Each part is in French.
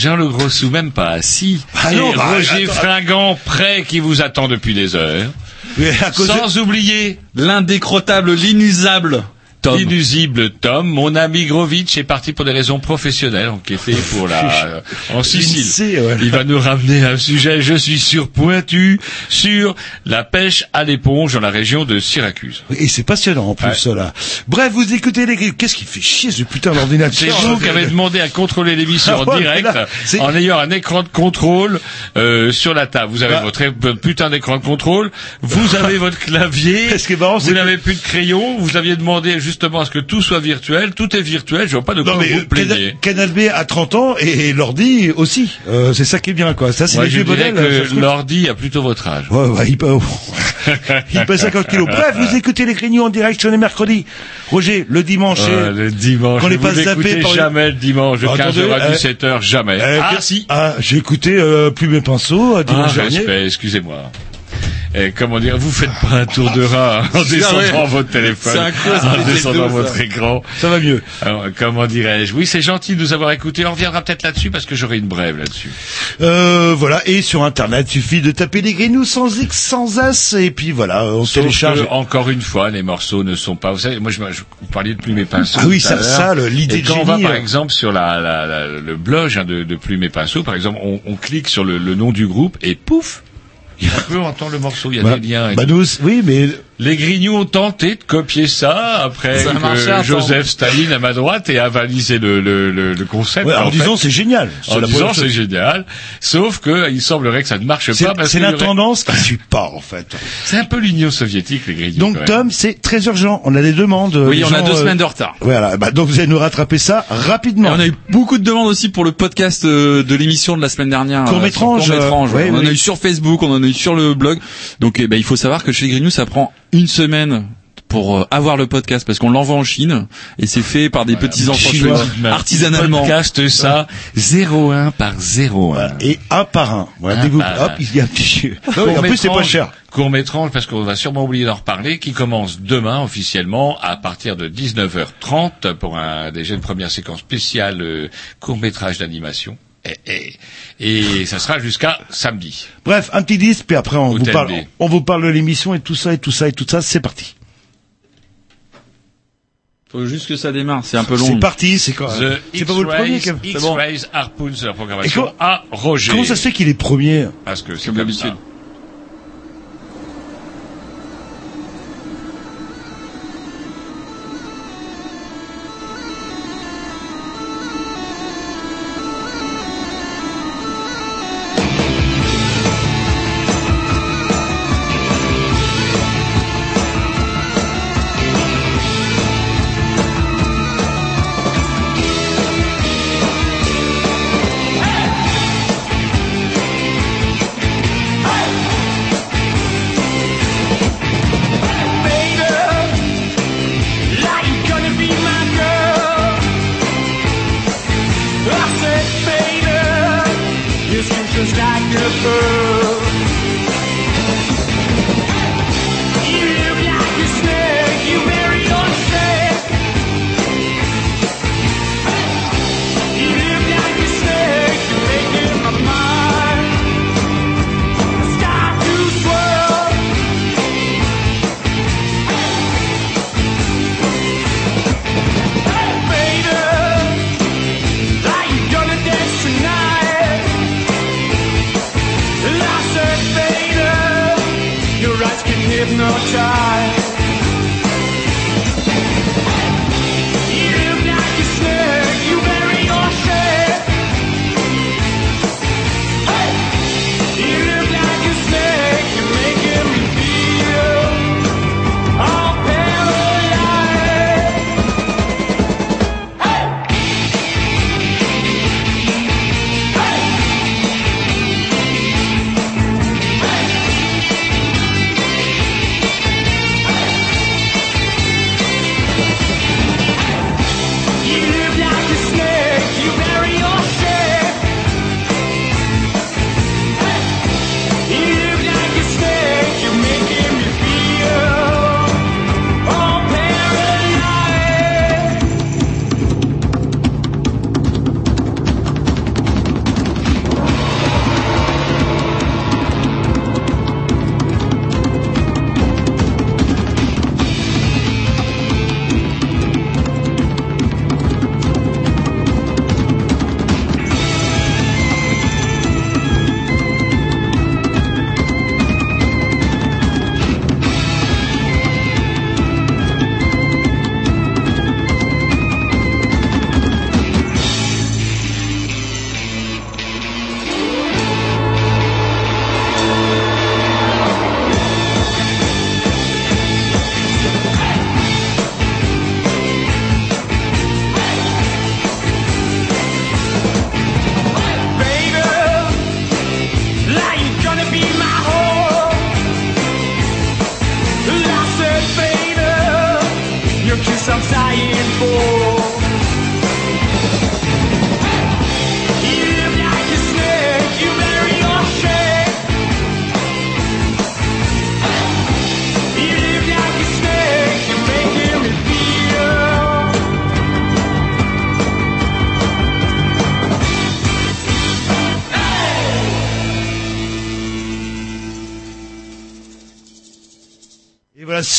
Jean Le Grossou, même pas. Si. Ah Et bah, Roger attends. Fringant, prêt, qui vous attend depuis des heures. De- Sans oublier L'indécrottable, l'inusable Tom. L'inusible Tom, mon ami Grovitch est parti pour des raisons professionnelles, fait pour la, euh, en Sicile. Il va nous ramener un sujet, je suis sûr, pointu, sur la pêche à l'éponge dans la région de Syracuse. Et c'est passionnant en plus Ouais. cela. Bref, vous écoutez les Qu'est-ce qui fait chier ce putain d'ordinateur? C'est vous qui avez demandé à contrôler l'émission Ah en direct, en ayant un écran de contrôle euh, sur la table. Vous avez Bah. votre putain d'écran de contrôle, vous avez votre clavier, marrant, c'est vous que- n'avez plus de crayon, vous aviez demandé justement à ce que tout soit virtuel, tout est virtuel, je vois pas de quoi Non mais vous plaignez. Canal, B a 30 ans et, l'ordi aussi. Euh, c'est ça qui est bien quoi. Ça c'est les vieux modèles. l'ordi a plutôt votre âge. Ouais, ouais, il peut, il pèse 50 kilos. Bref, vous écoutez les Grignoux en direct sur les mercredis. Roger, le dimanche. Euh, le dimanche, qu'on ne n'est pas vous zappé par les- jamais le dimanche de Bah, 15h à attendez, 17h, jamais. Euh, ah si Ah, j'ai écouté euh, Plume et Pinceau euh, Ah, dimanche dernier. respect, excusez-moi. Et comment dire, vous faites pas un tour de rat en descendant ouais. votre téléphone, en descendant votre écran. Ça va mieux. Alors, comment dirais-je? Oui, c'est gentil de nous avoir écoutés. On reviendra peut-être là-dessus parce que j'aurai une brève là-dessus. Euh, voilà, et sur internet, il suffit de taper les Grignoux sans X, sans S, et puis voilà, on Sauf télécharge. encore une fois, les morceaux ne sont pas. Vous savez, moi, je, je vous parliez de Plume et Pinceau. Ah oui, ça- ça, l'idée de quand on va, génie, par euh. exemple, sur la, la- la- le blog hein, de, de Plume et Pinceau, par exemple, on, on clique sur le, le nom du groupe et pouf, on peut entendre le morceau. Il y a Bah, des liens. et bah nous, oui, mais Les Grignoux ont tenté de copier ça après Ça que Joseph Staline à ma droite et avalisé le, le, le, le concept. ouais, en, disant c'est génial. C'est en la disant c'est génial, sauf que il semblerait que ça ne marche pas parce c'est la aurait- tendance qui suit pas en fait. C'est un peu l'Union soviétique les Grignoux. Donc. Tom, c'est très urgent. On a des demandes. Oui, les on a deux euh, semaines de retard. Voilà, bah, donc vous allez nous rattraper ça Et rapidement. on a eu beaucoup de demandes aussi pour le podcast euh, de l'émission de la semaine dernière. euh, sur Court-métrange, euh, ouais. ouais, on en oui. a eu sur Facebook, on en a eu sur le blog. Donc eh ben, il faut savoir que chez les Grignoux, ça prend une semaine pour euh, avoir le podcast parce qu'on l'envoie en Chine et c'est fait par des petits enfants Chinois. chinois, artisanalement. Podcast ça 01 par 01. Voilà. Et un par un. Voilà, Un dès que vous- par hop, un. il y a un petit. Non, et en plus, c'est pas cher. Court métrange parce qu'on va sûrement oublier d'en reparler, qui commence demain officiellement à partir de 19h30 pour un déjà une première séquence spéciale euh, court métrage d'animation. Et, et, et ça sera jusqu'à samedi. Bref, un petit disque, puis après on vous parle, on vous parle de l'émission et tout ça et tout ça et tout ça. C'est parti. Faut juste que ça démarre, c'est un peu long. C'est parti. C'est quoi The C'est pas vous le premier. X-Rays, C'est bon. Harpoons de la Et programmation comment- à Roger. Comment ça se fait qu'il est premier Parce que c'est comme d'habitude.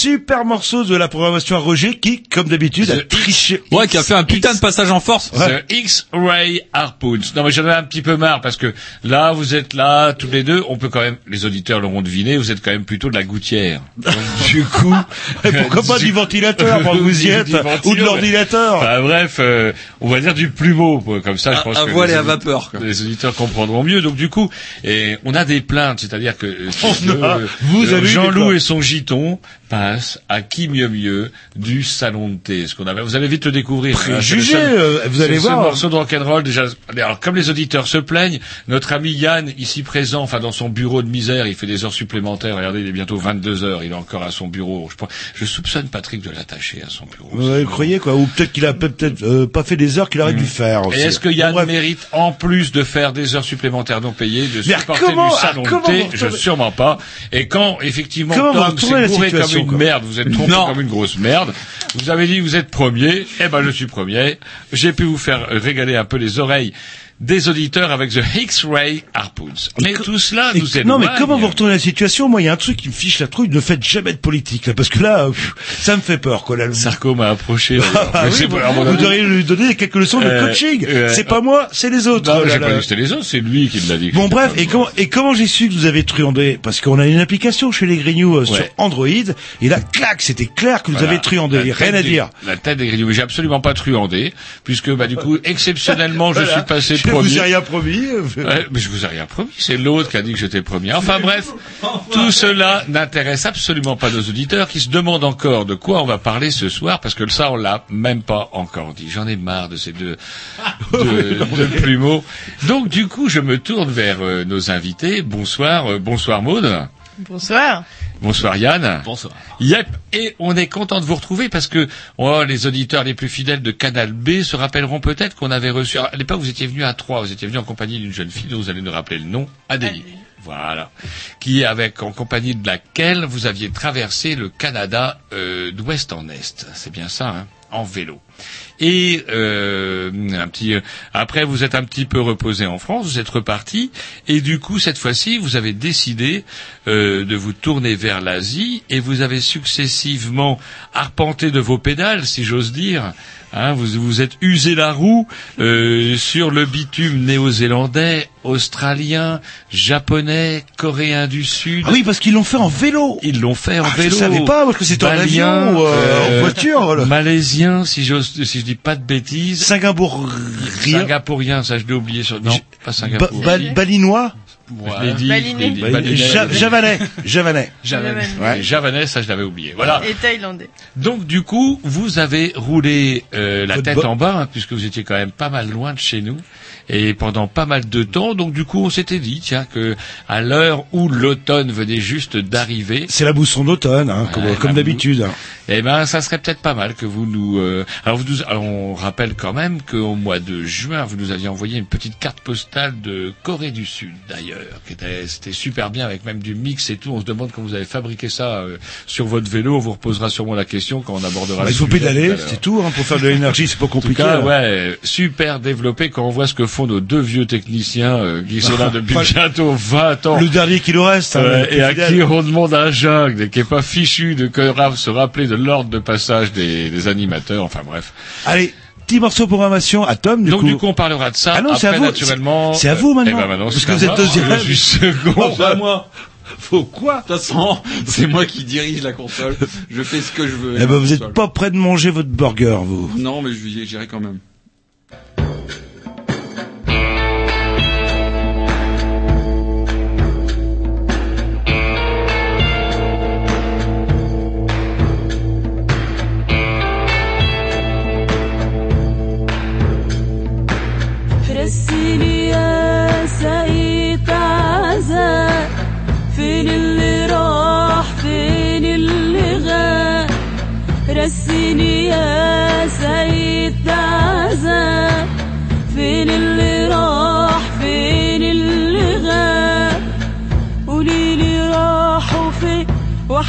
Super morceau de la programmation à Roger qui, comme d'habitude, a triché. Ouais, qui a fait un putain de passage en force. The X-Ray Harpoons. Non mais j'en ai un petit peu marre parce que là vous êtes là tous les deux, on peut quand même, les auditeurs l'auront deviné, vous êtes quand même plutôt de la gouttière. Donc, du coup, Et pourquoi pas du ventilateur quand vous y êtes du Ou de l'ordinateur Enfin, bref, euh, on va dire du plumeau, comme ça je pense à que voile les et à audi- vapeur, quoi. les auditeurs comprendront mieux. Donc du coup, et on a des plaintes, c'est-à-dire que euh, le- le- vous avez eu des Jean-Loup et son giton passent à qui mieux mieux du salon de thé. Ce qu'on avait, vous allez vite le découvrir. hein. Préjugé, seul- euh, vous allez voir. morceau de rock'n'roll déjà. Alors comme les auditeurs se plaignent, notre ami Yann ici présent, enfin dans son bureau de misère, il fait des heures supplémentaires. Regardez, il est bientôt 22 heures, il est encore à son bureau. Je, je soupçonne Patrick de l'attacher à son bureau. Vous croyez quoi Ou peut-être qu'il a peut- peut-être euh, pas fait des heures qu'il aurait dû faire. aussi. Et est-ce que Yann bref. mérite, en plus de faire des heures supplémentaires non payées, de supporter comment- du salon de thé Je sûrement pas. Et quand, effectivement, Tom s'est bourré comme une quoi merde, vous êtes trompé Non. comme une grosse merde, vous avez dit vous êtes premier, eh ben je suis premier. J'ai pu vous faire régaler un peu les oreilles des auditeurs avec The X-Ray Harpoons. Mais tout cela nous éloigne. non, mais comment vous retournez la situation Moi, il y a un truc qui me fiche la trouille. Ne faites jamais de politique, là, parce que là, euh, pff, ça me fait peur, quoi. Là, Sarko m'a approché. Ah, oui, c'est vous, avis- devriez lui donner quelques leçons de Euh, coaching. euh, c'est pas moi, c'est les autres. Non, là, j'ai pas dit c'était les autres, c'est lui qui me l'a dit. Bon bref, et comment et comment j'ai su que vous avez truandé Parce qu'on a une application chez les Grignoux euh, sur. Android et là, clac, c'était clair que vous Voilà. avez truandé. Rien à dire. La tête des grignoux. J'ai absolument pas truandé, puisque bah du coup, exceptionnellement, je suis passé premier. vous ai rien promis. Ouais, mais je vous ai rien promis, c'est l'autre qui a dit que j'étais premier. Enfin bref, tout cela n'intéresse absolument pas nos auditeurs qui se demandent encore de quoi on va parler ce soir, parce que ça on l'a même pas encore dit. J'en ai marre de ces deux, de, de plumeaux. Donc du coup, je me tourne vers euh, nos invités. Bonsoir, euh, bonsoir Maud. Bonsoir. Bonsoir Yann. Bonsoir. Yep, et on est content de vous retrouver parce que oh, les auditeurs les plus fidèles de Canal B se rappelleront peut-être qu'on avait reçu. alors, à l'époque, vous étiez venu à trois, vous étiez venu en compagnie d'une jeune fille dont vous allez nous rappeler le nom, Adélie. Adélie. Voilà, qui avec en compagnie de laquelle vous aviez traversé le Canada euh, d'ouest en est. C'est bien ça, hein, en vélo. Et euh, un petit euh, après vous êtes un petit peu reposé en France, vous êtes reparti et du coup cette fois-ci vous avez décidé euh, de vous tourner vers l'Asie et vous avez successivement arpenté de vos pédales, si j'ose dire. Hein, vous vous êtes usé la roue sur le bitume néo-zélandais, australien, japonais, coréen du Sud. Ah oui, parce qu'ils l'ont fait en vélo. Ils l'ont fait en Ah, je vélo. savais pas, parce que c'était en avion ou, euh, en voiture. Malaisien, si j'ose, si je dis pas de bêtises. Singapourien. Singapourien, ça je l'ai oublié sur. Non, pas Singapour. ba- Balinois. Je l'ai dit, Baliné. je. Ja- Javanais. Javanais. Javanais. Ouais. Ouais, Javanais, ça je l'avais oublié. Voilà. Et thaïlandais. Donc du coup, vous avez roulé euh, la Votre tête en bas, hein, puisque vous étiez quand même pas mal loin de chez nous, et pendant pas mal de temps. Donc du coup, on s'était dit, tiens, que à l'heure où l'automne venait juste d'arriver, C'est la bousson d'automne, hein, comme, comme d'habitude. hein. eh ben, ça serait peut-être pas mal que vous nous. euh, Alors, vous nous... alors, on rappelle quand même qu'au mois de juin, vous nous aviez envoyé une petite carte postale de Corée du Sud, d'ailleurs, qui était c'était super bien avec même du mix et tout. On se demande comment vous avez fabriqué ça euh, sur votre vélo. On vous reposera sûrement la question quand on abordera. Bah, il faut pédaler, c'est tout, hein, pour faire de l'énergie, c'est pas En tout compliqué. cas, hein. ouais, super développé quand on voit ce que font nos deux vieux techniciens euh, qui sont là depuis bientôt 20 ans. Le dernier qui nous reste. Euh, et à fidèle. qui on demande un jungle et qui est pas fichu de que- se rappeler de l'ordre de passage des, des animateurs. Enfin bref. Allez, petit morceau programmation à Tom, du Donc coup. du coup on parlera de ça. Ah non, c'est Après, à vous. naturellement. C'est à vous, maintenant. Eh ben, maintenant Parce c'est que à vous êtes deuxième. Je suis second. Bon, bah, moi. Faut quoi? De toute façon, c'est moi qui dirige la console. Je fais ce que je veux. Eh ben, vous êtes Console. pas prêt de manger votre burger, vous. Non, mais je vais- j'irai quand même.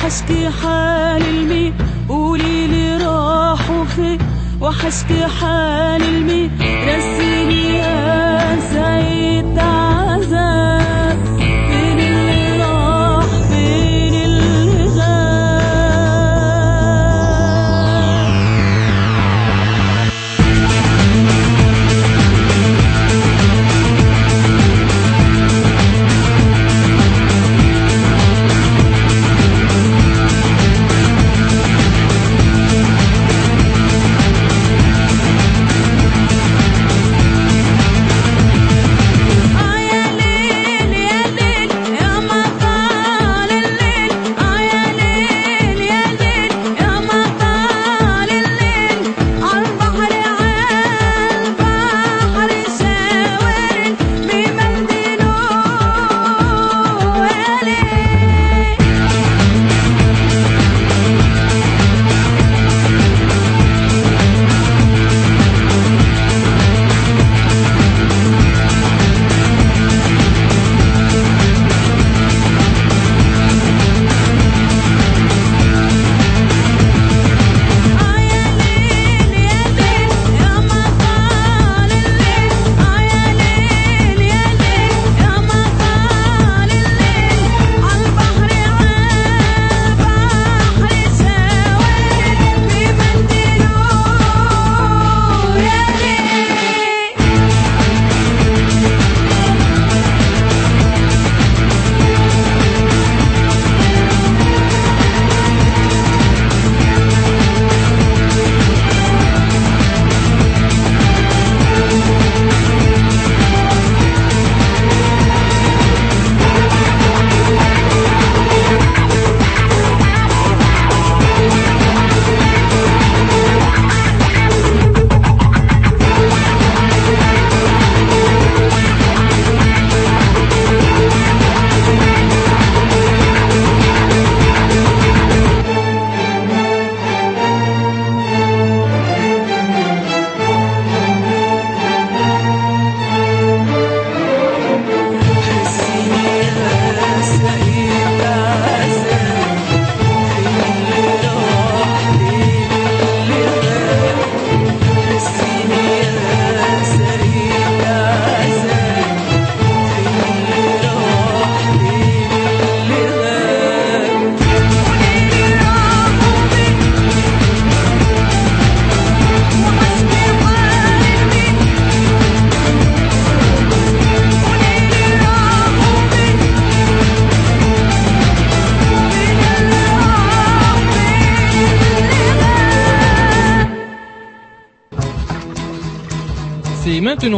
وحشتي حالي المي. قولي لي راحوا فين وحشتي حالي المي. رسيني يا سيد عزاز.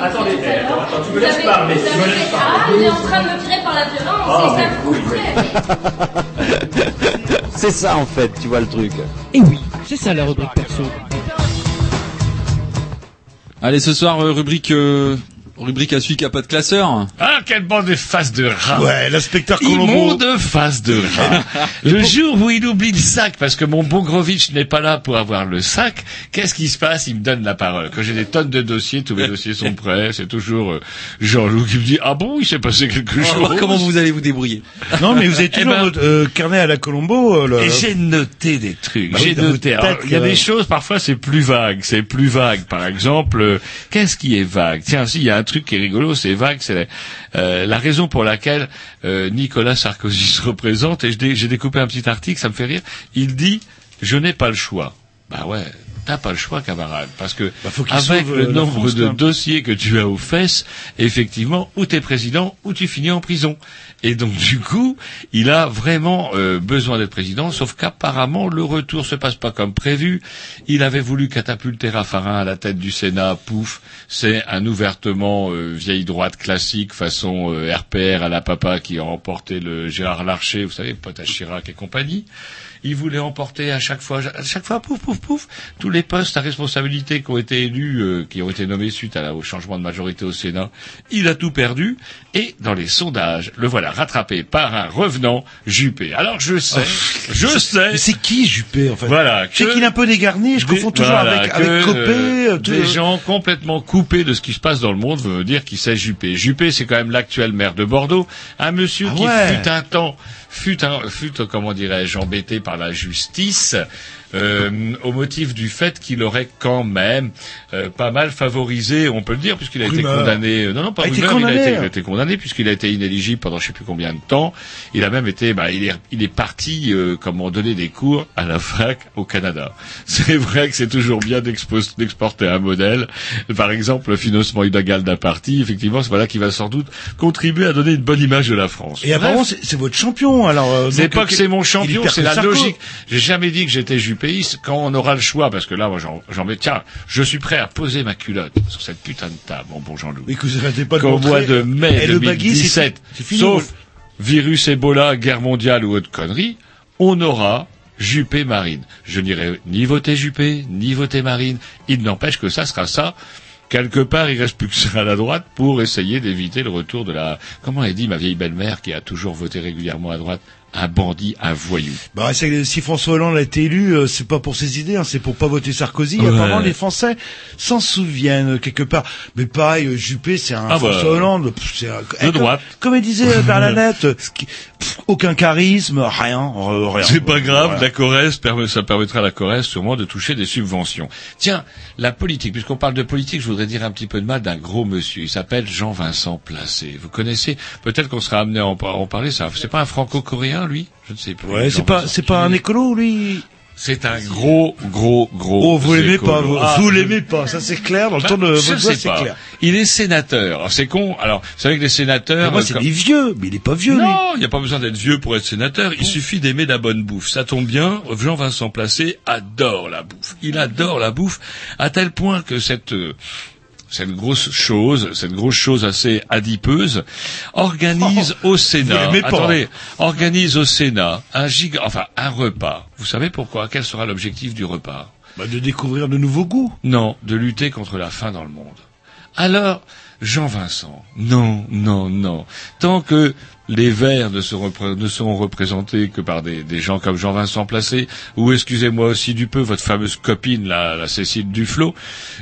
Attendez, attends, attends, tu me laisses parler. Tu me laisses Ah, il est en train de me tirer par la violence, Ah, c'est ça oui, C'est ça en fait, tu vois le truc. Et oui, c'est ça la rubrique perso. Allez, ce soir, euh, rubrique, euh, rubrique à celui qui a pas de classeur. Ah, quelle bande de face de rat Ouais, l'inspecteur Colombo. Immonde face de rat. le jour où il oublie le sac, parce que mon bon Grovitch n'est pas là pour avoir le sac, qu'est-ce qui se passe? Il me donne la parole. Quand j'ai des tonnes de dossiers, tous mes dossiers sont prêts, c'est toujours euh, Jean-Loup qui me dit « Ah bon, il s'est passé quelque chose ?» comment vous allez vous débrouiller. Non, mais vous avez Eh toujours ben- votre euh, carnet à la Colombo. euh, Et j'ai noté des trucs. Bah j'ai dans noté. Alors, Il y a des choses, parfois, c'est plus vague. C'est plus vague. Par exemple, euh, qu'est-ce qui est vague? Tiens, si, il y a un truc qui est rigolo, c'est vague. C'est la, euh, la raison pour laquelle euh, Nicolas Sarkozy se représente. Et j'ai découpé un petit article, ça me fait rire. Il dit « Je n'ai pas le choix ». Bah ouais. T'as pas le choix, camarade, parce que Bah, faut avec le euh, la nombre France, de même. dossiers que tu as aux fesses, effectivement, ou t'es président, ou tu finis en prison. Et donc du coup, il a vraiment euh, besoin d'être président, sauf qu'apparemment le retour se passe pas comme prévu. Il avait voulu catapulter Raffarin à la tête du Sénat, pouf, c'est un ouvertement euh, vieille droite classique façon euh, RPR à la papa qui a emporté le Gérard Larcher, vous savez, pote à Chirac et compagnie. Il voulait emporter à chaque fois, à chaque fois, pouf, pouf, pouf, tous les postes à responsabilité qui ont été élus, euh, qui ont été nommés suite à la- au changement de majorité au Sénat. Il a tout perdu et dans les sondages, le voilà rattrapé par un revenant Juppé. Alors je sais, je sais. Mais c'est qui Juppé en fait? Voilà, que- qu'il est un peu dégarni, je des- confonds toujours voilà, avec, avec Copé. euh, euh, des gens complètement coupés de ce qui se passe dans le monde veut dire qui c'est Juppé. Juppé, c'est quand même l'actuel maire de Bordeaux, un monsieur Ah qui ouais. fut un temps, fut un, fut, comment dirais-je, embêté par la justice. Euh, au motif du fait qu'il aurait quand même euh, pas mal favorisé, on peut le dire, puisqu'il a été condamné. euh, Non, non, pas A été rumeur, il a été, il a été condamné puisqu'il a été inéligible pendant je sais plus combien de temps. Il a même été, bah, il est, il est parti, euh, comment donner des cours à la fac au Canada. C'est vrai que c'est toujours bien d'exporter un modèle. Par exemple, le financement illégal d'un parti, effectivement, c'est voilà qui va sans doute contribuer à donner une bonne image de la France. Et apparemment, c'est votre champion. Alors, euh, C'est pas euh, que c'est mon champion, c'est la Sarko. logique. J'ai jamais dit que j'étais jupéiste. Quand on aura le choix, parce que là, moi, j'en mets. Tiens, je suis prêt à poser ma culotte sur cette putain de table, mon bon Jean-Loup. Et que vous arrêtez pas de Qu'au mois de mai Et le baggy, c'est 2017, fi- c'est fini, sauf virus Ebola, guerre mondiale ou autre connerie, on aura Juppé Marine. Je n'irai ni voter Juppé, ni voter Marine. Il n'empêche que ça sera ça. Quelque part, il reste plus que ça à la droite pour essayer d'éviter le retour de la, comment elle dit ma vieille belle-mère qui a toujours voté régulièrement à droite, un bandit, un voyou. Bah, si François Hollande a été élu, euh, c'est pas pour ses idées, hein, c'est pour pas voter Sarkozy. Ouais. Apparemment, les Français s'en souviennent euh, quelque part. Mais pareil, euh, Juppé, c'est un Ah bah, François Hollande. c'est un- eh, comme- droite. Comme, elle disait euh, pff, aucun charisme, rien, rien. C'est pas grave, Voilà. la Corrèze, ça permettra à la Corrèze sûrement de toucher des subventions. Tiens, la politique, puisqu'on parle de politique, je voudrais dire un petit peu de mal d'un gros monsieur. Il s'appelle Jean-Vincent Placé. Vous connaissez? Peut-être qu'on sera amené à en parler. ça- C'est pas un franco-coréen, lui Je ne sais plus. Ouais, c'est pas, c'est pas un écolo, lui. C'est un gros, gros, gros. Oh, vous l'aimez pas, vous, Ah, vous l'aimez pas, ça c'est clair, dans le Bah, ton de votre c'est pas. clair. Il est sénateur. C'est con. Alors, vous savez que les sénateurs. Mais moi, euh, c'est comme- des vieux, mais il est pas vieux. Non, il n'y a pas besoin d'être vieux pour être sénateur. Il suffit d'aimer la bonne bouffe. Ça tombe bien. Jean-Vincent Placé adore la bouffe. Il adore la bouffe à tel point que cette euh, cette grosse chose, cette grosse chose assez adipeuse, organise au Sénat. Attendez, organise au Sénat un giga, enfin un repas. Vous savez pourquoi? Quel sera l'objectif du repas? Bah, de découvrir de nouveaux goûts. non, de lutter contre la faim dans le monde. Alors, Jean-Vincent, non, non, non. Tant que les Verts ne seront, ne seront représentés que par des, des gens comme Jean-Vincent Placé, ou excusez-moi aussi du peu, votre fameuse copine, la, la Cécile Duflot,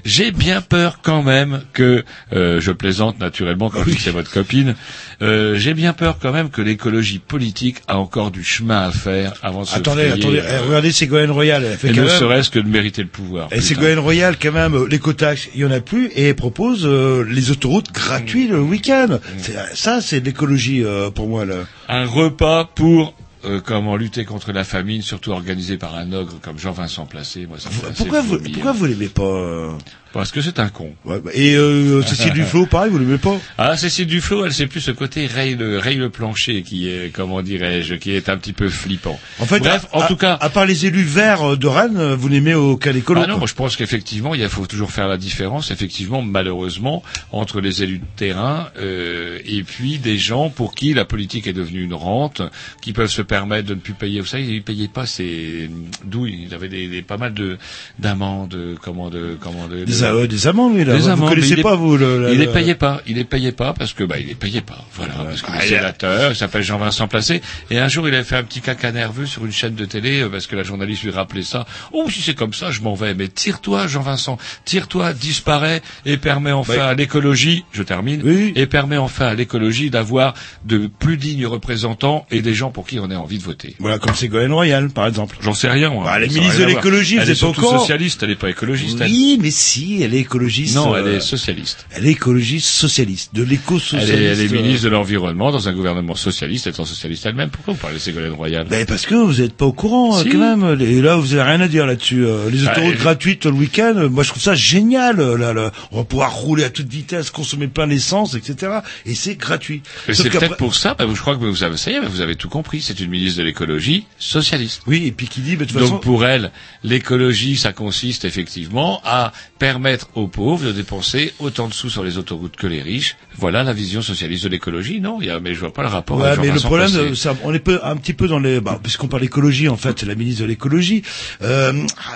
j'ai bien peur quand même que, euh, je plaisante naturellement quand je dis que c'est votre copine, euh, j'ai bien peur quand même que l'écologie politique a encore du chemin à faire avant de se Attendez, frayer, attendez, euh, regardez Ségolène Royal, elle fait et ne serait-ce que de mériter le pouvoir. Et. Ségolène Royal, quand même, euh, les quotas, il y en a plus, et elle propose euh, les autoroutes gratuites le week-end. C'est- Ça, c'est de l'écologie euh, pour moi. Là. un repas pour euh, comment lutter contre la famine, surtout organisé par un ogre comme Jean-Vincent Placé. Moi, ça me fait assez Pourquoi vous, pourquoi vous l'aimez pas euh Parce que c'est un con. Ouais, bah, Et euh, Cécile Duflot, pareil, vous l'aimez pas? Ah, Cécile Duflot, elle sait plus ce côté raye le, raye le plancher qui est, comment dirais-je, qui est un petit peu flippant. En fait, Bref, à, en à- tout cas. à part les élus verts euh, de Rennes, euh, vous n'aimez aucun écolo. Ah non, moi je pense qu'effectivement, il faut toujours faire la différence, effectivement, malheureusement, entre les élus de terrain euh, et puis des gens pour qui la politique est devenue une rente, qui peuvent se permettre de ne plus payer. Vous savez, ils payaient pas ces douilles. Ils avaient des, des- pas mal de d'amendes, comment de comment de, Des, euh, des amendes, oui, là. Des vous amendes, connaissez pas, est- vous, le, la- il les payait pas, il les payait pas parce que bah il les payait pas. Voilà, parce que Ah, le il a- sénateur, il s'appelle Jean-Vincent Placé, et un jour il avait fait un petit caca nerveux sur une chaîne de télé euh, parce que la journaliste lui rappelait ça. Oh si c'est comme ça, je m'en vais. Mais tire-toi, Jean-Vincent, tire-toi, disparais et permets enfin à l'écologie, je termine, Oui. et permet enfin à l'écologie d'avoir de plus dignes représentants et des gens pour qui on a envie de voter. Voilà, comme Ségolène Royal, par exemple. J'en sais rien. moi. Bah, elle est ministre de l'écologie, vous Elle est êtes pas au socialiste, elle est pas écologiste. elle. Oui, mais si, elle est écologiste. Non, euh, elle est socialiste. Elle est écologiste socialiste, de Elle l'éco-socialiste. est, elle est euh, ministre de l'environnement dans un gouvernement socialiste, étant socialiste elle-même. Pourquoi vous parlez de Ségolène Royal? Ben parce que vous n'êtes pas au courant euh, Si. quand même. Et là, vous avez rien à dire là-dessus. Euh, Les Bah, autoroutes euh, gratuites le week-end, euh, moi je trouve ça génial. euh, Là, là. On va pouvoir rouler à toute vitesse, consommer plein d'essence, etc. Et c'est gratuit. C'est peut-être pour ça, bah, je crois que vous avez, ça y est, vous avez tout compris. C'est une ministre de l'écologie socialiste. Oui, et puis qui dit, ben, de toute Donc façon, pour elle, l'écologie, ça consiste effectivement à permettre aux pauvres de dépenser autant de sous sur les autoroutes que les riches. Voilà la vision socialiste de l'écologie. Non, il y a, mais je vois pas le rapport. Ouais, mais le problème, ça, on est un petit peu dans les, bah, puisqu'on parle d'écologie, en fait, c'est la ministre de l'écologie. Euh,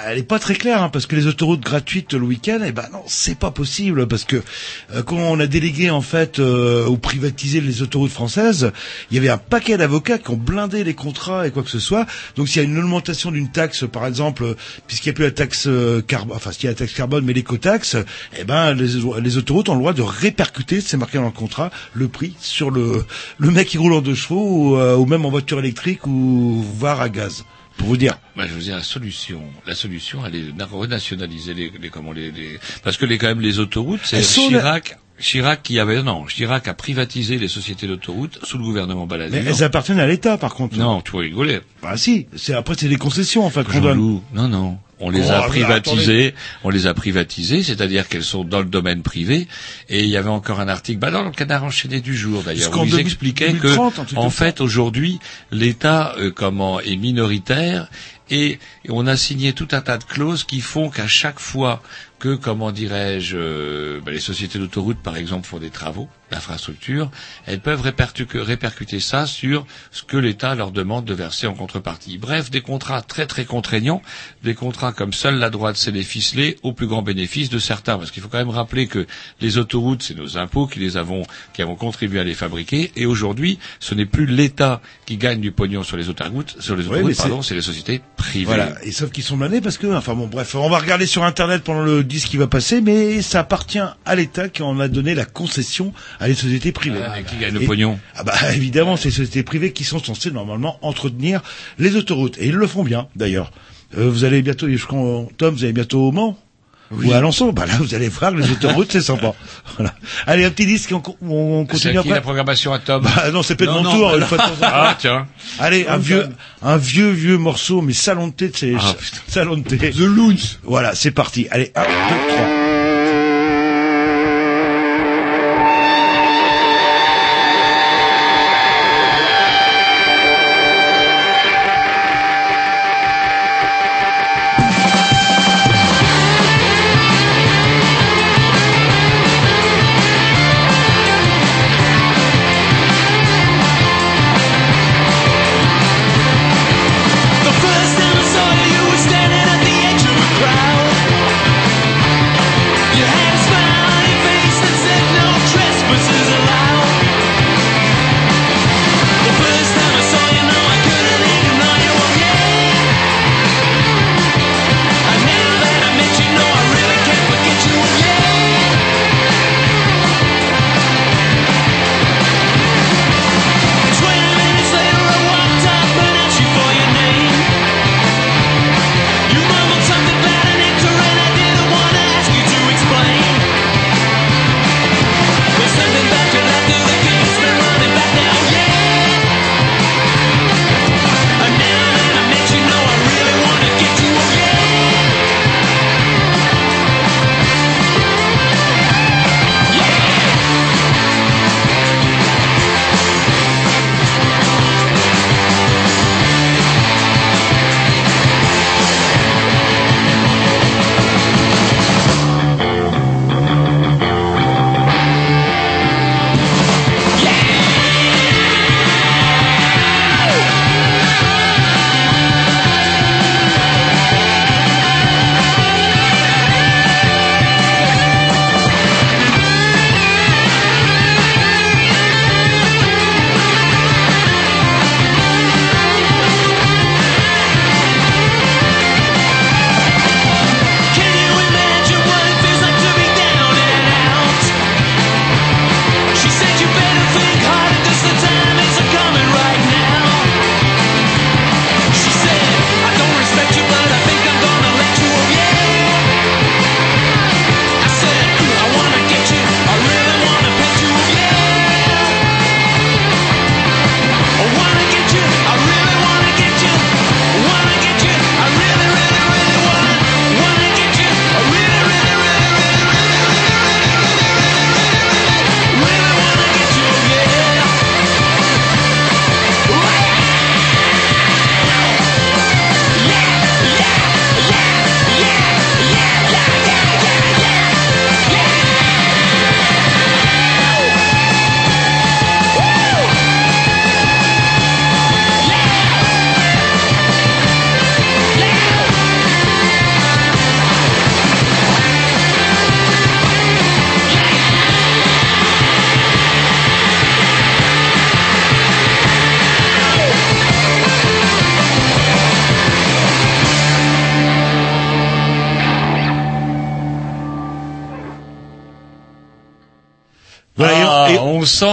elle est pas très claire, hein, parce que les autoroutes gratuites le week-end, eh ben non, c'est pas possible, parce que euh, quand on a délégué en fait euh, ou privatisé les autoroutes françaises, il y avait un paquet d'avocats qui ont blindé les contrats et quoi que ce soit. Donc s'il y a une augmentation d'une taxe, par exemple, euh, puisqu'il n'y a plus la taxe euh, carbone, enfin s'il y a la taxe carbone, mais l'écotaxe, eh ben les, les autoroutes ont le droit de répercuter, c'est marqué dans le contrat, le prix sur le le mec qui roule en deux chevaux ou, euh, ou même en voiture électrique ou voire à gaz. Pour vous dire. Bah, je vous dis la solution. La solution, elle est de renationaliser les, les comment les, les- parce que les quand même les autoroutes, c'est sont Chirac. Qui avait non, Chirac a privatisé les sociétés d'autoroutes sous le gouvernement Balladur. Mais elles appartiennent à l'État, par contre. Non, tu rigoler. Bah si. C'est après c'est des concessions en fait qu'on donne. Non, non. On les Oh, a mais privatisées, on les a privatisées, c'est-à-dire qu'elles sont dans le domaine privé. Et il y avait encore un article, bah dans le canard enchaîné du jour d'ailleurs, où ils 2000- expliquaient 2030, un que, en fait, aujourd'hui, l'État, euh, comment, est minoritaire et on a signé tout un tas de clauses qui font qu'à chaque fois que, comment dirais-je, euh, bah, les sociétés d'autoroutes, par exemple, font des travaux d'infrastructure, elles peuvent répercu- répercuter ça sur ce que l'État leur demande de verser en contrepartie. Bref, des contrats très très contraignants, des contrats comme seule la droite sait les ficeler au plus grand bénéfice de certains. Parce qu'il faut quand même rappeler que les autoroutes, c'est nos impôts qui les avons, qui avons contribué à les fabriquer. Et aujourd'hui, ce n'est plus l'État qui gagne du pognon sur les autoroutes, sur les autoroutes, pardon, c'est les sociétés privées. Voilà. Et sauf qu'ils sont blindés parce que, enfin bon, bref, on va regarder sur Internet pendant le disque qui va passer, mais ça appartient à l'État qui en a donné la concession à les sociétés privées. Ah, mais qui gagne le Et- pognon Ah bah évidemment, c'est les sociétés privées qui sont censées normalement entretenir les autoroutes. Et ils le font bien, d'ailleurs. Euh, vous allez bientôt, je crois, Tom, vous allez bientôt au Mans Ou à Alençon Bah là, vous allez voir les autoroutes, c'est sympa. Voilà. Allez, un petit disque, on, on C'est continue qui la après programmation à Tom Bah non, c'est peut-être mon non, tour, bah une fois de temps en temps. Ah, tiens. Allez, un vieux, un vieux, vieux morceau, mais salon de thé, de ces, Ah, salon de thé. The Loons. Voilà, c'est parti. Allez, un, deux, trois.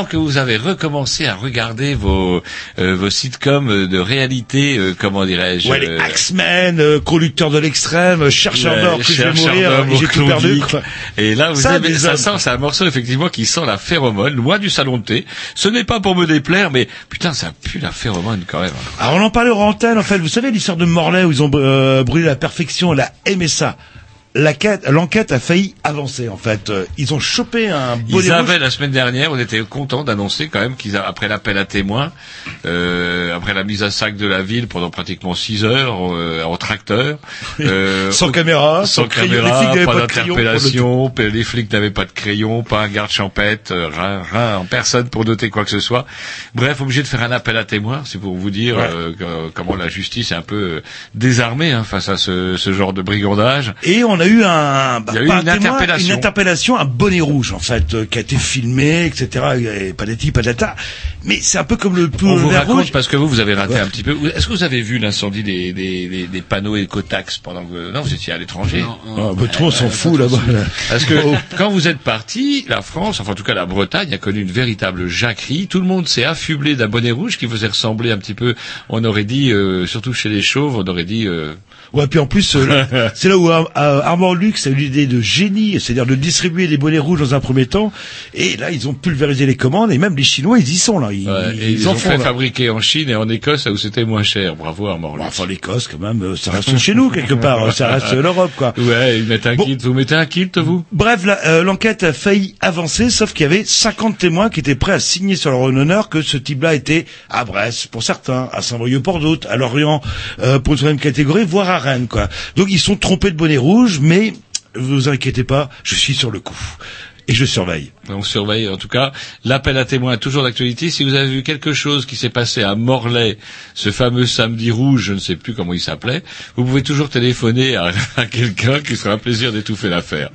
Que vous avez recommencé à regarder vos euh, vos sitcoms de réalité, euh, comment dirais-je Ouais, les euh, Axemen, euh, conducteurs de l'extrême, chercheurs Ouais, d'or, que je vais mourir, j'ai tout perdu. Et là, vous Ça, avez, ça hommes. sent, c'est un morceau effectivement qui sent la phéromone, loin du salon de thé. Ce n'est pas pour me déplaire, mais putain, ça pue la phéromone quand même. Alors on en parlait en antenne, en fait, vous savez l'histoire de Morlaix où ils ont euh, brûlé la perfection, la MSA. L'enquête a failli avancer en fait. Euh, Ils ont chopé un bonnet Ils avaient la semaine dernière, on était contents d'annoncer quand même qu'ils après l'appel à témoins, euh, après la mise à sac de la ville pendant pratiquement six heures euh, en tracteur, euh, Sans caméra, sans, sans. Les caméra, n'avaient pas d'interpellation, les flics n'avaient pas de crayon, pas un garde champêtre, euh, rien, rien, personne pour noter quoi que ce soit. Bref, obligé de faire un appel à témoins, c'est pour vous dire Ouais. euh, comment la justice est un peu désarmée hein, face à ce, ce genre de brigandage. Et on a eu un, bah, Il y a eu un une témoin, interpellation. une interpellation, un bonnet rouge en fait, euh, qui a été filmé, etc. Et patati patata. Mais c'est un peu comme le On vous raconte rouge. parce que vous, vous avez raté Ouais. un petit peu. Est-ce que vous avez vu l'incendie des, des, des, des panneaux écotax pendant que non, vous étiez à l'étranger? Ah, bah, tout le monde s'en fout là-bas. là. Parce que Oh. quand vous êtes parti, la France, enfin en tout cas la Bretagne, a connu une véritable jacquerie. Tout le monde s'est affublé d'un bonnet rouge qui faisait ressembler un petit peu. On aurait dit, euh, surtout chez les chauves, on aurait dit. euh, Ouais, puis en plus, euh, là, c'est là où Armand Lux a eu l'idée de génie, c'est-à-dire de distribuer des bonnets rouges dans un premier temps. Et là, ils ont pulvérisé les commandes, et même les Chinois, ils y sont là. Ils, ouais, et ils, en ont font fait là. fabriquer en Chine et en Écosse là où c'était moins cher. Bravo Armand. Bon, enfin, l'Écosse, quand même, euh, ça reste chez nous quelque part, ça reste l'Europe, quoi. Ouais, ils mettent un Bon. kilt. Vous mettez un kilt vous? Bref, euh, l'enquête a failli avancer, sauf qu'il y avait 50 témoins qui étaient prêts à signer sur leur honneur que ce type-là était à Brest pour certains, à Saint-Brieuc pour d'autres, à Lorient euh, pour une troisième catégorie, voire à Rennes, quoi. Donc ils sont trompés de bonnet rouge, mais vous inquiétez pas, je suis sur le coup et je surveille. On surveille en tout cas. L'appel à témoins est toujours d'actualité. Si vous avez vu quelque chose qui s'est passé à Morlaix, ce fameux samedi rouge, je ne sais plus comment il s'appelait, vous pouvez toujours téléphoner à, à quelqu'un qui sera un plaisir d'étouffer l'affaire.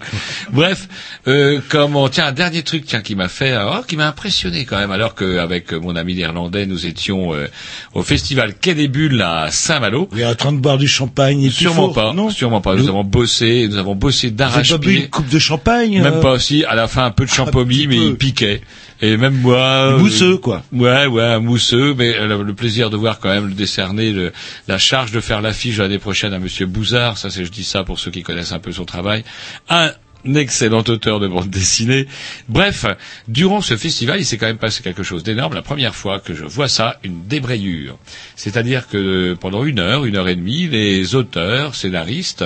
Bref, euh, comment tiens un dernier truc tiens qui m'a fait oh, qui m'a impressionné quand même alors qu'avec mon ami néerlandais nous étions euh, au festival Quai des Bulles à Saint-Malo. Vous êtes en train de boire du champagne et Sûrement pas, non? Sûrement pas. Nous avons bossé, nous avons bossé Vous avez pas bu d'arrache-pied. une coupe de champagne Même euh, pas aussi, à la fin un peu de champomis, mais peu. il piquait. Et même moi... Mousseux, euh, quoi. Ouais, ouais, mousseux, mais euh, le plaisir de voir quand même le décerner le- la charge de faire l'affiche l'année prochaine à Monsieur Bouzard, ça c'est je dis ça pour ceux qui connaissent un peu son travail, un excellent auteur de bande dessinée. Bref, durant ce festival, il s'est quand même passé quelque chose d'énorme. La première fois que je vois ça, une débrayure. C'est-à-dire que pendant une heure, une heure et demie, les auteurs, scénaristes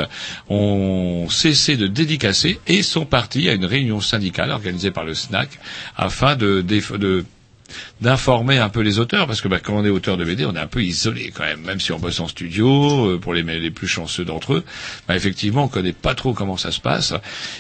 ont cessé de dédicacer et sont partis à une réunion syndicale organisée par le SNAC afin de, de d'informer un peu les auteurs, parce que bah, quand on est auteur de BD, on est un peu isolé quand même, même si on bosse en studio, euh, pour les, les plus chanceux d'entre eux, bah, effectivement, on connaît pas trop comment ça se passe.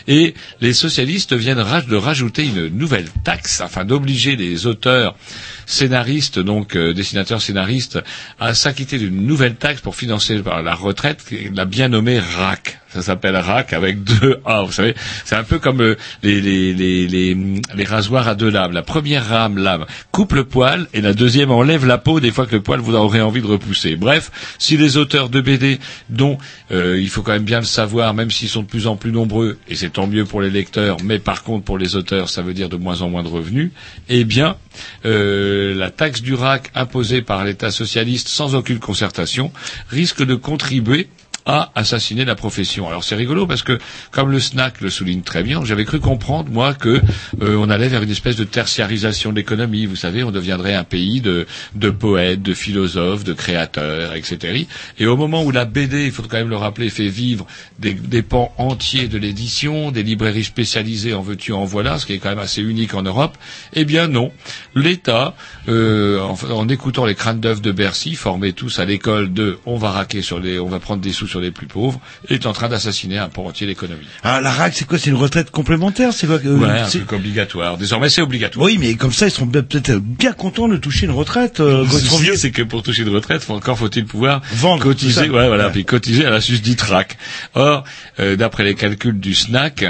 Et les socialistes viennent de rajouter une nouvelle taxe, afin d'obliger les auteurs scénaristes, donc euh, dessinateurs scénaristes, à s'acquitter d'une nouvelle taxe pour financer par la retraite, la bien nommée RAC. Ça s'appelle RAC avec deux A, vous savez. C'est un peu comme euh, les, les, les, les, les rasoirs à deux lames. La première rame, lame, coupe le poil et la deuxième enlève la peau des fois que le poil vous aurait envie de repousser. Bref, si les auteurs de BD, dont euh, il faut quand même bien le savoir, même s'ils sont de plus en plus nombreux, et c'est tant mieux pour les lecteurs, mais par contre pour les auteurs, ça veut dire de moins en moins de revenus, eh bien, euh, la taxe du RAC imposée par l'État socialiste sans aucune concertation risque de contribuer à assassiner la profession. Alors c'est rigolo parce que, comme le SNAC le souligne très bien, j'avais cru comprendre moi que euh, on allait vers une espèce de tertiarisation de l'économie. Vous savez, on deviendrait un pays de, de poètes, de philosophes, de créateurs, etc. Et au moment où la BD, il faut quand même le rappeler, fait vivre des, des pans entiers de l'édition, des librairies spécialisées en veux-tu en voilà, ce qui est quand même assez unique en Europe, eh bien non. L'État, euh, en, en écoutant les crânes d'œufs de Bercy, formés tous à l'école de on va raquer sur les, on va prendre des sous sur les plus pauvres, est en train d'assassiner un pan entier de l'économie. Ah, la RAC, c'est quoi? C'est une retraite complémentaire C'est quoi que- Ouais, un c'est- truc obligatoire. Désormais, c'est obligatoire. Oui, mais comme ça, ils seront peut-être bien contents de toucher une retraite euh, Le c'est que pour toucher une retraite, faut- encore faut-il pouvoir Vendre, cotiser, ouais, voilà, Ouais. puis cotiser à la susdite RAC. Or, euh, d'après les calculs du SNAC,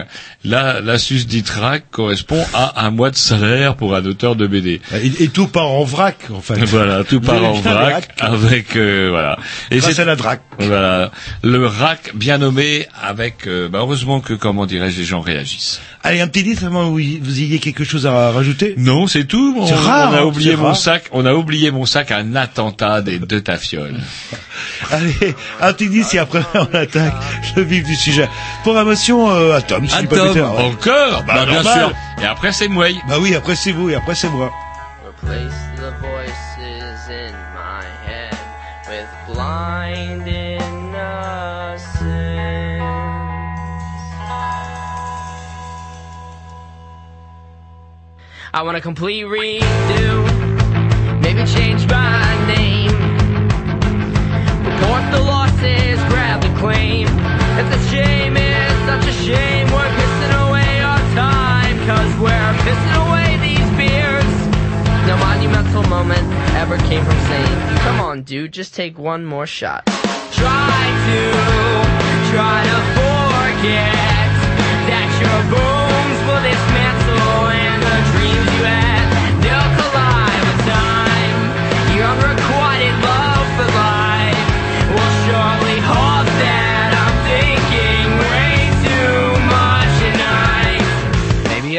la, la susdite RAC correspond à un mois de salaire pour un auteur de BD. Et, et tout part en vrac, en fait. Voilà, tout part en vrac avec euh, voilà. Et c'est à la DRAC. voilà. Le rack bien nommé avec, euh, bah, heureusement que, comment dirais-je, les gens réagissent. Allez, un petit disque avant vous ayez quelque chose à rajouter? Non, c'est tout. On, C'est rare, on a hein, oublié c'est mon rare. sac. On a oublié mon sac à un attentat des deux tafioles. Allez, un petit disque et après on attaque le vif du sujet. Programmation euh, Atom, si pas Atom, bêtise. Ouais. encore, bah, bien normal. sûr. Et après c'est moi. Bah oui, après c'est vous et après c'est moi. Replace the voices I want a complete redo, maybe change my name. Report the losses, grab the claim. It's a shame, it's such a shame. We're pissing away our time, cause we're pissing away these beers. No monumental moment ever came from saying, Come on, dude, just take one more shot. Try to, try to forget that your bones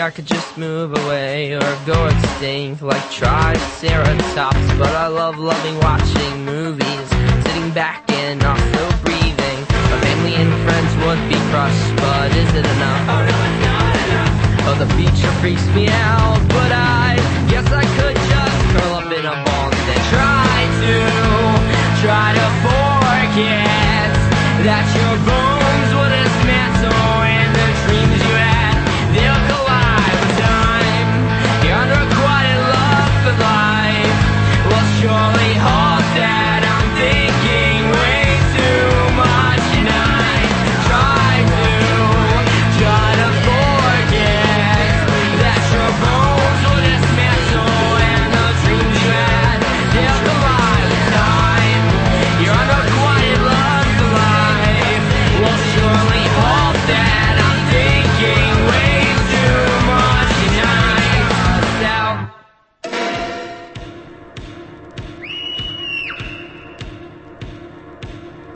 I could just move away or go extinct like Triceratops. But I love loving watching movies, sitting back and also breathing. My family and friends would be crushed, but is it enough? Oh no, it's not enough. Oh, the feature freaks me out, but I guess I could just curl up in a ball and then try to, try to forget that your bones will dismantle surely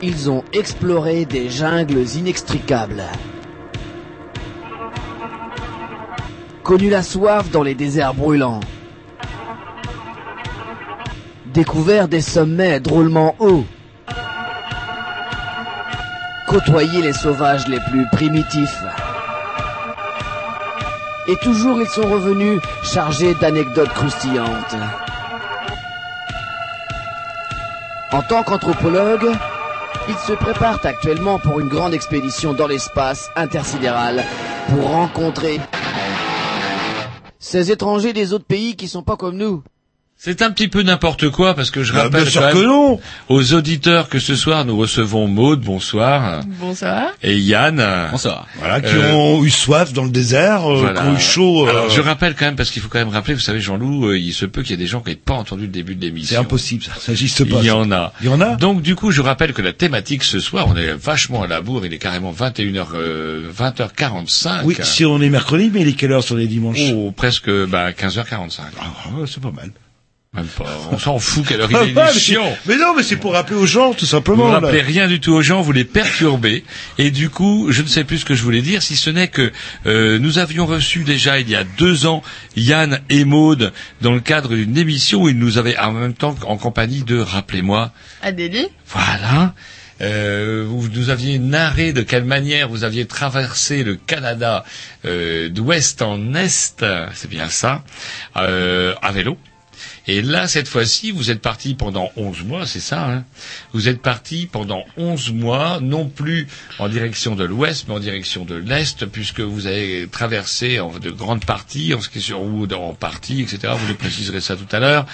Ils ont exploré des jungles inextricables. Connu la soif dans les déserts brûlants. Découvert des sommets drôlement hauts. Côtoyé les sauvages les plus primitifs. Et toujours ils sont revenus chargés d'anecdotes croustillantes. En tant qu'anthropologue, ils se préparent actuellement pour une grande expédition dans l'espace intersidéral pour rencontrer ces étrangers des autres pays qui sont pas comme nous. C'est un petit peu n'importe quoi parce que je Bah, rappelle bien sûr quand que même non. aux auditeurs que ce soir nous recevons Maude, bonsoir, Bonsoir. et Yann. Bonsoir. Voilà, qui Euh, ont eu soif dans le désert, euh, Voilà. qui ont eu chaud. euh, Alors je rappelle quand même parce qu'il faut quand même rappeler, vous savez Jean-Loup, euh, il se peut qu'il y ait des gens qui n'aient pas entendu le début de l'émission. c'est impossible, ça, ça n'existe pas. Il y en a. Il y en a Donc du coup, je rappelle que la thématique ce soir, on est vachement à la bourre, il est carrément 21h euh, 20h45. Oui, si on est mercredi, mais il est quelle heure sur les dimanches? Oh, presque bah 15h45. Ah, C'est pas mal. Même pas. On s'en fout quelle heure il Ah, chiant. Mais non, mais c'est pour rappeler aux gens, tout Vous simplement. ne là. rappelez rien du tout aux gens, vous les perturbez. Et du coup, je ne sais plus ce que je voulais dire, si ce n'est que euh, nous avions reçu déjà il y a deux ans Yann et Maude dans le cadre d'une émission où ils nous avaient en même temps en compagnie de, rappelez-moi, Adélie voilà. Euh, vous nous aviez narré de quelle manière vous aviez traversé le Canada euh, d'ouest en est, c'est bien ça, euh, à vélo. Et là, cette fois-ci, vous êtes parti pendant 11 mois, c'est ça hein Vous êtes parti pendant 11 mois, non plus en direction de l'ouest, mais en direction de l'est, puisque vous avez traversé en de grandes parties, en ce qui est sur ou en partie, etc. Vous nous préciserez ça tout à l'heure.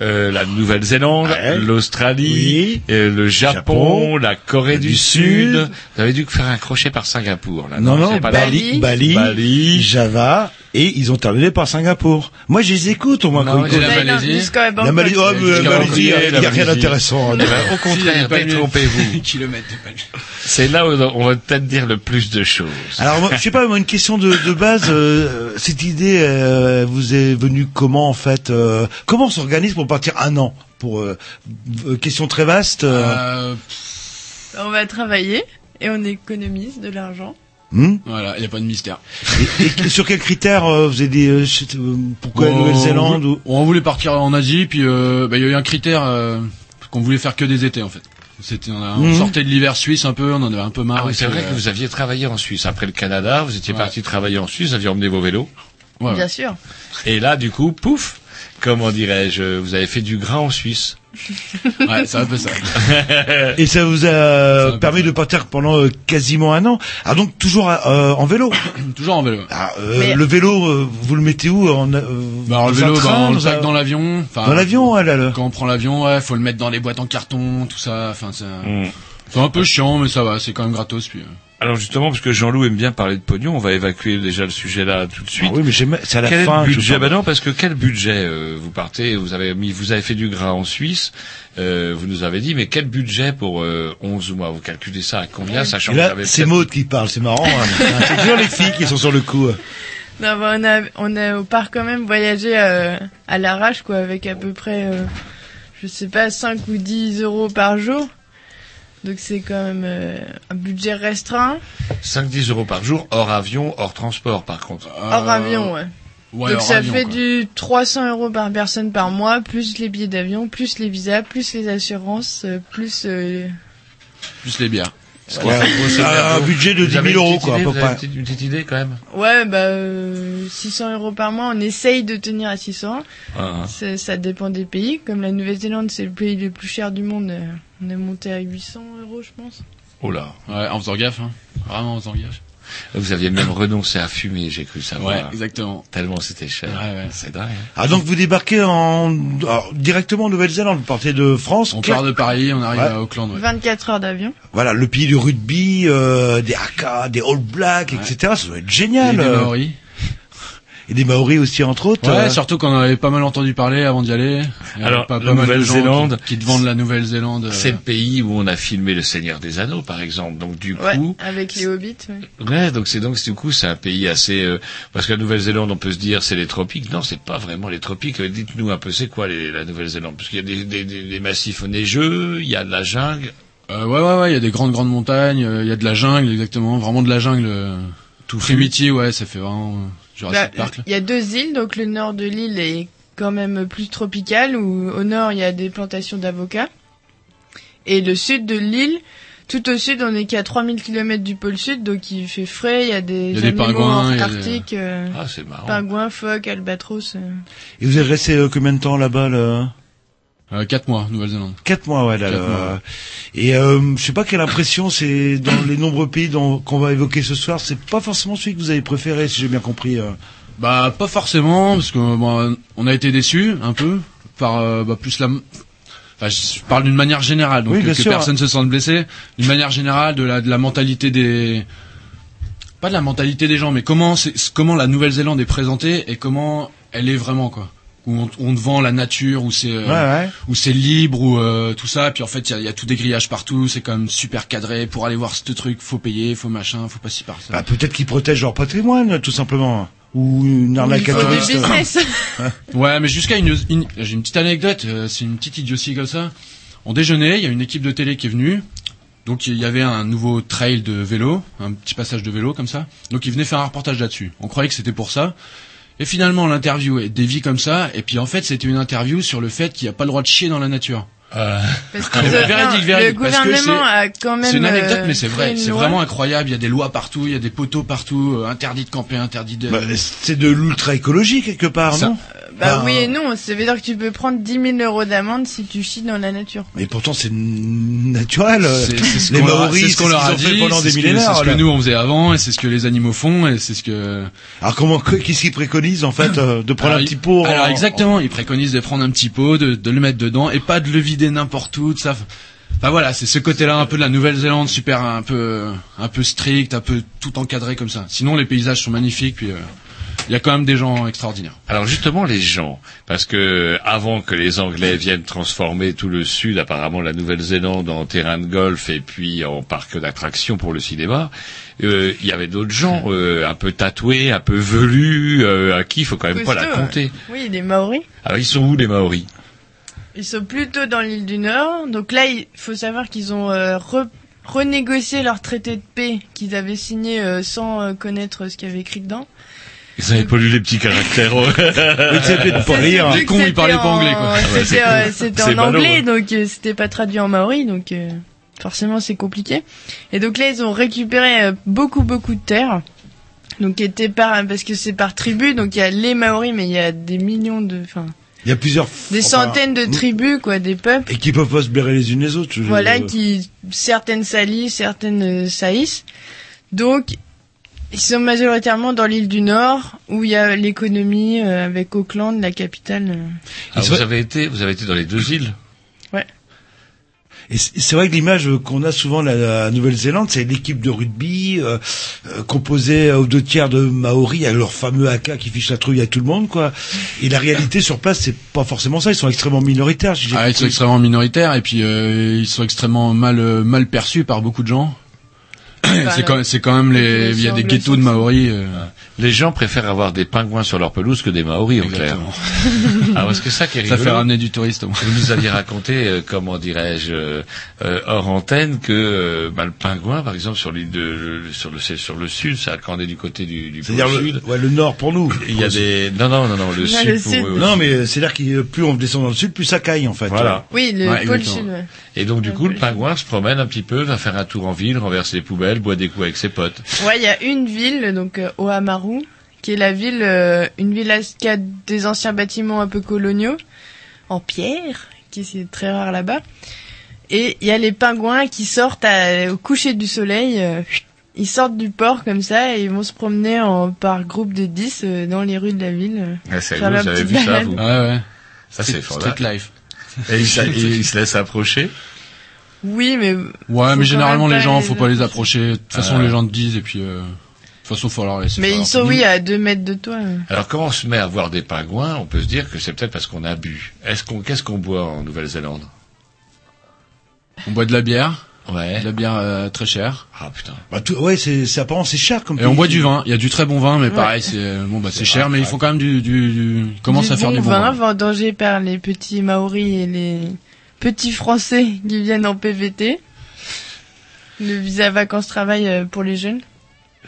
Euh, la Nouvelle-Zélande, l'Australie, euh, le Japon, Japon, la Corée du, du Sud. Sud. Vous avez dû faire un crochet par Singapour. Là, Non, non, pas Bali, Bali, Bali. Java, et ils ont terminé par Singapour. Moi, je les écoute, au moins, Non, j'ai la Malaisie. La oh, la Malaisie, il n'y a rien d'intéressant. hein. Au contraire, détrompez-vous. C'est là où on va peut-être dire le plus de choses. Alors, moi, je sais pas, moi, une question de, de base, euh, cette idée euh, vous est venue comment, en fait euh, Comment on s'organise pour partir un an pour euh, euh, question très vaste. euh, On va travailler et on économise de l'argent. Hmm Voilà, il n'y a pas de mystère. et, et sur quels critères euh, vous avez dit euh, pourquoi la On- Nouvelle-Zélande ou... On voulait partir en Asie, puis euh, bah, il y a eu un critère euh, qu'on voulait faire que des étés en fait. C'était, on, a- on Mhm. sortait de l'hiver suisse un peu, on en avait un peu marre. Ah oui, c'est vrai euh, que vous aviez travaillé en Suisse. Après le Canada, vous étiez Ouais. parti travailler en Suisse, vous aviez emmené vos vélos. Ouais, Bien sûr. Et là, du coup, pouf, comment dirais-je, vous avez fait du grain en Suisse. ouais, c'est un peu ça. Et ça vous a permis de partir pendant euh, quasiment un an. Ah donc toujours euh, en vélo. Toujours en vélo. Ah, euh, Mais- Le vélo, euh, vous le mettez où en, euh, Bah, alors, le vélo, bah, train, on le dans un- pack dans l'avion. Enfin, Dans l'avion, ouais, là, là. Quand on prend l'avion, ouais, faut le mettre dans les boîtes en carton, tout ça. Enfin, c'est, Hmm. C'est un peu chiant, mais ça va, c'est quand même gratos. Puis, euh. Alors justement, parce que Jean-Loup aime bien parler de pognon, on va évacuer déjà le sujet là tout de suite. Ah oui, mais j'aime- c'est à la quel fin budget? Bah non, parce que quel budget euh, vous partez Vous avez mis, vous avez fait du grain en Suisse. euh, vous nous avez dit, mais quel budget pour euh, 11 mois? Vous calculez ça à combien, sachant Et que vous là, avez c'est Maud qui parle, c'est marrant. hein. c'est toujours les filles qui sont sur le coup. Non, bah, on a, on a au part quand même voyagé euh, à l'arrache, quoi, avec à peu près, euh, je sais pas, 5 ou 10 euros par jour. Donc c'est quand même euh, un budget restreint. 5-10 euros par jour, hors avion, hors transport par contre. Hors avion, ouais. ouais, Donc hors ça avion, fait quoi. du 300 euros par personne par mois, plus les billets d'avion, plus les visas, plus les assurances, euh, plus... euh, Plus les bières. Ouais, c'est un budget de Vous 10 avez 000 une euros, quoi, à idée, peu vous avez près. une petite- une petite idée quand même. Ouais, bah euh, 600 euros par mois, on essaye de tenir à 600. Ah, ah. Ça, ça dépend des pays. Comme la Nouvelle-Zélande, c'est le pays le plus cher du monde. On est monté à 800 euros, je pense. Oh là. Ouais, en faisant gaffe, hein. Vraiment en faisant gaffe. Vous aviez même renoncé à fumer, j'ai cru savoir. Ouais, exactement. Tellement c'était cher. Ouais, ouais. C'est dingue. hein. Ah donc vous débarquez en alors, directement en Nouvelle-Zélande, vous partez de France. On part de Paris, on arrive Ouais. à Auckland. Ouais. 24 heures d'avion. Voilà, le pays du rugby, euh, des Haka, des All Blacks, etc. Ça doit être génial. Et des. Maoris. Et des Maoris aussi entre autres. Ouais, euh. surtout qu'on en avait pas mal entendu parler avant d'y aller. Alors, pas, la Nouvelle-Zélande, qui, qui te vendent la Nouvelle-Zélande. euh, C'est le pays où on a filmé Le Seigneur des Anneaux, par exemple. Donc du Ouais, coup, avec les hobbits. ouais. ouais, donc c'est donc du coup c'est un pays assez euh, parce que la Nouvelle-Zélande, on peut se dire c'est les tropiques. Non, c'est pas vraiment les tropiques. Euh, Dites-nous un peu, c'est quoi les, la Nouvelle-Zélande? Parce qu'il y a des, des, des, des massifs neigeux, il y a de la jungle. Euh, ouais, ouais, ouais, il y a des grandes, grandes montagnes, euh, il y a de la jungle, exactement, vraiment de la jungle. euh, tout Primitive, ouais, ça fait vraiment euh, Jurassic Bah, Park. Il y a deux îles, donc le nord de l'île est quand même plus tropical, où au nord il y a des plantations d'avocats. Et le sud de l'île, tout au sud, on est qu'à 3000 km du pôle sud, donc il fait frais, il y a des, Il y a des animaux pingouins, il y a des- arctiques, euh, Ah, c'est marrant. pingouins, phoques, albatros. euh. Et vous êtes resté euh, combien de temps là-bas là? Euh, quatre mois, Nouvelle-Zélande. Quatre mois, ouais. Là, Quatre là. mois. Et euh, je sais pas quelle impression c'est dans les nombreux pays qu'on va évoquer ce soir. C'est pas forcément celui que vous avez préféré, si j'ai bien compris. euh. Bah pas forcément parce que bon, on a été déçus un peu par euh, bah, plus la Enfin, je parle d'une manière générale, donc Oui, bien que sûr. personne se sente blessé. D'une manière générale, de la, de la mentalité des, pas de la mentalité des gens, mais comment comment la Nouvelle-Zélande est présentée et comment elle est vraiment quoi. Où on, on te vend la nature, où c'est, euh, Ouais, ouais. où c'est libre, où euh, tout ça. Puis en fait, il y a, y a tout des grillages partout. C'est quand même super cadré. Pour aller voir ce truc, faut payer, faut machin, faut pas s'y par ça. Bah, peut-être qu'ils protègent leur patrimoine, tout simplement. Ou une arnaque Il à. Ouais, mais jusqu'à une, une- j'ai une petite anecdote, euh, c'est une petite idiotie comme ça. On déjeunait, il y a une équipe de télé qui est venue. Donc il y avait un nouveau trail de vélo, un petit passage de vélo comme ça. Donc ils venaient faire un reportage là-dessus. On croyait que c'était pour ça. Et finalement l'interview dévie comme ça. Et puis en fait c'était une interview sur le fait qu'il n'y a pas le droit de chier dans la nature. Parce que le- véridique, non, véridique, le parce que gouvernement c'est- a quand même. C'est une anecdote, euh, mais c'est fait vrai. C'est vraiment incroyable. Il y a des lois partout, il y a des poteaux partout, euh, interdit de camper, interdit de. Bah, c'est de l'ultra écologie quelque part, Ça- non Bah Bah, oui et non, ça veut dire que tu peux prendre 10 000 euros d'amende si tu chies dans la nature. Mais pourtant c'est naturel. C'est c'est ce les qu'on leur a- Maoris, c'est ce qu'on leur a dit, pendant c'est des ce que- millénaires. C'est ce que nous on faisait avant, et c'est ce que les animaux font, et c'est ce que. Alors comment, qu'est-ce qu'ils préconisent en fait euh, De prendre Alors, un petit pot Alors en- exactement, ils préconisent de prendre un petit pot, de, de le mettre dedans, et pas de le vider n'importe où, de ça. Enfin voilà, c'est ce côté-là un peu de la Nouvelle-Zélande, super un peu un peu strict, un peu tout encadré comme ça. Sinon les paysages sont magnifiques, puis euh, il y a quand même des gens extraordinaires. Alors justement les gens, parce que avant que les Anglais viennent transformer tout le sud, apparemment la Nouvelle-Zélande en terrain de golf et puis en parc d'attractions pour le cinéma, euh, il y avait d'autres gens euh, un peu tatoués, un peu velus, euh, à qui il faut quand même pas la compter. Oui, les Maoris. Alors ils sont où les Maoris? Ils sont plutôt dans l'île du Nord. Donc là, il faut savoir qu'ils ont euh, re- renégocier leur traité de paix qu'ils avaient signé euh, sans euh, connaître ce qu'il y avait écrit dedans. Ils avaient pas lu les petits caractères. C'est peut-être pour rire. Les cons, ils c'était parlaient pas anglais, quoi. C'était euh, c'était en ballot, anglais, donc euh, c'était pas traduit en maori, donc euh, forcément c'est compliqué. Et donc là ils ont récupéré euh, beaucoup beaucoup de terres. Donc qui étaient par parce que c'est par tribu, donc il y a les Maoris, mais il y a des millions de, enfin Il y a plusieurs. des enfin, centaines de tribus quoi, des peuples. Et qui peuvent pas se blairer les unes les autres. je- Voilà, je- qui certaines s'allient, certaines euh, saillissent. Donc, ils sont majoritairement dans l'île du Nord, où il y a l'économie euh, avec Auckland, la capitale. euh. Ah, vous avez été, vous avez été dans les deux îles. Et c'est c'est vrai que l'image qu'on a souvent de la Nouvelle-Zélande, c'est l'équipe de rugby euh, euh, composée aux deux tiers de Maoris, avec leur fameux AK qui fiche la trouille à tout le monde, quoi. Et la réalité sur place, c'est pas forcément ça. Ils sont extrêmement minoritaires. si Ah, ils sont extrêmement minoritaires et puis euh, ils sont extrêmement mal euh, mal perçus par beaucoup de gens. c'est quand c'est quand même les il y a des ghettos de Maoris. euh, Les gens préfèrent avoir des pingouins sur leur pelouse que des maoris, en clair. Ah, parce que ça qui est Ça rigolo. fait ramener du touriste au moins. Vous nous aviez raconté, euh, comment dirais-je, euh, euh, hors antenne, que euh, bah, le pingouin, par exemple, sur l'île de, le- sur le c'est sur le sud, ça quand on est du côté du, du pôle C'est-à-dire le, sud. ouais, le nord pour nous. Il y a des non non non non le Ouais, sud le pour sud. eux Non, mais c'est-à-dire que plus on descend dans le sud, plus ça caille en fait. Voilà. Oui, le Ouais, pôle sud. ouais. Et donc du coup, le pingouin se promène un petit peu, va faire un tour en ville, renverse les poubelles, boit des coups avec ses potes. Ouais, il y a une ville, donc euh, Qui est la ville, euh, une ville à- qui a des anciens bâtiments un peu coloniaux, en pierre, qui c'est très rare là-bas. Et il y a les pingouins qui sortent à- au coucher du soleil. euh, ils sortent du port comme ça et ils vont se promener en, par groupe de 10 euh, dans les rues de la ville. euh, Ah, c'est- vous avez vu ça, vous Ouais ouais. Ça c'est Street formidable. life. Et il, se- il se laisse approcher. Oui, mais Ouais, mais généralement les gens, les faut pas les approcher. De toute façon, Ah. les gens te disent et puis euh, toute façon, faut leur laisser. mais faire ils sont oui à 2 mètres de toi. Alors quand on se met à voir des pingouins, on peut se dire que c'est peut-être parce qu'on a bu. Est-ce qu'on qu'est-ce qu'on boit en Nouvelle-Zélande? On boit de la bière, Ouais. de la bière euh, très chère. Ah putain. Bah, tout- ouais, c'est, c'est apparemment c'est cher comme. Et on boit du vin. Il y a du très bon vin, mais Ouais. pareil, c'est euh, bon bah c'est C'est cher, mais il faut quand même du du, du... commence du à faire bon du bon vin, vin. vendangé par les petits Maoris et les petits Français qui viennent en PVT. Le visa vacances-travail euh, pour les jeunes.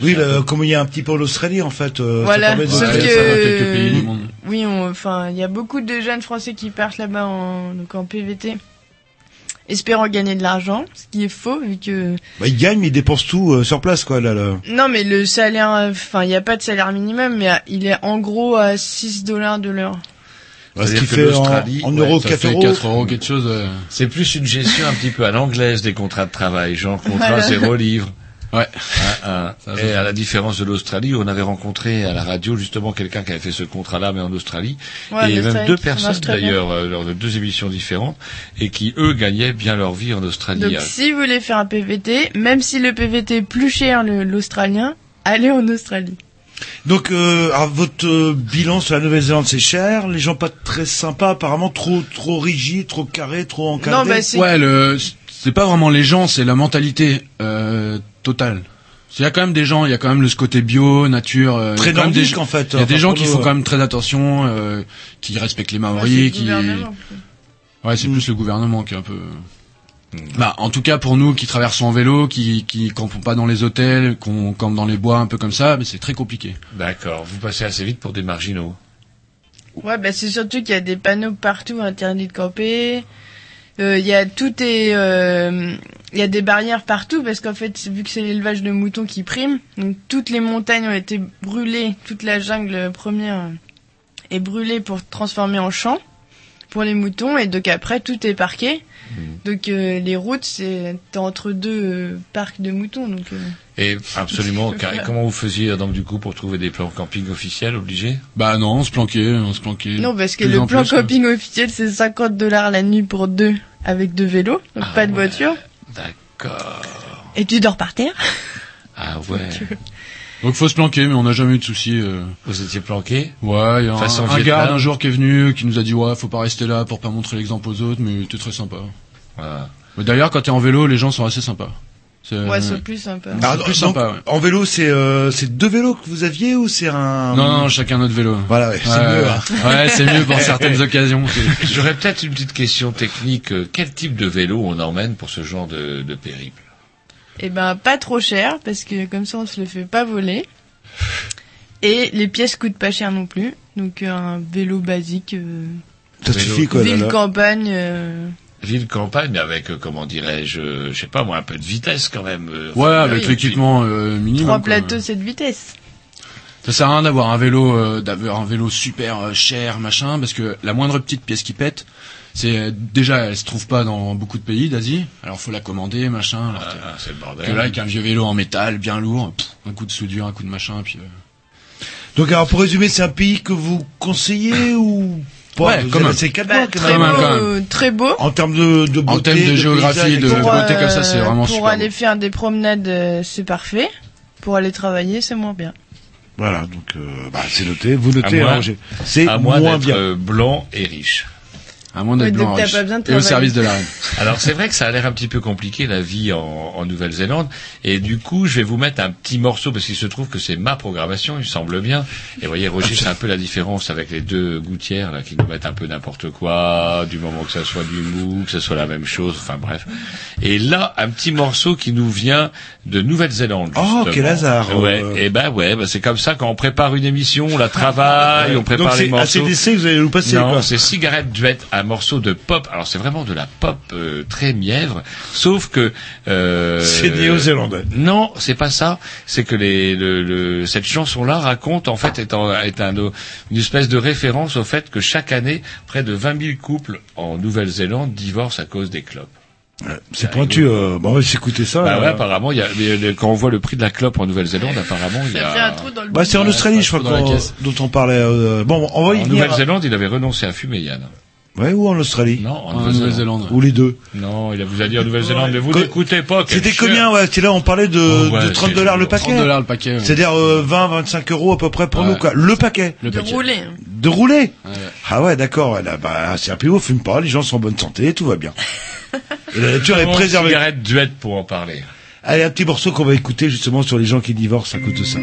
Oui, le- comme il y a un petit peu en Australie en fait. euh, ça Voilà, permet de- sauf Ouais, que- ça pays du monde. Oui, on- enfin, il y a beaucoup de jeunes Français qui partent là-bas en, donc en PVT, espérant gagner de l'argent, ce qui est faux vu que Bah, ils gagnent, mais ils dépensent tout euh, sur place quoi. Là, là. non, mais le salaire, euh, enfin, il n'y a pas de salaire minimum, mais il est en gros à 6 dollars de l'heure. Ce C'est-à-dire qui fait en, l'Australie, en ouais, euros Ça 4 fait euros. 4 euros quelque chose. euh. C'est plus une gestion un petit peu à l'anglaise des contrats de travail, genre contrat Voilà. zéro livre. Ouais. Un. Ça, Et à la différence de l'Australie, on avait rencontré à la radio justement quelqu'un qui avait fait ce contrat-là, mais en Australie, Ouais, et même deux personnes d'ailleurs, euh, lors de deux émissions différentes, et qui eux gagnaient bien leur vie en Australie. Donc, si vous voulez faire un PVT, même si le PVT est plus cher l'Australien, allez en Australie. Donc, euh, alors, votre euh, bilan sur la Nouvelle-Zélande, c'est cher. Les gens pas très sympas, apparemment trop trop rigides, trop carrés, trop encadrés. Non, bah, c'est Ouais, le c'est pas vraiment les gens, c'est la mentalité euh, totale. Il y a quand même des gens, il y a quand même le ce côté bio, nature. euh, très il y a quand même des nordique gens- en fait. Il y a des gens qui font quand même très attention, euh, qui respectent les Maoris, le qui. Ouais, c'est Mm. plus le gouvernement qui est un peu. Mm. Bah, en tout cas pour nous qui traversons en vélo, qui qui campons pas dans les hôtels, qu'on campe dans les bois un peu comme ça, mais c'est très compliqué. D'accord, vous passez assez vite pour des marginaux. Ouais, bah c'est surtout qu'il y a des panneaux partout interdits de camper. Euh, Il y a tout est, euh, il y a des barrières partout parce qu'en fait, vu que c'est l'élevage de moutons qui prime, donc toutes les montagnes ont été brûlées, toute la jungle première est brûlée pour transformer en champ pour les moutons et donc après tout est parqué. Donc euh, les routes c'est entre deux euh, parcs de moutons donc. euh, Et absolument, car- comment vous faisiez euh, donc du coup pour trouver des plans camping officiels obligés? Bah non, on se planquait, on se planquait. Non, parce que le plan plus, camping officiel, c'est 50 dollars la nuit pour deux avec deux vélos, donc Ah pas de ouais. voiture. D'accord. Et tu dors par terre. Ah ouais. Donc faut se planquer, mais on n'a jamais eu de soucis. euh. Vous étiez planqué Ouais, il y a un, un un jour qui est venu, qui nous a dit ouais, faut pas rester là pour pas montrer l'exemple aux autres, mais c'était très sympa. Voilà. Mais D'ailleurs, quand t'es en vélo, les gens sont assez sympas. Ouais, c'est plus sympa. c'est Ah, plus donc, sympa. Ouais. En vélo, c'est euh, c'est deux vélos que vous aviez ou c'est un Non, non, chacun notre vélo. Voilà, ouais, c'est mieux. ouais. hein. Ouais, c'est mieux pour certaines occasions. J'aurais peut-être une petite question technique. Euh, Quel type de vélo on emmène pour ce genre de, de périple? Eh ben, pas trop cher, parce que comme ça, on se le fait pas voler. Et les pièces coûtent pas cher non plus. Donc, un vélo basique. euh, Ça suffit, quoi, là, là. Ville-campagne. euh, Ville campagne, mais avec, euh, comment dirais-je, euh, je sais pas moi, un peu de vitesse quand même. euh, Ouais, enfin, avec oui, l'équipement euh, minimum. Trois plateaux, cette vitesse. Ça sert à rien d'avoir un vélo, euh, d'avoir un vélo super euh, cher, machin, parce que la moindre petite pièce qui pète, c'est déjà, elle se trouve pas dans beaucoup de pays d'Asie. Alors faut la commander, machin. Alors, Ah, c'est le bordel. que là, avec un vieux vélo en métal, bien lourd, pff, un coup de soudure, un coup de machin, puis. euh, Donc alors pour résumer, c'est un pays que vous conseillez ou pas Ouais, même. assez quatre Bah, très, beau, euh, très beau. En termes de, de beauté, En termes de géographie, paysage, de-. Pour, beauté comme ça, c'est euh, vraiment Pour super aller beau. faire des promenades, euh, c'est parfait. Pour aller travailler, c'est moins bien. Voilà, donc euh, bah, c'est noté. Vous notez, moins- Roger. C'est moins moins bien. euh, blanc et riche. À moins d'être blanc riche. Et au service de la reine. Alors c'est vrai que ça a l'air un petit peu compliqué la vie en, en Nouvelle-Zélande et du coup je vais vous mettre un petit morceau parce qu'il se trouve que c'est ma programmation il me semble bien et vous voyez Roger c'est un peu la différence avec les deux gouttières là qui nous mettent un peu n'importe quoi du moment que ça soit du mou que ça soit la même chose enfin bref et là un petit morceau qui nous vient de Nouvelle-Zélande Oh, quel hasard, ouais euh. et ben ouais bah, c'est comme ça quand on prépare une émission on la travaille on prépare Donc les c'est morceaux ACDC que vous allez nous passer, non, quoi. c'est Cigarette Duet, un morceau de pop. Alors c'est vraiment de la pop euh, très mièvre, sauf que euh, C'est néo-zélandais. Non, c'est pas ça. C'est que les, le, le- cette chanson-là raconte en fait est, en- est un, une espèce de référence au fait que chaque année près de 20 000 couples en Nouvelle-Zélande divorcent à cause des clopes. C'est pointu. Euh, bon, on va s'écouter ça. Bah ouais, euh. apparemment, il y a, mais, euh, quand on voit le prix de la clope en Nouvelle-Zélande, apparemment, il y a. un trou dans le Bah, c'est en. Australie, je crois, dans la qu'on- caisse. dont on parlait. euh, bon, on va y En venir. Nouvelle-Zélande, il avait renoncé à fumer, Yann. Ouais, ou en Australie. Non, en En Nouvelle-Zélande. Ou les deux. Non, il a vous a dit en Nouvelle-Zélande, mais vous n'écoutez pas. C'était combien, ouais C'est là, on parlait de, Oh, ouais, de 30 c'est dollars le paquet. 30 dollars le paquet. ouais. C'est-à-dire euh, 20, 25 euros à peu près pour Ouais. nous, quoi. Le paquet. Le De paquet. rouler. De rouler. Ouais. Ah ouais, d'accord. bah, c'est un pays où on fume pas, les gens sont en bonne santé, tout va bien. Et la nature est Bon, préservée. Cigarette duet pour en parler. Allez, un petit morceau qu'on va écouter justement sur les gens qui divorcent à cause de ça.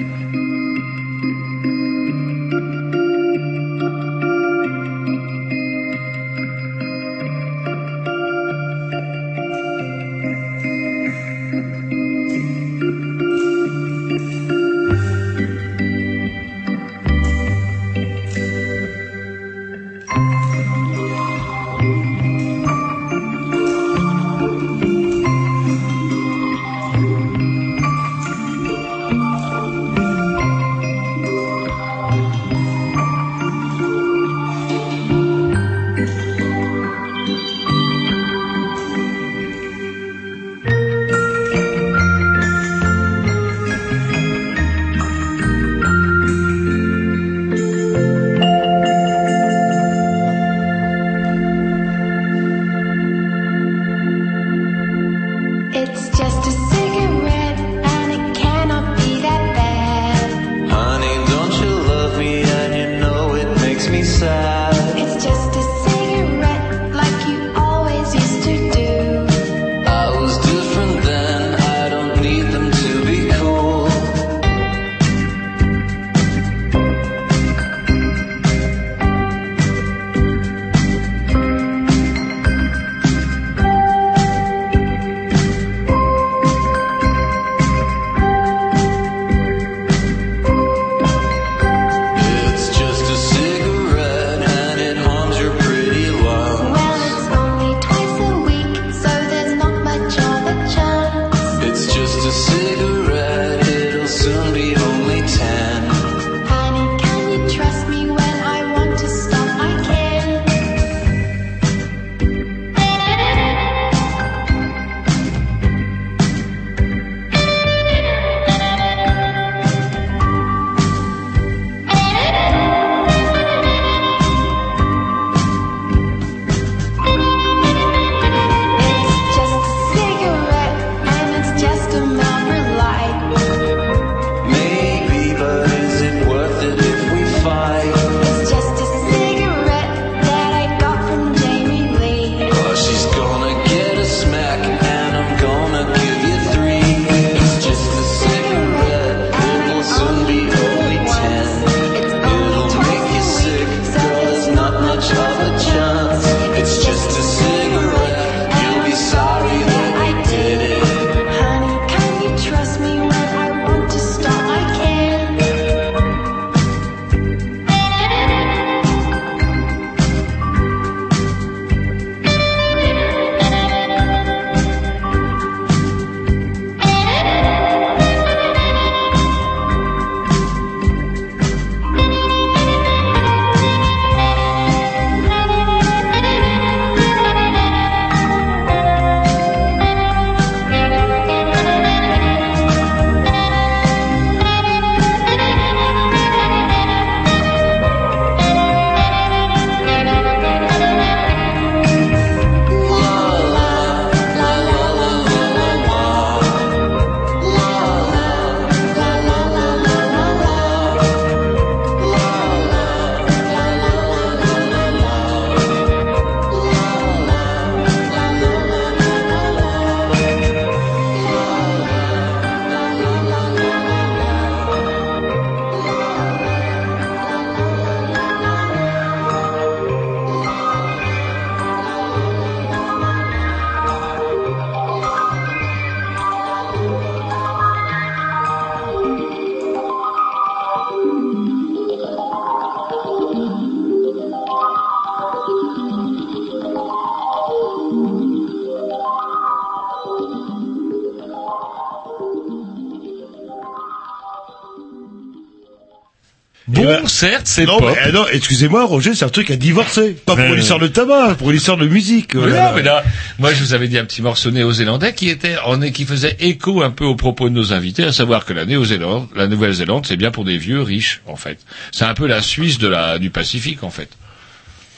Certes, c'est non, pop. mais, euh, non, excusez-moi, Roger, c'est un truc à divorcer. Pas pour Euh. une histoire de tabac, pour une histoire de musique. Euh, là. mais là, moi, je vous avais dit un petit morceau néo-zélandais qui était, en, qui faisait écho un peu aux propos de nos invités, à savoir que la Néo-Zélande, la Nouvelle-Zélande, c'est bien pour des vieux riches, en fait. C'est un peu la Suisse de la, du Pacifique, en fait.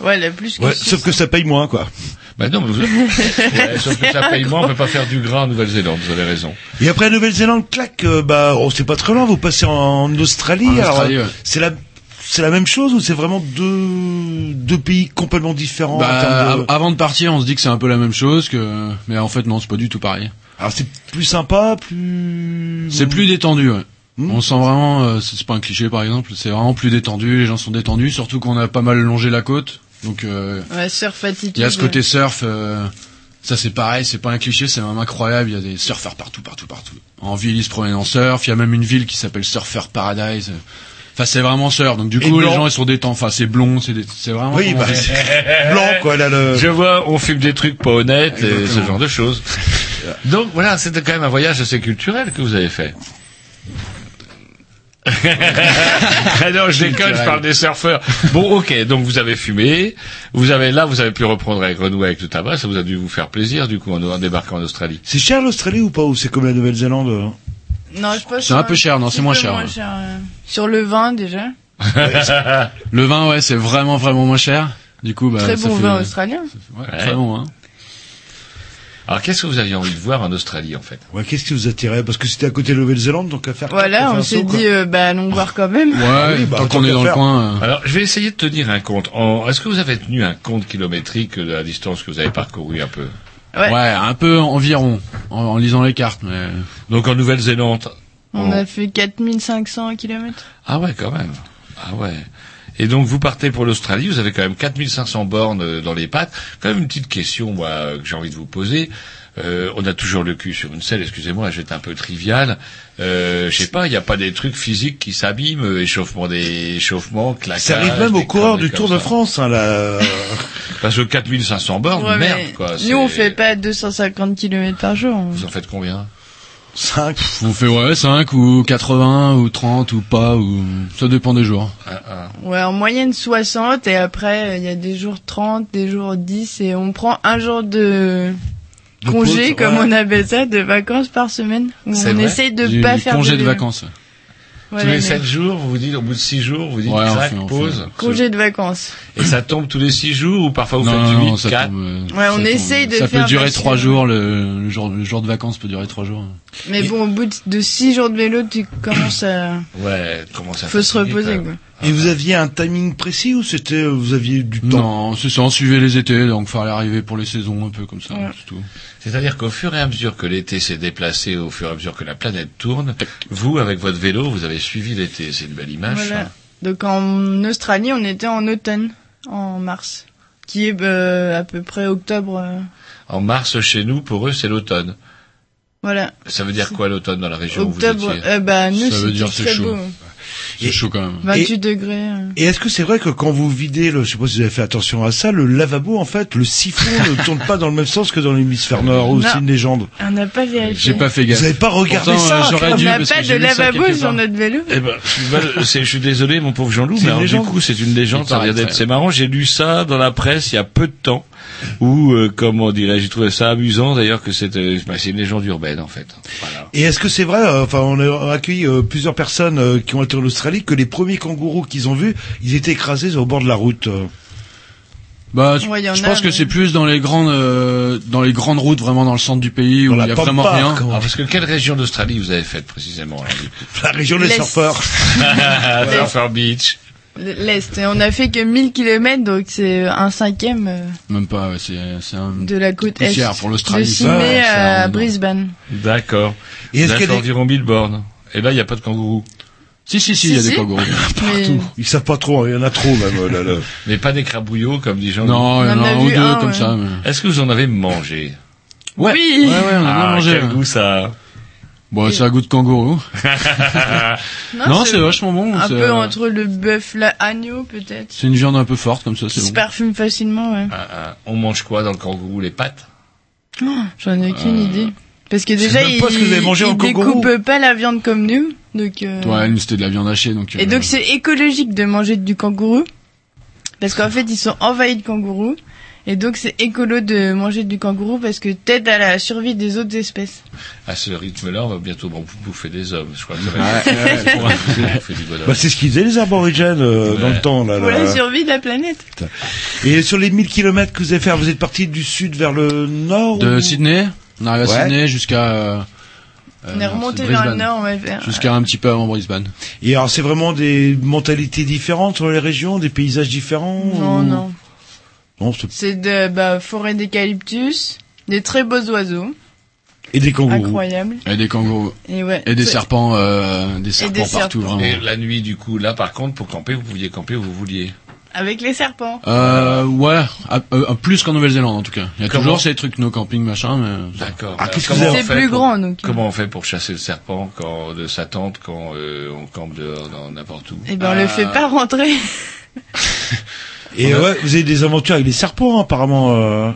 Ouais, la plus que Ouais, suisse. sauf que ça paye moins, quoi. Bah non, mais vous... ouais, sauf que ça paye moins, on peut pas faire du gras en Nouvelle-Zélande, vous avez raison. Et après la Nouvelle-Zélande, clac, euh, bah, oh, c'est pas très loin, vous passez en Australie. En alors, Australie, euh, ouais. c'est la, c'est la même chose ou c'est vraiment deux, deux pays complètement différents en Bah, termes de- av- avant de partir, on se dit que c'est un peu la même chose, que, mais en fait non, c'est pas du tout pareil. Alors c'est plus sympa, plus. C'est plus détendu, ouais. On sent vraiment, euh, c'est c'est pas un cliché par exemple, c'est vraiment plus détendu, les gens sont détendus, surtout qu'on a pas mal longé la côte, donc euh, Ouais, surf attitude. il y a ce côté surf, euh, ça c'est pareil, c'est pas un cliché, c'est même incroyable, il y a des surfeurs partout, partout, partout. En ville, ils se promènent en surf, il y a même une ville qui s'appelle Surfer Paradise. Enfin, c'est vraiment surf, donc du Et coup, les gens ils sont détendus, enfin c'est blond, c'est des- c'est vraiment... Oui, bah, blanc, quoi, là, le. Je vois, on filme des trucs pas honnêtes et ce genre de choses. Donc voilà, c'était quand même un voyage assez culturel que vous avez fait. ah non, je déconne, je parle des surfeurs. Bon, ok, donc vous avez fumé, vous avez là, vous avez pu reprendre avec renouer avec le tabac, ça vous a dû vous faire plaisir du coup en, en débarquant en Australie. C'est cher l'Australie ou pas ou c'est comme la Nouvelle-Zélande euh Non, je pense C'est un peu cher, non, c'est moins cher, moins ouais. cher, euh, Sur le vin, déjà. Le vin, ouais, c'est vraiment, vraiment moins cher. Du coup, bah, Très ça bon fait- vin australien. Ouais, Ouais. très bon, hein. Alors qu'est-ce que vous aviez envie de voir en Australie en fait? Ouais, qu'est-ce qui vous attirait? Parce que c'était à côté de la Nouvelle-Zélande, donc à faire. Voilà, à faire on s'est dit, euh, bah, allons voir quand même. Ouais, oui, bah, tant tant qu'on est dans le coin. euh, Alors je vais essayer de tenir un compte. En... Est-ce que vous avez tenu un compte kilométrique de la distance que vous avez parcouru un peu? Ouais. Ouais, un peu environ, en, en lisant les cartes, mais... Donc en Nouvelle-Zélande. On a fait 4500 km. Ah ouais, quand même. Ah ouais. Et donc vous partez pour l'Australie, vous avez quand même 4500 bornes euh, dans les pattes. Quand même une petite question, moi, que j'ai envie de vous poser. Euh, on a toujours le cul sur une selle, excusez-moi, je vais être un peu trivial. Euh, je sais pas, il n'y a pas des trucs physiques qui s'abîment, euh, échauffement des échauffements, claquages. Ça arrive même coureurs conneries du Tour de. France, hein, là. Parce que 4500 bornes, Ouais, merde, quoi. Nous, on fait pas 250 km par jour. on- Vous en faites combien 5. On fait, ouais, 5 ou 80 ou 30 ou pas, ou... Ça dépend des jours. Ah, ah. Ouais, en moyenne 60 et après, il y a des jours 30, des jours 10 et on prend un jour de De congé, pause, comme ouais. on appelle ça, de vacances par semaine. On essaye de Du pas faire congé de, vélo. vacances. Voilà, tous les mais- 7 jours, vous vous dites, au bout de 6 jours, vous dites Ouais, on crac, fait- pause. Congé de vacances. Et ça tombe tous les 6 jours ou parfois vous non, faites non, 8, non, ça 4 tombe, euh, Ouais, on tombe. essaye de Ça faire peut durer maximum. 3 jours, le, le jour, le jour de vacances peut durer 3 jours. Mais bon, au bout de- de 6 jours de vélo, tu commences à... Ouais, comment ça Faut se reposer, quoi. Et vous aviez un timing précis ou c'était, vous aviez du temps? Non, c'est ça, on suivait les étés, donc fallait arriver pour les saisons un peu comme ça, Ouais. c'est tout. C'est-à-dire qu'au fur et à mesure que l'été s'est déplacé, au fur et à mesure que la planète tourne, vous, avec votre vélo, vous avez suivi l'été. C'est une belle image, Voilà. Donc en Australie, on était en automne, en mars, qui est euh, à peu près octobre. euh, En mars, chez nous, pour eux, c'est l'automne. voilà. Ça veut dire quoi, l'automne, dans la région Octobre, où vous étiez? euh, bah nous Ça veut dire c'est chaud. beau. C'est chaud quand même. 28 degrés. euh. Et est-ce que c'est vrai que quand vous videz, le, je sais pas si vous avez fait attention à ça, le lavabo, en fait, le siphon ne tourne pas dans le même sens que dans l'hémisphère nord, ou c'est une légende On n'a pas vérifié. J'ai pas fait gaffe. Vous avez pas regardé Pourtant, ça euh, j'aurais On dû, n'a parce pas de ça lavabo sur notre vélo. Eh ben, je suis je suis désolé, mon pauvre Jean-Loup, C'est mais une alors, du légende. coup, c'est une légende, ça c'est marrant, j'ai lu ça dans la presse il y a peu de temps, où, euh, comment dirais-je, j'ai trouvé ça amusant, d'ailleurs, que c'était, bah, c'est une légende urbaine, en fait. Voilà. Et est-ce que c'est vrai, euh, enfin, on a accueilli euh, plusieurs personnes euh, qui ont été en Australie, que les premiers kangourous qu'ils ont vus, ils étaient écrasés au bord de la route. euh? Bah, je, Ouais, y en je a, pense que mais- c'est plus dans les grandes, euh, dans les grandes routes, vraiment dans le centre du pays où il la y a vraiment rien. Alors, parce que quelle région d'Australie vous avez faite, précisément, coup? La région des L'Est. surfeurs. Surfer Beach. L'Est. On a fait que 1000 km, donc c'est un cinquième euh, Même pas, ouais, c'est, c'est un, de la côte Est. pour De l'Australie. ça, Sydney c'est à. Brisbane. D'accord. Et est-ce qu'il y a des... environ 1000 bornes. Et là, il n'y a pas de kangourous. Si, si, si, Si, il y a si. des kangourous. Mais Ils savent pas trop, hein, il y en a trop même. euh, là, là. Mais pas des crabouillots, comme dit Jean. Non, il y en a un ou deux un, comme ouais. ça. Mais... Est-ce que vous en avez mangé Ouais. Oui. Ouais, ouais, on a Ah, mangé. quel goût ça a. Bon, c'est un goût de kangourou. Non, c'est vachement bon. Un peu euh, entre le bœuf, l'agneau peut-être. C'est une viande un peu forte comme ça, Qui c'est se bon. parfume facilement, ouais. Ah, ah. On mange quoi dans le kangourou Les pâtes? Oh, J'en ai aucune Euh, idée. Parce que déjà, ils, kangourou. découpent pas la viande comme nous. Donc, euh, Ouais, nous c'était de la viande hachée, donc. Et euh, donc c'est écologique de manger du kangourou. Parce qu'en fait, ils sont envahis de kangourous. Et donc c'est écolo de manger du kangourou parce que t'aides à la survie des autres espèces. À ce rythme-là, on va bientôt bouffer des hommes. Je crois que ça va. Bah, c'est ce qu'ils faisaient les aborigènes euh, dans le temps. Là, Pour là. la survie de la planète. Et sur les 1000 kilomètres que vous avez fait, vous êtes parti du sud vers le nord De ou- Sydney, on arrive à Ouais. Sydney jusqu'à. euh, On est euh, remonté vers le nord, on va faire. Jusqu'à un petit peu avant Brisbane. Et alors, c'est vraiment des mentalités différentes sur les régions, des paysages différents Non, ou- non. Non, c'est- C'est de bah, forêt d'eucalyptus, des très beaux oiseaux, Et des kangourous. incroyables. Et des kangourous. Et ouais. Et des C'est- serpents, euh, des serpents des partout, serpents. vraiment. Et la nuit, du coup, là, par contre, pour camper, vous pouviez camper où vous vouliez. Avec les serpents. Euh, ouais, à- euh, plus qu'en Nouvelle-Zélande en tout cas. Il y a Comment toujours ces trucs no camping machin, mais. D'accord. Ah, qu'est-ce que vous avez- C'est plus pour- grand, donc. Comment on fait pour chasser le serpent quand de sa tente quand euh, on campe dehors dans n'importe où Et ben on le fait pas rentrer. Et ouais, vous avez des aventures avec les serpents, apparemment. Euh...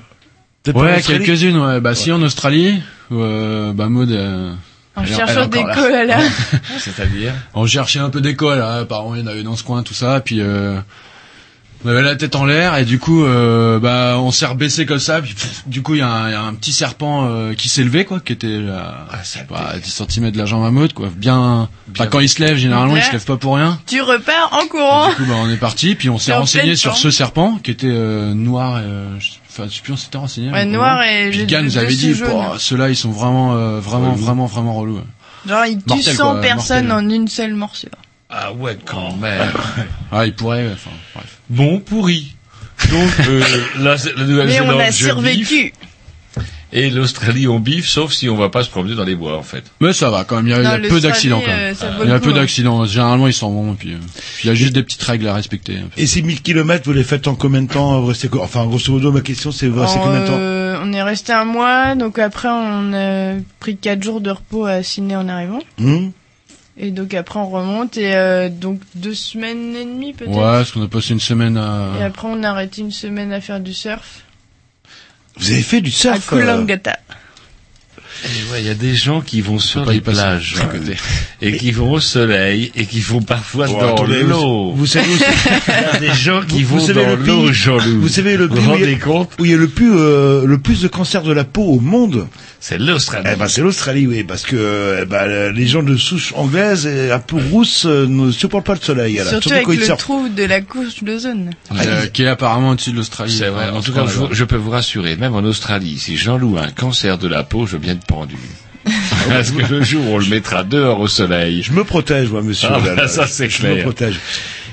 Ouais, quelques-unes, ouais. Bah si en Australie, euh, bah Maud, euh, En cherchant des koalas. C'est-à-dire On cherchait un peu d'école, là. apparemment il y en avait dans ce coin, tout ça, puis euh, on avait la tête en l'air et du coup, euh, bah on s'est rebaissé comme ça, puis pff, du coup il y, a un- il y a un petit serpent euh, qui s'est levé, quoi, qui était à, Ah, ça bah, à 10 cm de la jambe à Maud, quoi. Bien. Bien. Enfin, quand il se lève, généralement il se lève pas pour rien. Tu repars en courant. Du coup, bah, on est parti, puis on s'est renseigné sur ce serpent qui était euh, noir. et, euh, je- Enfin, je sais plus, on s'était renseigné. Ouais, noir vraiment. et Puis le gars nous avait dit, ceux-là, ils sont vraiment, euh, vraiment, vraiment, vraiment relous. ouais. Genre il tue Mortel, 100 quoi, personnes mortel. en une seule morsure. Ah ouais, quand même. Ah, il pourrait. Enfin, bref. Bon, pourri. Donc, euh, la, la Mais Nouvelle-Zélande, on a survécu. et l'Australie, on biffe, sauf si on va pas se promener dans les bois, en fait. Mais ça va quand même. Il y a, il y a Non, peu d'accidents quand même. euh, Il y a peu hein. d'accidents. Généralement, ils s'en vont. Puis, euh, puis il y a juste des petites règles à respecter. Et ces 1000 kilomètres, vous les faites en combien de temps co- Enfin, grosso modo, ma question, c'est vous restez En, combien de temps euh, on est resté un mois, donc après on a pris 4 jours de repos à Sydney en arrivant. Hmm Et donc après on remonte et euh, donc deux semaines et demie peut-être. Ouais, parce qu'on a passé une semaine à. Et après on a arrêté une semaine à faire du surf Vous avez fait du à surf euh, Coolangatta. Et ouais, il y a des gens qui vont sur les plages, côté, et qui vont au soleil, et qui vont parfois Bon, dans l'eau. Vous, vous savez où Il y a des gens qui Vous- vont vous dans le l'eau, Jean-Loup. Vous savez le Vous pays vous où il y a- rendez compte où il y a le plus euh, le plus de cancer de la peau au monde C'est l'Australie. Eh ben c'est l'Australie, oui, parce que eh ben, les gens de souche anglaise et un peu rousse euh, ne supportent pas le soleil. Surtout quand avec le trou de la couche d'ozone. Euh, qui est apparemment au-dessus de l'Australie. C'est vrai. En tout cas, je peux vous rassurer, même en Australie, si Jean-Loup a un cancer de la peau, je viens de pendu. Parce que le jour où on le mettra dehors au soleil. Je me protège, moi, monsieur. Ah, bah, ça, c'est je clair. me protège.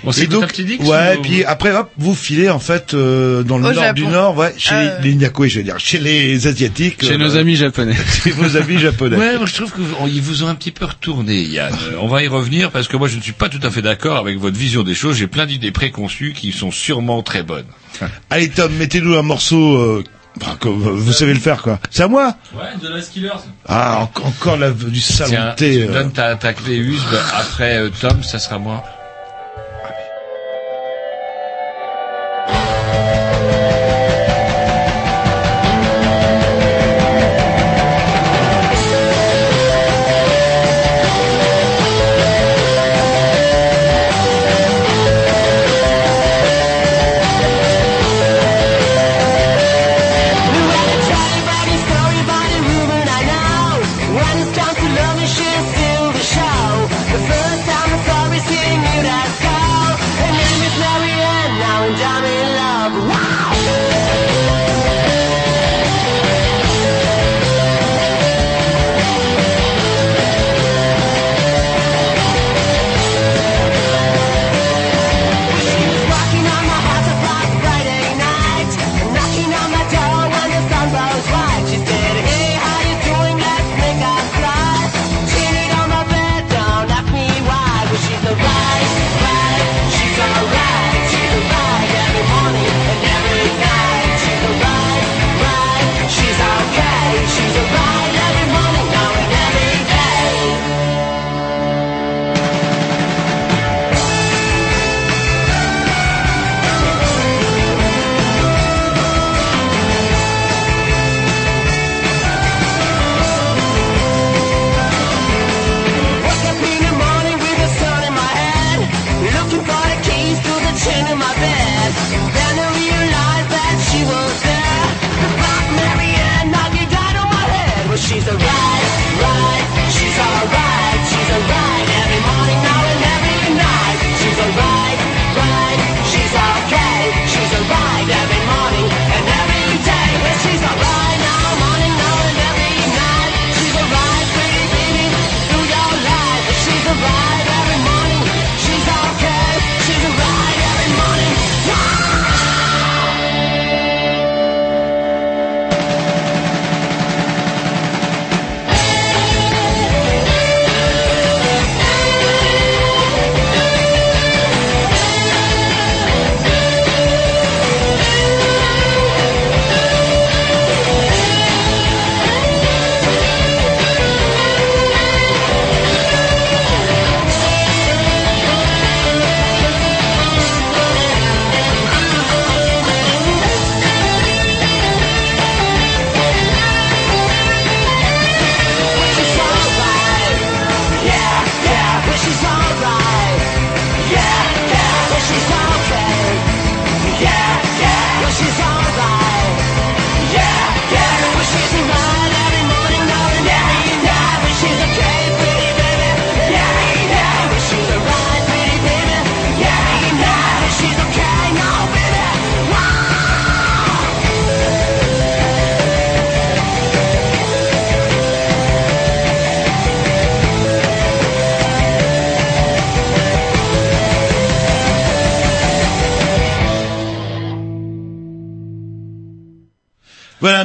On et donc, ouais, ou- puis après, hop, vous filez en fait euh, dans le Au nord Japon. du nord, ouais, chez Euh. les Nyakoi, je veux dire, chez les asiatiques, Chez euh, nos amis japonais. chez vos amis japonais. Ouais, moi je trouve qu'ils vous ont un petit peu retourné, Yann. On va y revenir parce que moi je ne suis pas tout à fait d'accord avec votre vision des choses. J'ai plein d'idées préconçues qui sont sûrement très bonnes. Allez Tom, mettez-nous un morceau. Enfin, comme, euh, vous savez le faire quoi. C'est à moi Ouais, de la Skillers. Ah, en- encore la, du Tiens, salenté. tu euh. donnes ta, ta clé USB. Après euh, Tom, ça sera moi.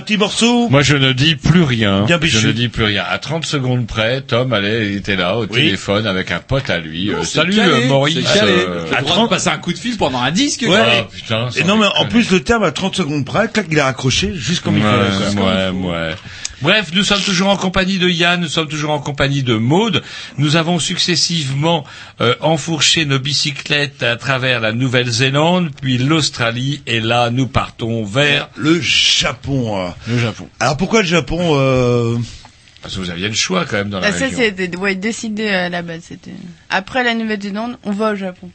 Petit morceau. Moi, je ne dis plus rien. Bien je ne dis plus rien. À 30 secondes près, Tom allait, était là au téléphone avec un pote à lui. Euh, c'est salut calé, euh, Maurice. euh, droit de passer un coup de fil pendant un disque. Ouais. Ah, putain, Et non, mais en plus, le terme à 30 secondes près, clac, il a raccroché, juste comme il Ouais, quoi. ouais, ouais. Bref, nous sommes toujours en compagnie de Yann, nous sommes toujours en compagnie de Maude. Nous avons successivement euh, enfourché nos bicyclettes à travers la Nouvelle-Zélande, puis l'Australie, et là, nous partons vers... Le Japon. euh. Le Japon. Alors pourquoi le Japon euh... Parce que vous aviez le choix quand même dans la Ah, ça, région. c'était ouais, décidé à la base. C'était après la Nouvelle-Zélande, on va au Japon.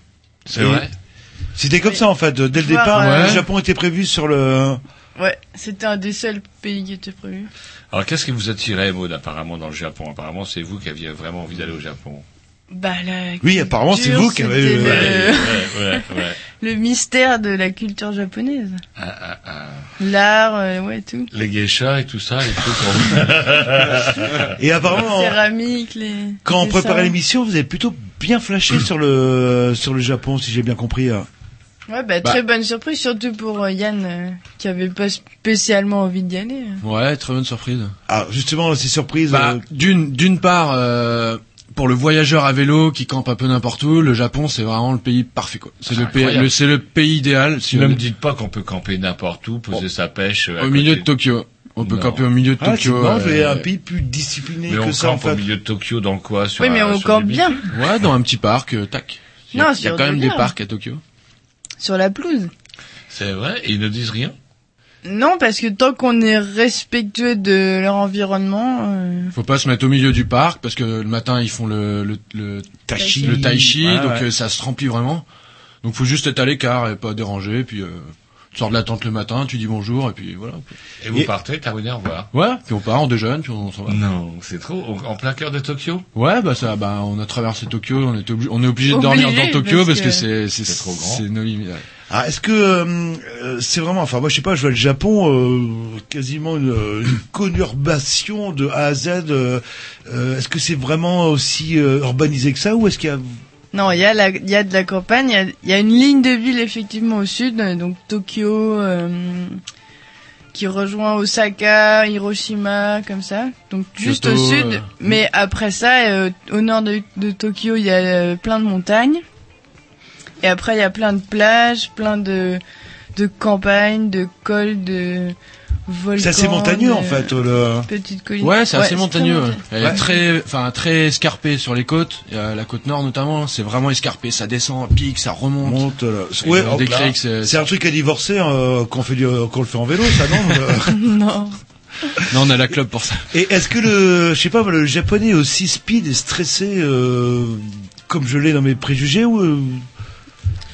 C'est vrai C'était comme ça en fait. Dès le Voir, départ, le Japon était prévu sur le. Ouais, c'était un des seuls pays qui était prévu. Alors, qu'est-ce qui vous attirait, Maud, apparemment, dans le Japon? Apparemment, c'est vous qui aviez vraiment envie d'aller au Japon. Bah la Oui, apparemment, c'est culture, vous qui avez- ouais, le... Ouais, ouais, ouais. le mystère de la culture japonaise. Ah, ah, ah. L'art, euh, ouais, tout. Les geishas et tout ça, les trucs. Et apparemment, les. quand on préparait l'émission, vous avez plutôt bien flashé sur le sur le Japon, si j'ai bien compris. euh. Ouais, bah, Bah. très bonne surprise, surtout pour euh, Yann, euh, qui avait pas spécialement envie d'y aller. Ouais, très bonne surprise. Ah, justement, c'est surprise. Bah, euh, d'une d'une part, euh, pour le voyageur à vélo qui campe un peu n'importe où, le Japon c'est vraiment le pays parfait quoi. C'est le pays, le- c'est le pays idéal. Si ne me dites pas qu'on peut camper n'importe où, poser sa pêche. au milieu de Tokyo. On peut Non. camper au milieu de Ah, Tokyo. je voyais euh, un pays plus discipliné Mais que on ça en campe au fait. milieu de Tokyo dans quoi sur Oui, mais un- on sur campe bien. Ouais, dans un petit parc, euh, tac. Il y a, Non, y quand même des parcs à Tokyo. Sur la pelouse. C'est vrai, et ils ne disent rien. Non, parce que tant qu'on est respectueux de leur environnement, euh, Faut pas se mettre au milieu du parc parce que le matin ils font le le le Tai chi. le tai chi, Ouais, donc ouais. euh, ça se remplit vraiment. Donc faut juste être à l'écart et pas déranger. Puis euh, tu sors de la tente le matin, tu dis bonjour et puis voilà. Et vous Et- partez, terminez, au revoir. Ouais, puis on part, on déjeune, puis on s'en va. Non, c'est trop. En plein cœur de Tokyo? Ouais, bah ça, bah on a traversé Tokyo, on était obligé, on est obligé de dormir dans Tokyo parce parce, que, que c'est c'est c'est trop grand. C'est nos limites. ouais. Ah, est-ce que euh, euh, c'est vraiment, enfin moi je sais pas, je vois le Japon euh, quasiment une, euh, une conurbation de A à Z. euh, euh, est-ce que c'est vraiment aussi euh, urbanisé que ça ou est-ce qu'il y a non, il y a la, il y a de la campagne, il y a, il y a une ligne de ville effectivement au sud, euh, donc Tokyo, euh, qui rejoint Osaka, Hiroshima, comme ça. Donc juste Kyoto, au sud. euh, Mais après ça, euh, au nord de, de Tokyo, il y a euh, plein de montagnes. Et après, il y a plein de plages, plein de de campagnes, de cols, de C'est assez montagneux de en fait. Le... Petites collines. Ouais, c'est assez très montagneux. ouais. est très, enfin très escarpée sur les côtes. A la côte nord notamment, c'est vraiment escarpé. Ça descend, pique, ça remonte. Monte, là. Ouais, que c'est- c'est un truc à divorcer euh, qu'on fait du, qu'on le fait en vélo, ça non euh. non. Non, on a la club pour ça. Et est-ce que le, je sais pas, le japonais est aussi speed et stressé euh, comme je l'ai dans mes préjugés ou euh,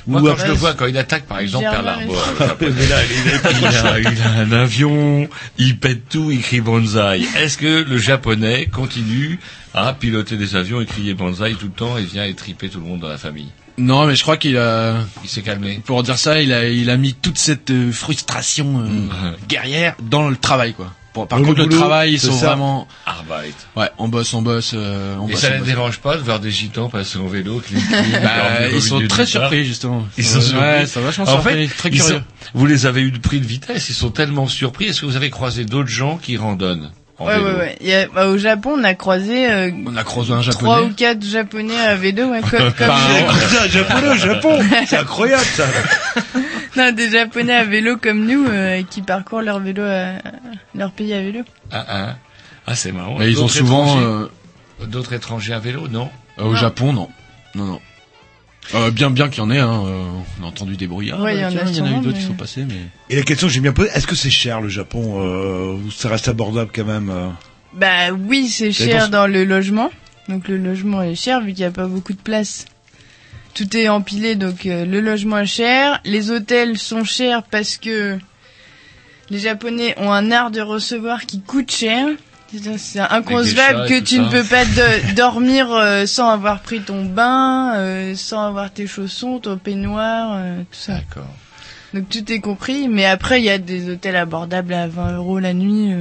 Moi, ou quand après- je le vois, quand il attaque, par exemple, Pearl. Harbor, il est pas il, a, il a un avion, il pète tout, il crie bonsaï. Est-ce que le japonais continue à piloter des avions et crier bonsaï tout le temps et vient étriper tout le monde dans la famille? Non, mais je crois qu'il a, Il s'est calmé. pour dire ça, il a, il a mis toute cette euh, frustration euh, guerrière dans le travail, quoi. Par le contre, le, boulot, travail, ils sont ça. vraiment, Arbeit. ouais, on bosse, on bosse, euh, on Et bosse. ça on les bosse. dérange pas de voir des gitans passer en vélo, clean, Bah, ils sont très surpris justement. Ils sont surpris. Ouais, vachement En surpris, fait, très curieux. sont- vous les avez eu de prix de vitesse, ils sont tellement surpris. Est-ce que vous avez croisé d'autres gens qui randonnent en Ouais, vélo ouais, ouais. Il y a- bah, au Japon, on a croisé euh, On a croisé un trois japonais. ou quatre japonais à vélo, ouais, comme, comme Par nous. an. C'est un japonais au Japon, c'est incroyable ça. Non, des japonais à vélo comme nous euh, qui parcourent leur vélo, à, leur pays à vélo. Ah, ah. Ah, c'est marrant. Mais ils ont souvent, euh, D'autres étrangers à vélo, non euh, au Japon, non, non, non. Euh, bien, bien qu'il y en ait, hein, euh, on a entendu des bruits. Ah, Ouais, il y bah, en a tiens, il y en a eu d'autres qui sont passés, mais. Et la question que j'ai bien posée, est-ce que c'est cher le Japon euh, ou ça reste abordable quand même euh Bah oui, c'est cher dans le logement. Donc le logement est cher vu qu'il n'y a pas beaucoup de place. Tout est empilé, donc euh, le logement est cher. Les hôtels sont chers parce que les Japonais ont un art de recevoir qui coûte cher. C'est- inconcevable que tu ça. ne peux pas de- dormir euh, sans avoir pris ton bain, euh, sans avoir tes chaussons, ton peignoir, euh, tout ça. D'accord. Donc tout est compris. Mais après, il y a des hôtels abordables à 20 euros la nuit.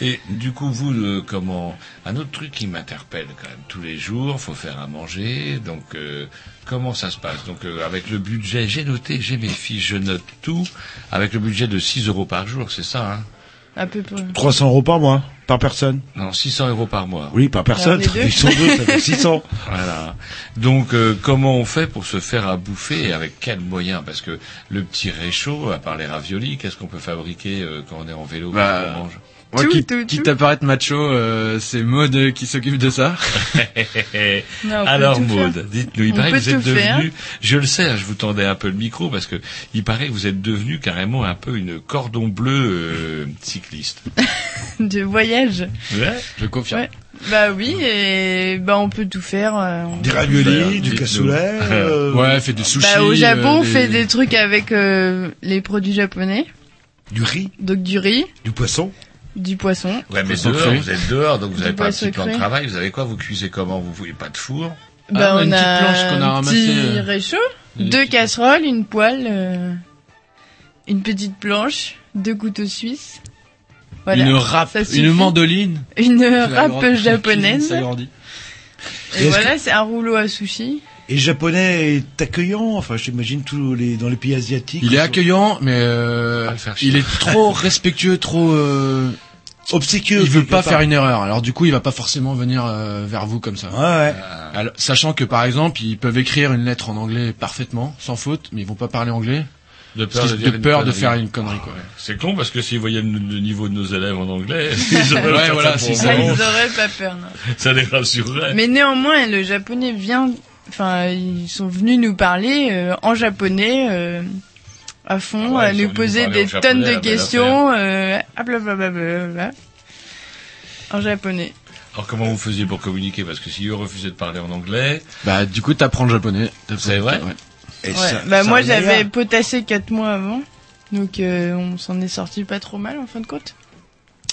Et du coup, vous, euh, comment Un autre truc qui m'interpelle quand même tous les jours, faut faire à manger. Donc, euh, comment ça se passe? Donc, euh, avec le budget, j'ai noté, j'ai mes fiches, je note tout. Avec le budget de 6 euros par jour, c'est ça hein? À peu près. 300 euros par mois, par personne. Non, 600 euros par mois. Oui, par personne. Ils sont deux, ça fait 600. Voilà. Donc, euh, comment on fait pour se faire à bouffer et avec quels moyens? Parce que le petit réchaud, à part les raviolis, qu'est-ce qu'on peut fabriquer euh, quand on est en vélo Bah, qu'on mange? Moi, Tout, qui, tout, quitte tout. à paraître macho, euh, c'est Maud qui s'occupe de ça. Non, Alors Maud, dites-nous, il On paraît que vous êtes faire. devenu, je le sais, hein, je vous tendais un peu le micro parce que il paraît que vous êtes devenu carrément un peu une cordon bleu euh, cycliste. De voyage. Ouais. Je confirme. Ouais. Bah oui, et bah on peut tout faire. euh, Des raviolis, du cassoulet. euh, Ouais, fait des sushis. Bah, au Japon, euh, on des- fait des trucs avec euh, les produits japonais. Du riz, Donc du riz, du poisson. Du poisson. Ouais, mais dehors, cru. vous êtes dehors, donc vous n'avez pas un petit plan de travail. Vous avez quoi Vous cuisez comment Vous voulez pas de four Bah on a on une a petite planche qu'on a un ramassée, petit euh, réchaud, deux petits- casseroles, une poêle, euh, une petite planche, deux couteaux suisses. Voilà. Une râpe, une mandoline. Une râpe japonaise. Ça grandit. Et est-ce voilà, c'est un rouleau à sushi. Et le japonais est accueillant. Enfin, j'imagine tous les dans les pays asiatiques. Il est accueillant, mais euh, il est trop respectueux, trop. Euh, obséquieux. il veut pas part. faire une erreur. Alors du coup, il va pas forcément venir euh, vers vous comme ça. Ouais, ouais. Alors, sachant que par exemple, ils peuvent écrire une lettre en anglais parfaitement, sans faute, mais ils vont pas parler anglais. De Parce qu'ils- dire de peur de connerie. faire une connerie, quoi. C'est con parce que s'ils voyaient le, le niveau de nos élèves en anglais, ils auraient Ouais, voilà, ça ça, ils auraient pas peur, non. Ça les rassurerait. Mais néanmoins, le japonais vient, enfin, ils sont venus nous parler euh, en japonais, euh, à fond, Ah ouais, à nous poser des tonnes de questions, euh, ah, blablabla, en japonais. Alors comment vous faisiez pour communiquer? Parce que si eux refusaient de parler en anglais, Bah du coup, t'apprends le japonais. C'est vrai Ouais. Et Ouais. ça- bah ça moi j'avais potassé quatre mois avant, donc euh, on s'en est sorti pas trop mal en fin de compte.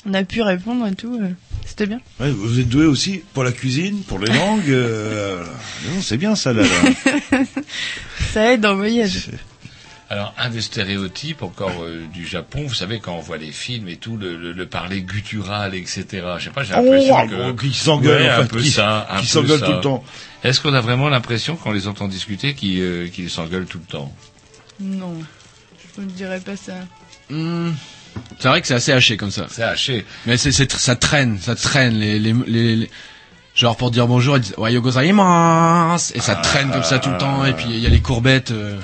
On a pu répondre et tout, euh, c'était bien. Ouais, vous êtes doué aussi pour la cuisine, pour les langues. euh, non, c'est bien ça là. là. Ça aide en voyage. Alors, un des stéréotypes encore euh, du Japon, vous savez, quand on voit les films et tout, le, le, le parler guttural, etc. Je sais pas, j'ai l'impression Oh, que... bon, qui s'engueule, Ouais, en un peu qui- ça, un qui peu s'engueule ça. tout le temps. Est-ce qu'on a vraiment l'impression, quand on les entend discuter, qu'ils euh, qu'ils s'engueulent tout le temps? Non, je ne dirais pas ça. Hmm. C'est vrai que c'est assez haché comme ça. C'est haché. Mais c'est, c'est, ça traîne, ça traîne. Les, les, les, les- Genre pour dire bonjour, ils disent Ohayo gozaimasu et ça traîne comme ça tout le temps. Et puis il y a les courbettes, euh,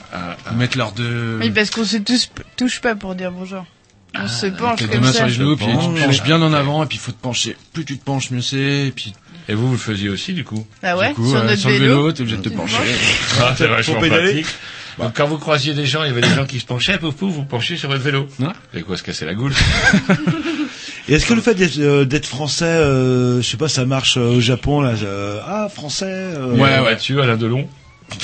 ils mettent leurs deux, Oui, parce qu'on se touche, touche pas pour dire bonjour. On se penche comme mains ça. sur les genoux, puis tu te penches bien en avant, et puis il faut te pencher. Plus tu te penches, mieux c'est. Et puis Et vous, vous le faisiez aussi, du coup Ah ouais, du coup, sur euh, notre sur le vélo. t'es obligé de te Tu te pencher. penches. Ah, c'est vachement pratique. Donc, quand vous croisiez des gens, il y avait des gens qui se penchaient, pouf pouf, vous penchez sur votre vélo. Ouais. Et quoi, se casser la goule est-ce que le fait d'être, euh, d'être français, euh, je sais pas, ça marche euh, au Japon là euh, Ah, français. euh, Ouais, ouais. Mathieu, Alain Delon.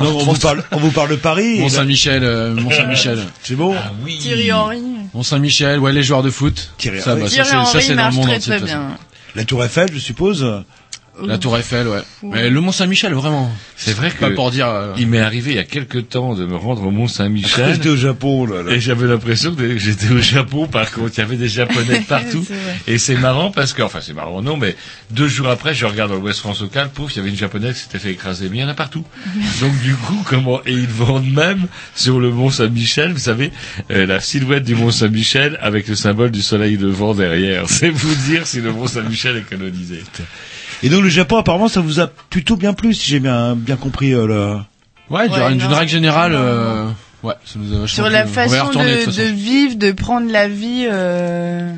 Non, on vous parle, on vous parle de Paris. Mont Saint-Michel, euh, Mont Saint-Michel. C'est bon. Ah oui. Thierry Henry. Mont Saint-Michel, ouais, les joueurs de foot. Thierry ça, Henry. bah, ça, Thierry c'est, ça, Henry c'est dans le marche monde très entier. très bien. La Tour Eiffel, je suppose. La Tour Eiffel, ouais. Mais le Mont Saint-Michel, vraiment. C'est vrai Pas que pour dire. euh, il m'est arrivé il y a quelque temps de me rendre au Mont Saint-Michel. J'étais au Japon là. là. Et j'avais l'impression que j'étais au Japon, par contre, il y avait des Japonais partout. Et c'est marrant parce que, enfin c'est marrant non, mais deux jours après, je regarde dans le West France local, pouf, il y avait une Japonaise qui s'était fait écraser. Mais il y en a partout. Donc du coup, comment Et ils vendent même sur le Mont Saint-Michel, vous savez, euh, la silhouette du Mont Saint-Michel avec le symbole du soleil levant derrière. C'est vous dire si le Mont Saint-Michel est colonisé. Et donc le Japon, apparemment, ça vous a plutôt bien plu, si j'ai bien bien compris. Euh, le... Ouais, Ouais, d'une règle générale, euh, ouais, ça nous a Sur la façon retourner, de, vivre, de prendre la vie, euh,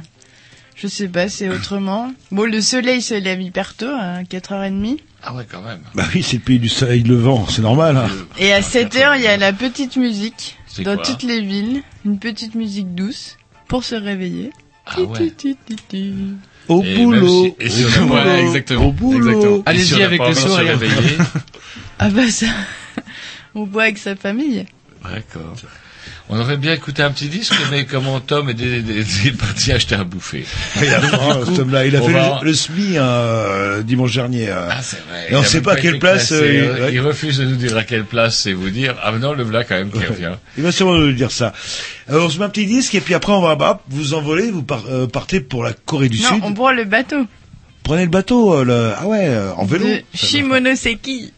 je sais pas, c'est autrement. Bon, le soleil se lève hyper tôt, à 4h30. Ah ouais, quand même. Bah oui, c'est le pays du soleil levant, c'est normal. hein. Et à 7h, il y a la petite musique. Dans toutes les villes, une petite musique douce pour se réveiller. Ah ouais. Au Et boulot. si- et si au on a- boulot, Ouais, exactement. Au boulot. Allez-y si avec le se sourire. Ah bah ça, on boit avec sa famille. D'accord. On aurait bien écouté un petit disque, mais comment Tom est, dé- dé- dé- parti acheter à bouffer. Il a, cet homme-là, il a fait va- le, le SMI euh, dimanche dernier. euh. Ah, c'est vrai. Et on a sait pas à quelle place, euh, euh, il- il refuse de nous dire à quelle place, c'est vous dire. Ah, non, le voilà quand même qui revient. Il va sûrement nous dire ça. Alors, on se met un petit disque et puis après on va bah, vous envoler, vous par- euh, partez pour la Corée du non, Sud. on prend le bateau. Prenez le bateau, euh, le... ah ouais, euh, en vélo. De Shimonoseki.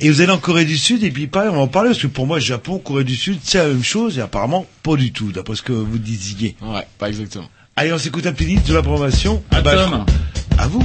Et vous allez en Corée du Sud et puis pareil, on va en parler parce que pour moi, Japon, Corée du Sud, c'est la même chose et apparemment pas du tout, d'après ce que vous disiez. Ouais, pas exactement. Allez, on s'écoute un petit de la promotion. Bah, je crois- À vous.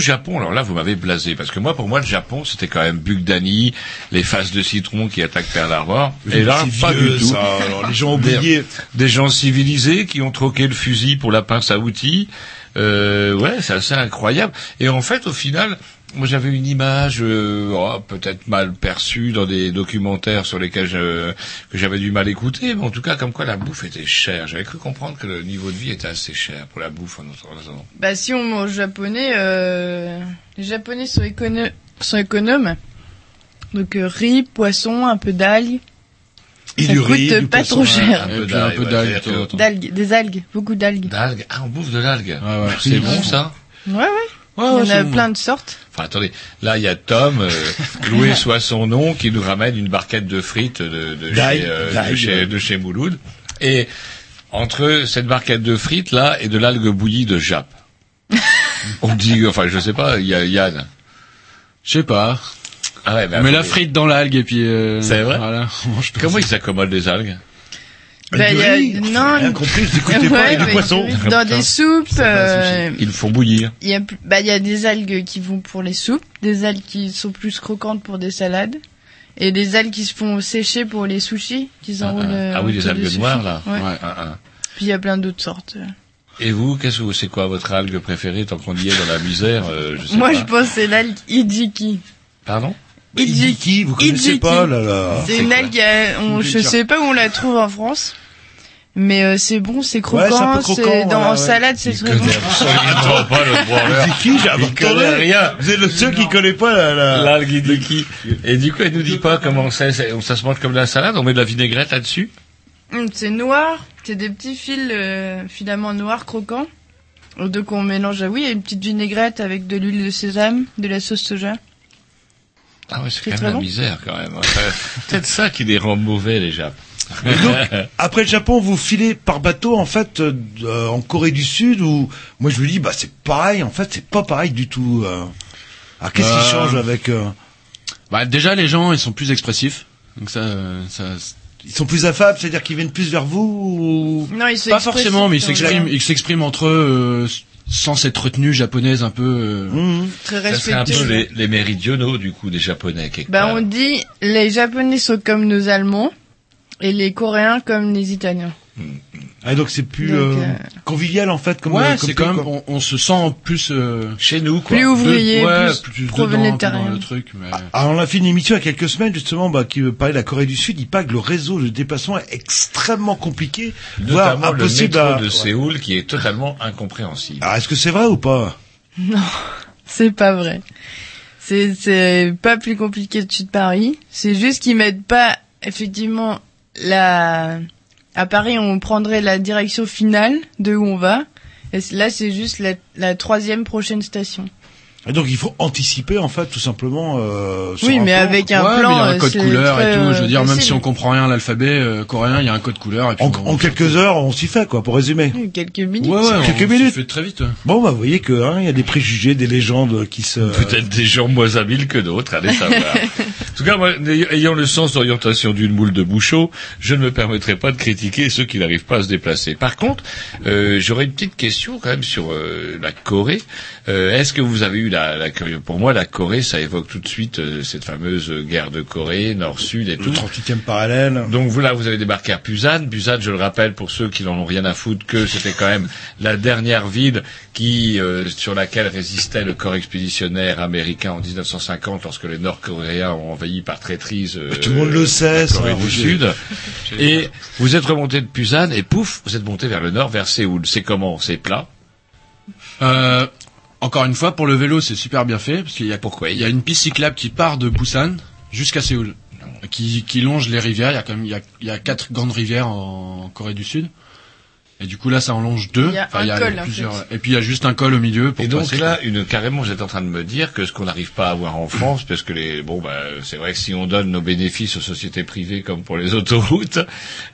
Japon, alors là, vous m'avez blasé, parce que moi, pour moi, le Japon, c'était quand même Bugdani, les faces de citron qui attaquent Pearl Harbor. Et là, pas vieux, du tout. ça. Alors, les gens ont oublié. Des, des gens civilisés qui ont troqué le fusil pour la pince à outils. Euh, ouais, c'est assez incroyable. Et en fait, au final, moi, j'avais une image euh, oh, peut-être mal perçue dans des documentaires sur lesquels je, que j'avais du mal écouter, mais en tout cas, comme quoi la bouffe était chère. J'avais cru comprendre que le niveau de vie était assez cher pour la bouffe en attendant. Bah si on mange japonais, euh, les japonais sont, écono- sont économes. Donc euh, riz, poisson, un peu d'algues. Et Ça du coûte riz, du pas poisson, trop cher. Un peu d'algues, ouais, des algues, beaucoup d'algues. D'algues. Ah, on bouffe de l'algue. Ouais, ouais. C'est bon ça? Ouais, ouais. Ouais, Il y ouais, en c'est a plein de sortes. Enfin, attendez, là, il y a Tom, euh, loué soit son nom, qui nous ramène une barquette de frites de, de, chez, euh, de, chez, de chez Mouloud. Et entre cette barquette de frites, là, et de l'algue bouillie de Jap. On dit, enfin, je sais pas, il y a Yann. Je sais pas. Ah ouais, mais On met la frite dans l'algue et puis. Euh, C'est vrai Voilà. On mange Comment ils s'accommodent les algues? Bah, il y a- non, Rien compris, pas, du poisson. du riz. Dans des soupes, euh, Ils le font bouillir. il y a, bah, il y a des algues qui vont pour les soupes, des algues qui sont plus croquantes pour des salades, et des algues qui se font sécher pour les sushis, qu'ils enroulent. euh, Ah oui, les autour des algues sushis. noires, là. Ouais. Ah, ah. Puis il y a plein d'autres sortes. Et vous, qu'est-ce que vous, c'est quoi votre algue préférée tant qu'on y est dans la misère euh, Je sais Moi, pas. je pense que c'est l'algue Ijiki. Pardon? Ijiki, vous connaissez pas, là, là. C'est une algue, euh, on, je sais pas où on la trouve en France. Mais euh, c'est bon, c'est Ouais, c'est un croquant, c'est dans en ouais. salade, c'est très bon. absolument pas le Il connaît abandonné. rien. Vous êtes le seul qui connaît pas la, la... L'algue. Et du coup, elle nous dit pas comment c'est, ça se mange comme de la salade, on met de la vinaigrette là-dessus Hum, c'est noir, c'est des petits fils euh, filaments noirs croquants. Donc on mélange, ah oui, une petite vinaigrette avec de l'huile de sésame, de la sauce soja. Ah ouais, c'est quand très même la bon. misère quand même. Peut-être ça qui les rend mauvais les Japs. Et donc, après le Japon, vous filez par bateau en fait euh, euh, en Corée du Sud ou moi je me dis bah c'est pareil en fait c'est pas pareil du tout. euh. Ah qu'est-ce qui Euh, change avec euh, Bah déjà les gens ils sont plus expressifs. Donc ça, ça Ils sont plus affables, c'est-à-dire qu'ils viennent plus vers vous ou... Non, ils se pas forcément, mais ils s'expriment, ils s'expriment entre eux euh, sans cette retenue japonaise un peu. euh, Mmh. Très Ça serait un peu les, les méridionaux du coup des Japonais quelque Bah part. on dit les Japonais sont comme nos Allemands et les Coréens comme les Italiens. Ah donc c'est plus Donc, euh, euh, convivial en fait comme ouais, euh, c'est comme quand même, on, on se sent plus euh, chez nous quoi. Plus ouvrier, ouais, plus, plus dedans dans prolétarien. le truc. Mais... Alors on a fait une émission il y a quelques semaines justement bah, qui parlait de la Corée du Sud. Il paraît que le réseau de déplacement est extrêmement compliqué, voire Notamment le impossible métro à... de Ouais. Séoul qui est totalement incompréhensible. Alors est-ce que c'est vrai ou pas? Non, c'est pas vrai. C'est c'est pas plus compliqué dessus de Paris. C'est juste qu'ils mettent pas effectivement la. À Paris, on prendrait la direction finale de où on va. Et là, c'est juste la, la troisième prochaine station. Et donc il faut anticiper en fait tout simplement. Euh, sur Oui, un mais plan. avec un ouais, plan, mais il y a un code couleur et tout. Je veux dire, même si on comprend rien à l'alphabet euh, coréen, il y a un code couleur. Et puis En, on- en quelques heures, on s'y fait quoi, pour résumer. Oui, Quelques minutes. Ouais, ouais, Quelques on s'y minutes. fait très vite. ouais. Bon, bah vous voyez que hein, il y a des préjugés, des légendes qui se. Peut-être des gens moins habiles que d'autres, allez savoir. en tout cas, moi, ayant le sens d'orientation d'une moule de bouchot, je ne me permettrai pas de critiquer ceux qui n'arrivent pas à se déplacer. Par contre, euh, j'aurais une petite question quand même sur euh, la Corée. Euh, Est-ce que vous avez eu la, la pour moi la Corée, ça évoque tout de suite euh, cette fameuse guerre de Corée, Nord-Sud et tout. Le 38e parallèle. Donc vous là, vous avez débarqué à Busan. Busan, je le rappelle pour ceux qui n'en ont rien à foutre, que c'était quand même la dernière ville qui euh, sur laquelle résistait le corps expéditionnaire américain en 1950 lorsque les Nord-Coréens ont envahi par traîtrise euh, Tout le monde le sait, la ça, Corée du. Sud. Et vous êtes remonté de Busan et pouf, vous êtes monté vers le nord, vers Séoul. C'est comment C'est plat Euh, encore une fois, pour le vélo, c'est super bien fait parce qu'il y a Pourquoi il y a une piste cyclable qui part de Busan jusqu'à Séoul, qui, qui longe les rivières. Il y a quand même il y a, il y a quatre grandes rivières en Corée du Sud. Et du coup là, ça en longe deux. Il y a un col, en fait. Et puis il y a juste un col au milieu pour Et donc passer, là, une carrément, vous êtes en train de me dire que ce qu'on n'arrive pas à avoir en France, parce que les bon, bah, c'est vrai que si on donne nos bénéfices aux sociétés privées comme pour les autoroutes,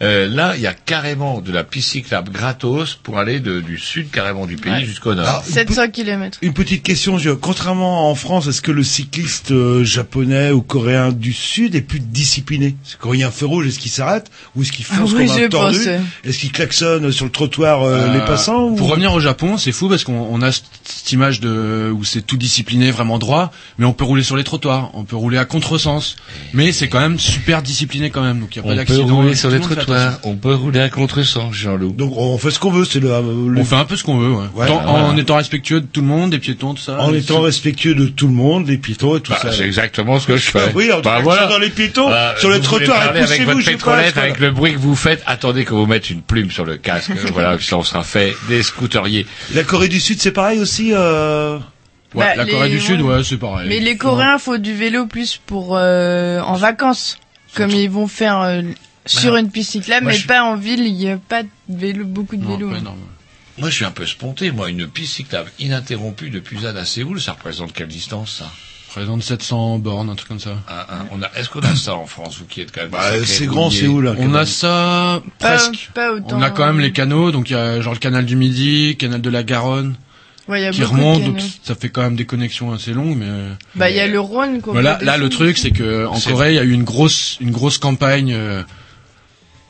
euh, là, il y a carrément de la piste cyclable gratos pour aller de- du sud carrément du pays Ouais. jusqu'au nord. Alors, une, 700 km. une petite question, je- contrairement en France, est-ce que le cycliste euh, japonais ou coréen du Sud est plus discipliné? C'est quand il y a un feu rouge, est-ce qu'il s'arrête? Ou est-ce qu'il fonce Ah oui, comme un tordu? Est-ce qu'il klaxonne sur le trottoir euh, les Euh, passants ou... Pour revenir au Japon, c'est fou parce qu'on on a cette- image de où c'est tout discipliné, vraiment droit, mais on peut rouler sur les trottoirs, on peut rouler à contresens, mais c'est quand même super discipliné quand même, donc il y a pas on peut d'accident. rouler sur les trottoirs, on peut rouler à contresens, Jean-Loup. Donc on fait ce qu'on veut, c'est le, le- On fait un peu ce qu'on veut, ouais. Ouais, Tant- voilà. en étant respectueux de tout le monde, des piétons, tout ça. en étant respectueux de tout le monde, des piétons et tout Bah, ça. c'est exactement ce que je fais. Oui, en bah, voilà. dans les piétons, sur les trottoirs, avec votre pétrolette, avec le bruit que vous faites, attendez qu'on vous mette une plume sur le casque. voilà, ça on sera fait des scooteriers. La Corée du Sud, c'est pareil aussi. Euh... Ouais, Bah, la les- Corée du Sud, ouais. c'est pareil. Mais les Coréens font du vélo plus pour euh, en vacances, comme ils vont faire euh, sur une piste cyclable, moi, mais je- pas en ville. Il y a pas de vélo, beaucoup de Non, vélos. hein. énorme. Moi, je suis un peu sponté. Moi, une piste cyclable ininterrompue de Busan à Séoul, ça représente quelle distance, ça? Présente 700 bornes, un truc comme ça. Un- un- on a, Est-ce qu'on a ça en France, vous qui êtes quand même... Bah, c'est grand, c'est où là On a ça Pas, presque. pas autant. On a quand même les canaux, donc il y a genre le canal du Midi, canal de la Garonne, Ouais, il y a qui remonte, donc ça fait quand même des connexions assez longues, mais. Bah, il y a le Rhône. qu'on Voilà, là, le truc, c'est que en Corée, il y a eu une grosse, une grosse campagne euh,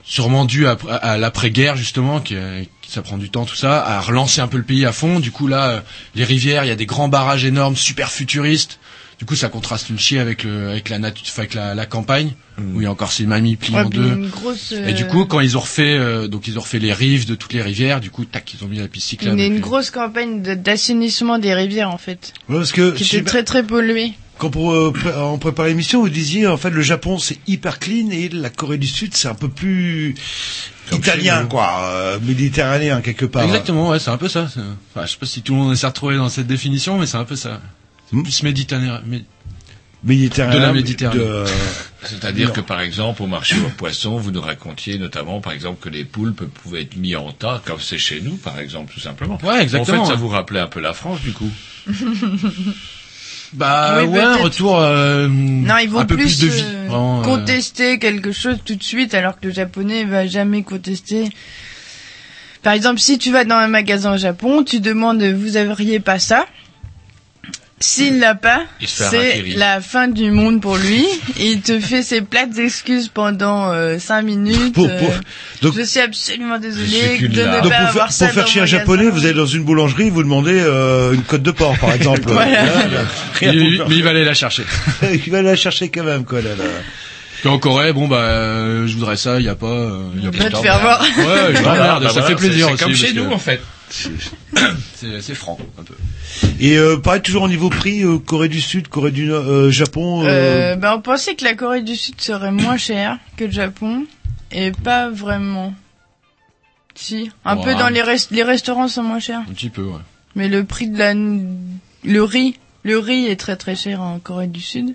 sûrement dû à, à l'après-guerre justement, qui, euh, qui- ça prend du temps tout ça, à relancer un peu le pays à fond. Du coup là, euh, les rivières, il y a des grands barrages énormes, super futuristes. Du coup, ça contraste une chier avec le avec la nature, enfin, avec la, la campagne où il y a encore ces mamies pliées Ouais, en deux. une grosse, Et du euh, coup, quand ils ont refait, euh, donc ils ont refait les rives de toutes les rivières, du coup, tac, ils ont mis la piste cyclable. Une, et une puis- grosse campagne de- d'assainissement des rivières en fait, Ouais, parce que qui était très très polluée. quand pour, euh, pré- on prépare l'émission, vous disiez en fait le Japon c'est hyper clean et la Corée du Sud c'est un peu plus italien quoi, euh, méditerranéen quelque part. Exactement, ouais, c'est un peu ça. Enfin, je sais pas si tout le monde s'est retrouvé dans cette définition, mais c'est un peu ça. C'est plus méditerranéen. mé- Méditerranéen. De la Méditerranée. de- C'est-à-dire que par exemple au marché aux poissons, vous nous racontiez notamment par exemple que les poulpes pouvaient être mis en tas, comme c'est chez nous par exemple tout simplement. Ouais, exactement, En fait, ça vous rappelait un peu la France du coup. Bah Oui, ouais, un retour euh, Non, ils vont un peu plus, de vie. euh, Vraiment, euh, contester quelque chose tout de suite, alors que le japonais va jamais contester. Par exemple, si tu vas dans un magasin au Japon, tu demandes vous auriez pas ça? S'il l'a pas, c'est la fin du monde pour lui. Il te fait ses plates excuses pendant euh, cinq minutes. Pour- euh, pour- donc- je suis absolument désolé de ne pas Donc pour avoir faire, ça pour faire chier un japonais, vous allez dans une boulangerie, vous demandez euh, une côte de porc par exemple. Voilà. Là, là, rien Mais, il- faire. mais il va aller la chercher. il va la chercher quand même quoi là. là. Puis en Corée, bon bah, euh, je voudrais ça, il y a pas. euh, il y a te faire voir. Ouais, je bah ça voilà, fait plaisir c'est- aussi. C'est comme chez nous que en fait. C'est franc un peu. Et euh, pareil toujours au niveau prix, euh, Corée du Sud, Corée du Nord, euh, Japon. euh, Euh, ben, on pensait que la Corée du Sud serait moins chère que le Japon, et pas vraiment. Si, un Ouais. peu dans les, rest- les restaurants sont moins chers, Un petit peu, ouais. mais le prix de la le riz, le riz est très très cher en Corée du Sud.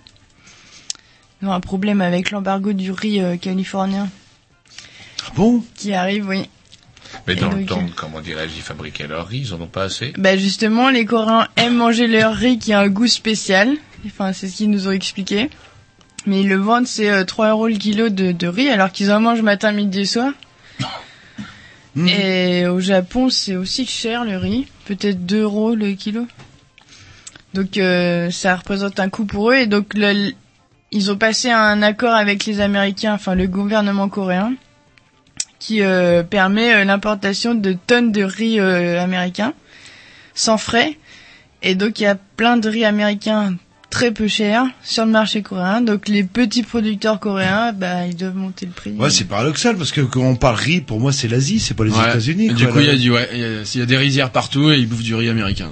Ils ont un problème avec l'embargo du riz euh, californien bon? qui arrive, oui. Mais dans le temps, comment dirais-je, ils fabriquaient leur riz, ils en ont pas assez. Bah justement, les Coréens aiment manger leur riz qui a un goût spécial. Enfin, c'est ce qu'ils nous ont expliqué. Mais ils le vendent, c'est euh, 3 euros le kilo de, de riz, alors qu'ils en mangent matin, midi et soir. Et au Japon, c'est aussi cher le riz. Peut-être 2 euros le kilo. Donc euh, ça représente un coût pour eux. Et donc le- ils ont passé un accord avec les Américains, enfin le gouvernement coréen, qui euh, permet euh, l'importation de tonnes de riz euh, américain sans frais. Et donc il y a plein de riz américain très peu cher sur le marché coréen. Donc les petits producteurs coréens, bah ils doivent monter le prix. Ouais, c'est paradoxal parce que quand on parle riz, pour moi c'est l'Asie, c'est pas les Ouais. États-Unis. Quoi, du coup, il y a du ouais, il y a des rizières partout et ils bouffent du riz américain.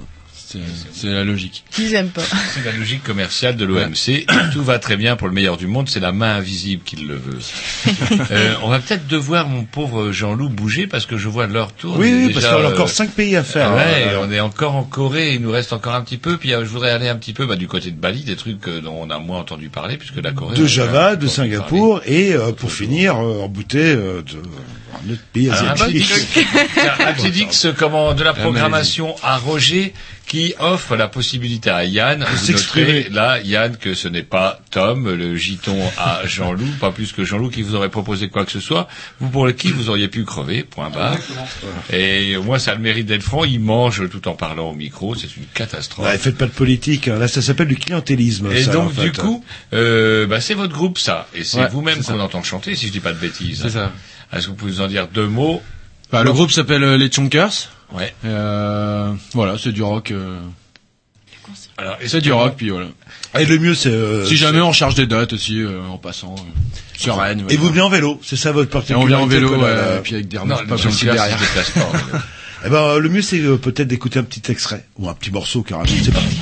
C'est la logique. Qu'ils aiment pas. C'est la logique commerciale de l'OMC. Tout va très bien pour le meilleur du monde, c'est la main invisible qui le veut. Euh, on va peut-être devoir, mon pauvre Jean-Loup, bouger parce que je vois l'heure tourne. Oui, Il est oui, parce qu'on a euh, encore cinq pays à faire. Ouais, hein. on est encore en Corée, il nous reste encore un petit peu. Puis euh, je voudrais aller un petit peu bah, du côté de Bali, des trucs euh, dont on a moins entendu parler, puisque la Corée. de Java, de parler. Singapour et euh, pour finir euh, en bouteille euh, de un autre pays Un asiatique. petit Tiens, un petit Dix, comment, de la programmation à Roger, qui offre la possibilité à Yann, s'exprimer. noterez là, Yann, que ce n'est pas Tom, le giton à Jean-Loup, pas plus que Jean-Loup qui vous aurait proposé quoi que ce soit, vous pour le qui vous auriez pu crever, point barre. Et au moins, ça a le mérite d'être franc, il mange tout en parlant au micro, c'est une catastrophe. Ouais, faites pas de politique, hein. là ça s'appelle du clientélisme. Et ça, donc, en fait. du coup, euh, bah, c'est votre groupe, ça. Et c'est Ouais, vous-même qu'on entend chanter, si je dis pas de bêtises. C'est ça. Est-ce que vous pouvez nous en dire deux mots Bah, le groupe s'appelle euh, les Chonkers. Ouais. Euh, voilà, c'est du rock. euh, Alors, c'est du rock, puis voilà. Et le mieux c'est. euh, si jamais on charge des dates aussi euh, en passant euh, sur Rennes. Et vous venez en vélo, c'est ça votre Et particularité. on vient en vélo, ouais, là. et puis avec des les pas possibles Chonkers, derrière. Eh ben, le mieux c'est euh, peut-être d'écouter un petit extrait ou un petit morceau carrément. C'est parti.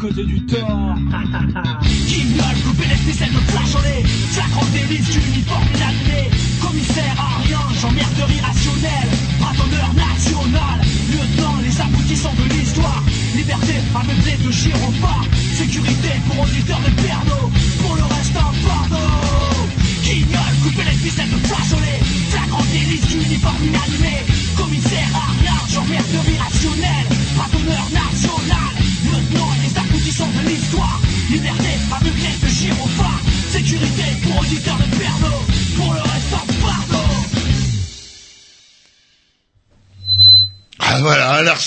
Causer du tort.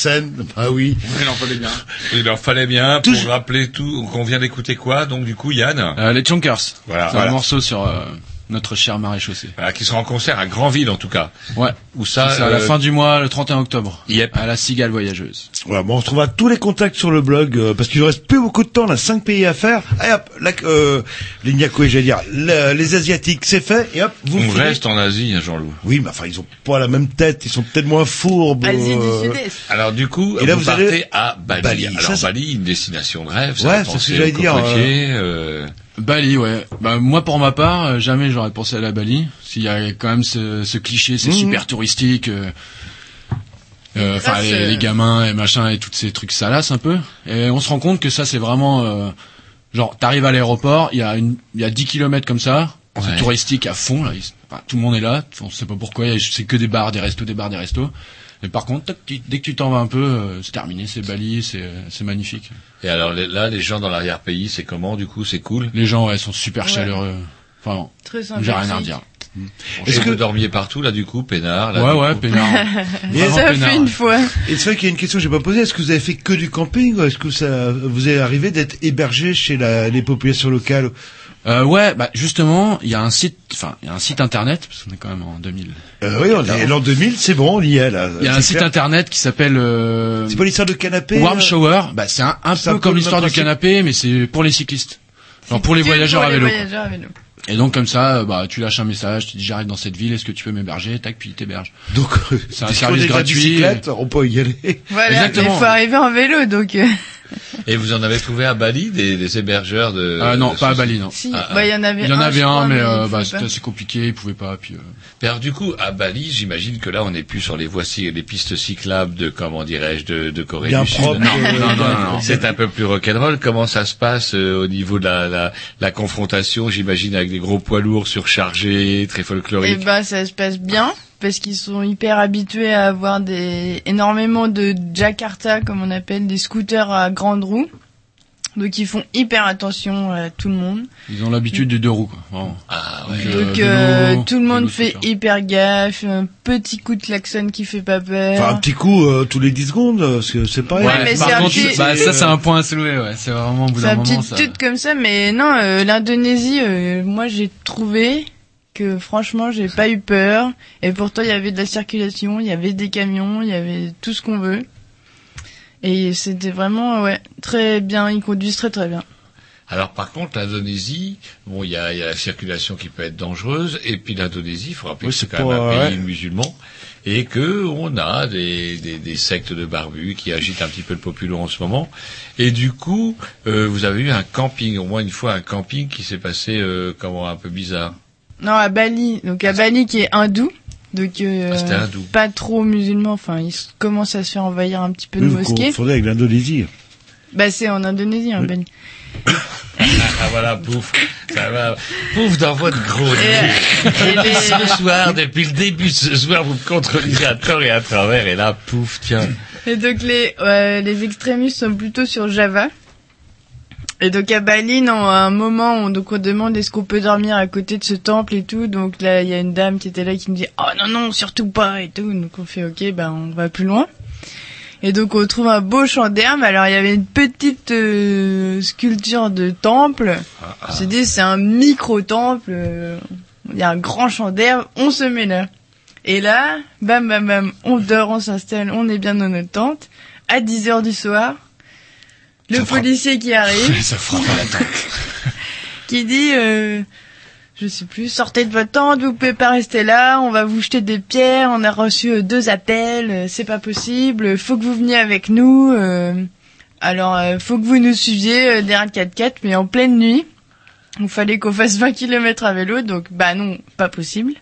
Voilà, Larsen. Ah oui. Il en fallait bien. Il leur fallait bien pour rappeler tout. qu'on vient d'écouter quoi Donc du coup, Yann. Euh, les Chunkers. Voilà. C'est Voilà. un morceau sur euh, notre cher maréchaussée. Voilà, qui sera en concert à Grandville en tout cas. Ouais. Où ça C'est à la euh, fin du mois, le 31 octobre. Yep. À la Cigale Voyageuse. Voilà, bon, on retrouvera tous les contacts sur le blog euh, parce qu'il ne reste plus beaucoup de temps. On a cinq pays à faire. Et hop, là, euh, les Niako, j'allais dire, le- les asiatiques, c'est fait. Et hop, vous On filez. reste en Asie, hein, Jean-Loup. Oui, mais enfin, ils ont pas la même tête. Ils sont peut-être moins fourbes. euh, Alors du coup, Et là, vous, vous partez allez- à Bali. Bali. Alors Ça, Bali, une destination de rêve. ça Ouais, c'est ce que j'allais dire, euh, Bali, ouais. Bah, moi, pour ma part, euh, jamais j'aurais pensé à la Bali. S'il y a quand même ce, ce cliché, c'est Mhm. super touristique. euh, euh, Enfin, les, les gamins et machin et tous ces trucs salaces un peu. Et on se rend compte que ça, c'est vraiment... euh, genre, t'arrives à l'aéroport, il y a une, il y a 10 kilomètres comme ça. Ouais. C'est touristique à fond. Là. Enfin, tout le monde est là. On sait pas pourquoi. C'est que des bars, des restos, des bars, des restos. Mais par contre, dès que tu t'en vas un peu, euh, c'est terminé. C'est Bali, c'est c'est magnifique. Et alors là, les gens dans l'arrière-pays, c'est comment du coup C'est cool? Les gens, ouais, sont super Ouais. chaleureux. Enfin, Très j'ai rien à redire. Est-ce que vous dormiez partout là du coup, peinard là, Ouais, ouais, coup? peinard. Vraiment Ça peinard. fait une fois. Et c'est vrai qu'il y a une question que j'ai pas posée. Est-ce que vous avez fait que du camping ou est-ce que ça vous est arrivé d'être hébergé chez la, les populations locales Euh, ouais, bah justement, il y a un site, enfin, il y a un site internet parce qu'on est quand même en 2000. euh, Oui, on est l'an 2000, c'est bon, on y est là. Il y a un site internet qui s'appelle euh, C'est pas l'histoire de canapé Warm euh Shower. Bah c'est un, un C'est un peu comme l'histoire du canapé, mais c'est pour les cyclistes. Genre pour les voyageurs pour à les vélo. quoi. voyageurs à vélo. Et donc comme ça, euh, bah tu lâches un message, tu dis j'arrive dans cette ville, est-ce que tu peux m'héberger? Tac, puis il t'héberge. Donc, C'est un service gratuit. bicyclette, on peut y aller. Voilà, Exactement. mais faut arriver en vélo, donc. Et vous en avez trouvé à Bali des, des hébergeurs de Ah non, de pas à Bali, non. Si, Ah, bah il y en avait Il y en un. avait un, crois, mais euh, bah, c'était assez compliqué, il pouvait pas. Puis, euh, alors du coup, à Bali, j'imagine que là, on n'est plus sur les voici les pistes cyclables de comment dirais-je de, de Corée Bien du Sud. propre. Non, euh, non, non, bien- non. C'est un peu plus rock'n'roll. Comment ça se passe euh, au niveau de la, la, la confrontation J'imagine avec des gros poids lourds surchargés, très Et folkloriques? ben ça se passe bien parce qu'ils sont hyper habitués à avoir des énormément de Jakarta comme on appelle des scooters à grande roue. Donc ils font hyper attention à tout le monde. ils ont l'habitude du deux roues, quoi. vraiment. Ah ouais. Donc, euh, vélo, euh, tout le monde vélo, fait scooter. hyper gaffe, un petit coup de klaxon qui fait pas peur. Enfin, un petit coup euh, tous les 10 secondes, parce que c'est pareil. Ouais, mais par c'est un contre, petit- bah, ça c'est un point à soulever, ouais. C'est vraiment au bout C'est d'un un moment. petit Ça... comme ça, mais non, euh, l'Indonésie, euh, moi j'ai trouvé que franchement j'ai pas eu peur. Et pourtant il y avait de la circulation, il y avait des camions, il y avait tout ce qu'on veut. Et c'était vraiment ouais très bien, ils conduisent très très bien. Alors par contre, l'Indonésie, bon, il y a, il y a la circulation qui peut être dangereuse, et puis l'Indonésie, il faut rappeler Oui, que c'est quand même un pays ouais. musulman, et que on a des, des, des sectes de barbus qui agitent un petit peu le populaire en ce moment. Et du coup, euh, vous avez eu un camping, au moins une fois un camping qui s'est passé euh, comment un peu bizarre? Non à Bali, donc à Bali qui est hindou, Donc euh, Ah, c'était hindou. pas trop musulmans. Enfin, ils commencent à se faire envahir un petit peu de Oui, vous mosquées. confondez avec l'Indonésie. Bah c'est en Indonésie, hein, Ben. Ah voilà, pouf, ça va. Pouf dans votre gros nez. les- Ce soir, depuis le début de ce soir, vous me contredisez à tort et à travers, et là, pouf, tiens. Et donc les euh, les extrémistes sont plutôt sur Java. Et donc à Bali, non, à un moment, on, donc on demande est-ce qu'on peut dormir à côté de ce temple et tout. Donc là, il y a une dame qui était là qui me dit oh non non surtout pas et tout. Donc on fait ok, ben on va plus loin. Et donc on trouve un beau champ d'herbe. Alors il y avait une petite euh, sculpture de temple. On s'est dit c'est un micro temple. euh, Il y a un grand champ d'herbe. On se met là. Et là, bam bam bam, on dort, on s'installe, on est bien dans notre tente. À 10 heures du soir, le policier qui arrive, Ça frappe à la tête. qui dit, euh, je sais plus, sortez de votre tente, vous pouvez pas rester là, on va vous jeter des pierres, on a reçu euh, deux appels, euh, c'est pas possible, faut que vous veniez avec nous. euh, alors, euh, faut que vous nous suiviez euh, derrière le 4x4, mais en pleine nuit. Il fallait qu'on fasse 20 km à vélo, donc bah non, pas possible.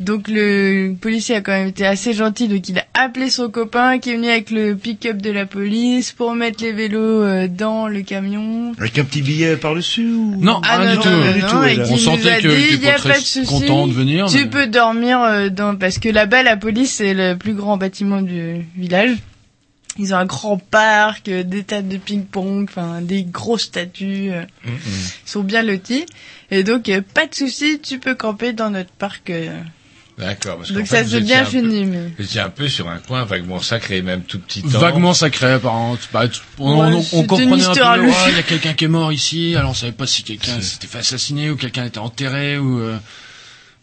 Donc le policier a quand même été assez gentil, donc il a appelé son copain qui est venu avec le pick-up de la police pour mettre les vélos euh, dans le camion. Avec un petit billet par-dessus ou... Non, Ah rien non, du non, tout. non, du non, tout, et On sentait a que dit, t'étais il y a pas très pas de souci, content de venir, Tu mais- peux dormir euh, dans parce que là-bas la police c'est le plus grand bâtiment du village. Ils ont un grand parc, euh, des tas de ping-pong, enfin des grosses statues. Ils sont bien lotis et donc pas de souci, tu peux camper dans notre parc. Euh. D'accord. parce Donc ça étiez bien fini. Mais... Étiez un peu sur un coin vaguement sacré, même tout petit temps. Vaguement sacré, apparemment. Bah, on, Ouais, on- on comprenait un peu. ouais, Il y a quelqu'un qui est mort ici. Alors on savait pas si quelqu'un s'était fait assassiner ou quelqu'un était enterré ou. euh,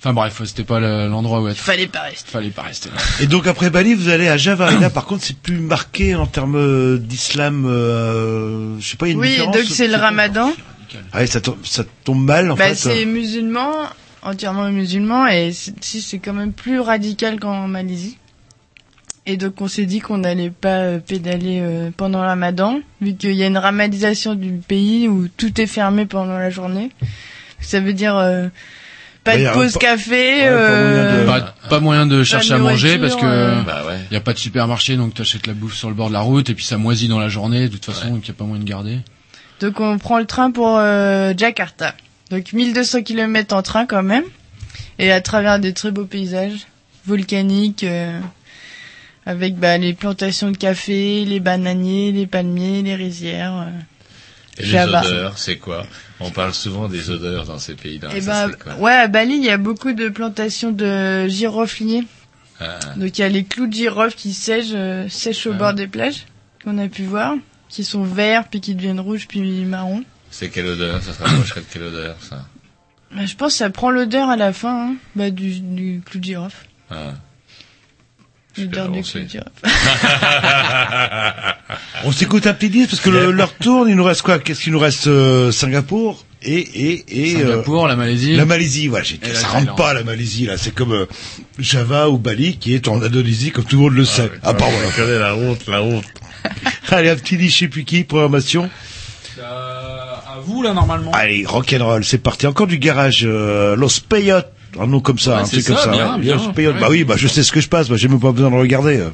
Enfin bref, c'était pas le- l'endroit où être. Fallait pas rester. Fallait pas rester là. Et donc après Bali, vous allez à Java. Et là, par contre, c'est plus marqué en termes euh, d'islam. Euh, je sais pas, il y a une Oui, différence. donc c'est le Ramadan. Ah, ça, tombe, ça tombe mal en bah, fait. c'est musulman, entièrement musulman, et c'est- si c'est quand même plus radical qu'en Malaisie. Et donc on s'est dit qu'on n'allait pas euh, pédaler euh, pendant le Ramadan, vu qu'il y a une ramadisation du pays où tout est fermé pendant la journée. Ça veut dire euh, pas Ouais, de pause pas- café. euh, Pas, pas moyen de chercher à manger parce que euh. Bah ouais. y a pas de supermarché donc t'achètes la bouffe sur le bord de la route et puis ça moisit dans la journée de toute façon donc y a pas moyen de garder. Donc on prend le train pour euh, Jakarta. Donc 1200 km en train quand même. Et à travers des très beaux paysages volcaniques euh, avec bah, les plantations de café, les bananiers, les palmiers, les rizières. euh. Et les odeurs, c'est quoi? On parle souvent des odeurs dans ces pays-là. Bah, ouais, à Bali, il y a beaucoup de plantations de girofliers. Ah. Donc il y a les clous de girofle qui sèchent, euh, sèchent au Ah. bord des plages, qu'on a pu voir, qui sont verts, puis qui deviennent rouges, puis marron. C'est quelle odeur Ça se rapprocherait de quelle odeur, ça Bah, je pense que ça prend l'odeur à la fin hein, bah, du, du clou de girofle. ah. L'odeur du on clou de girofle. On s'écoute un petit disque parce que le, leur tourne. Il nous reste quoi? Qu'est-ce qu'il nous reste euh, Singapour et et et Singapour, la Malaisie. La Malaisie, voilà. la ça rentre pas la Malaisie là. C'est comme euh, Java ou Bali qui est en Indonésie comme tout le monde le sait. Ah, pardon. On connaît la honte, la honte. Allez, un petit disque, je sais plus qui, programmation. Vous là normalement. Allez, rock'n'roll, c'est parti. Encore du garage, euh, Los Peyot, un nom comme ça, Ouais, un truc comme ça, ça. bien, bien, Los ouais. Bah oui, bah je sais ce que je passe, bah j'ai même pas besoin de regarder. euh.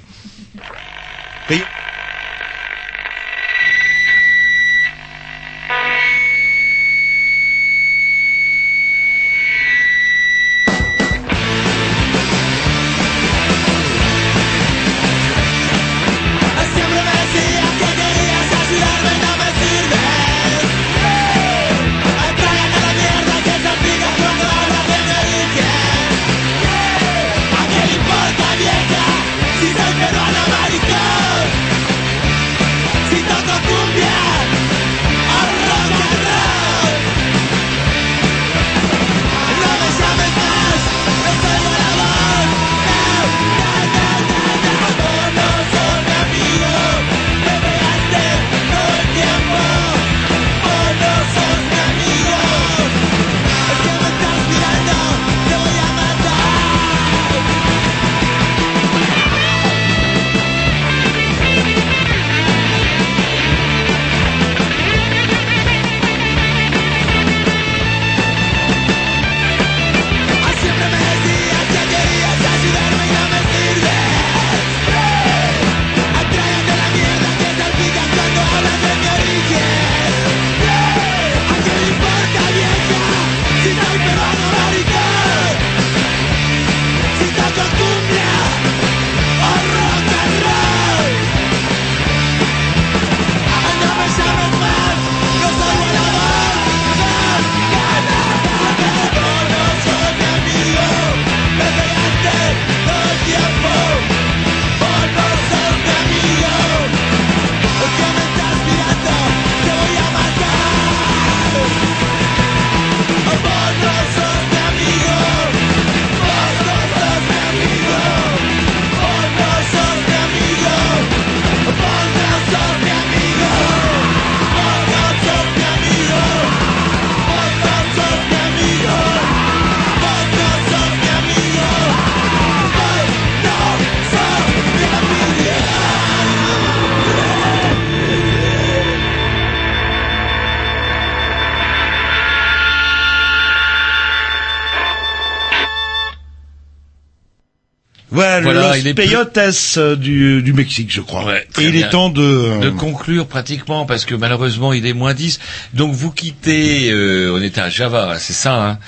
Voilà, Voilà, le il est Los Peyotes euh, du, du Mexique, je crois. Ouais, Et il bien. est temps de... euh, de conclure pratiquement parce que malheureusement il est moins 10. Donc vous quittez, euh, on était à Java, c'est ça hein?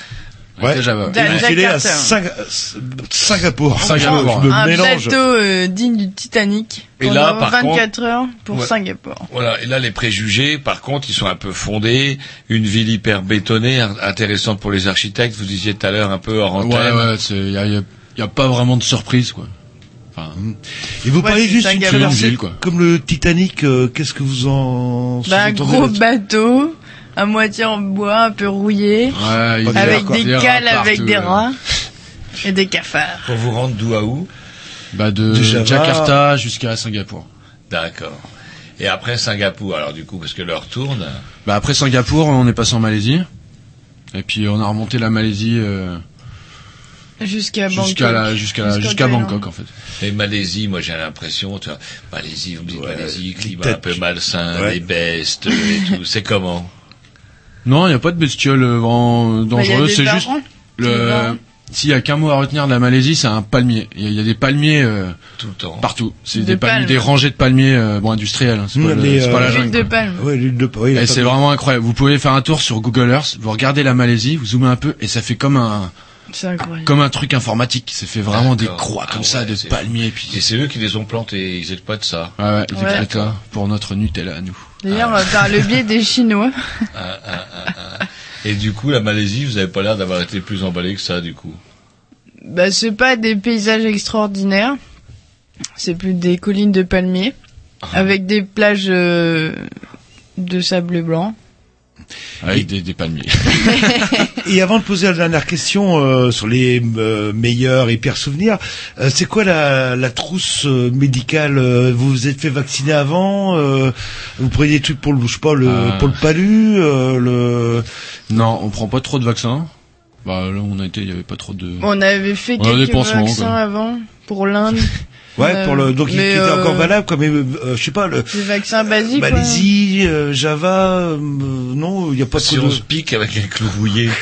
Ouais, Java. il est filé à. Singa- Singapour. Singapour. Je me un mélange. bateau euh, digne du Titanic Et là, par 24 heures pour Ouais. Singapour. Voilà, et là les préjugés, par contre, ils sont un peu fondés. Une ville hyper bétonnée, in- intéressante pour les architectes. Vous disiez tout à l'heure un peu hors Ouais, antenne. ouais, c'est, y a, y a- y a pas vraiment de surprise, quoi. Enfin, Et vous Ouais, parlez juste traversée Ville, quoi. comme le Titanic, euh, qu'est-ce que vous en... Bah, un gros bateau, à moitié en bois, un peu rouillé, ouais, avec quoi. des cales avec partout, des rats et des cafards. Pour vous rendre d'où à où bah de. Jakarta jusqu'à Singapour. D'accord. Et après Singapour, alors du coup, parce que l'heure tourne. Bah après Singapour, on est passé en Malaisie. Et puis on a remonté la Malaisie euh, Jusqu'à Bangkok. jusqu'à la, jusqu'à la- jusqu'à. Bangkok en fait. Et Malaisie, moi j'ai l'impression, tu vois, Malaisie, vous me dites Ouais, Malaisie, climat peut-être un peu malsain, Ouais. les bestes et tout. C'est comment? Non, il y a pas de bestioles euh, vraiment Bah, dangereuses. c'est juste le. S'il y a qu'un mot à retenir de la Malaisie, c'est un palmier. Il y, a- il y a des palmiers euh, tout le temps partout. C'est De des palmiers, palmes. des rangées de palmiers, euh, bon industriels. hein, c'est pas, le- pas euh, la L'huile jungle. de palme. Ouais, l'huile de... oui, Et c'est vraiment incroyable. Vous pouvez faire un tour sur Google Earth, vous regardez la Malaisie, vous zoomez un peu, et ça fait comme un C'est incroyable. comme un truc informatique. Ça fait vraiment des croix comme Ah ça, ouais, de palmiers. Puis Et c'est eux qui les ont plantés, ils exploitent ça. Ouais, ouais, ils Ouais. exploitent ça pour notre Nutella, nous. D'ailleurs, par le biais des Chinois. Ah, ah, ah, ah. Et du coup, la Malaisie, vous avez pas l'air d'avoir été plus emballé que ça, du coup. Bah, c'est pas des paysages extraordinaires. C'est plus des collines de palmiers. Ah. Avec des plages euh, de sable blanc. Avec des, des palmiers. Et avant de poser la dernière question euh, sur les euh, meilleurs et pires souvenirs, euh, c'est quoi la, la trousse euh, médicale Vous vous êtes fait vacciner avant euh, Vous prenez des trucs pour le, je sais pas, le, Euh. pour le palu euh, le... non, on prend pas trop de vaccins. Bah là, on a été, il y avait pas trop de. On avait fait On quelques vaccins quoi. avant pour l'Inde. Ouais, Euh, pour le donc il était euh, encore valable comme euh, euh, je sais pas le Des vaccins basiques. quoi. Malaisie, euh, Java, euh, non, il y a pas Si on de se pique avec un clou rouillé.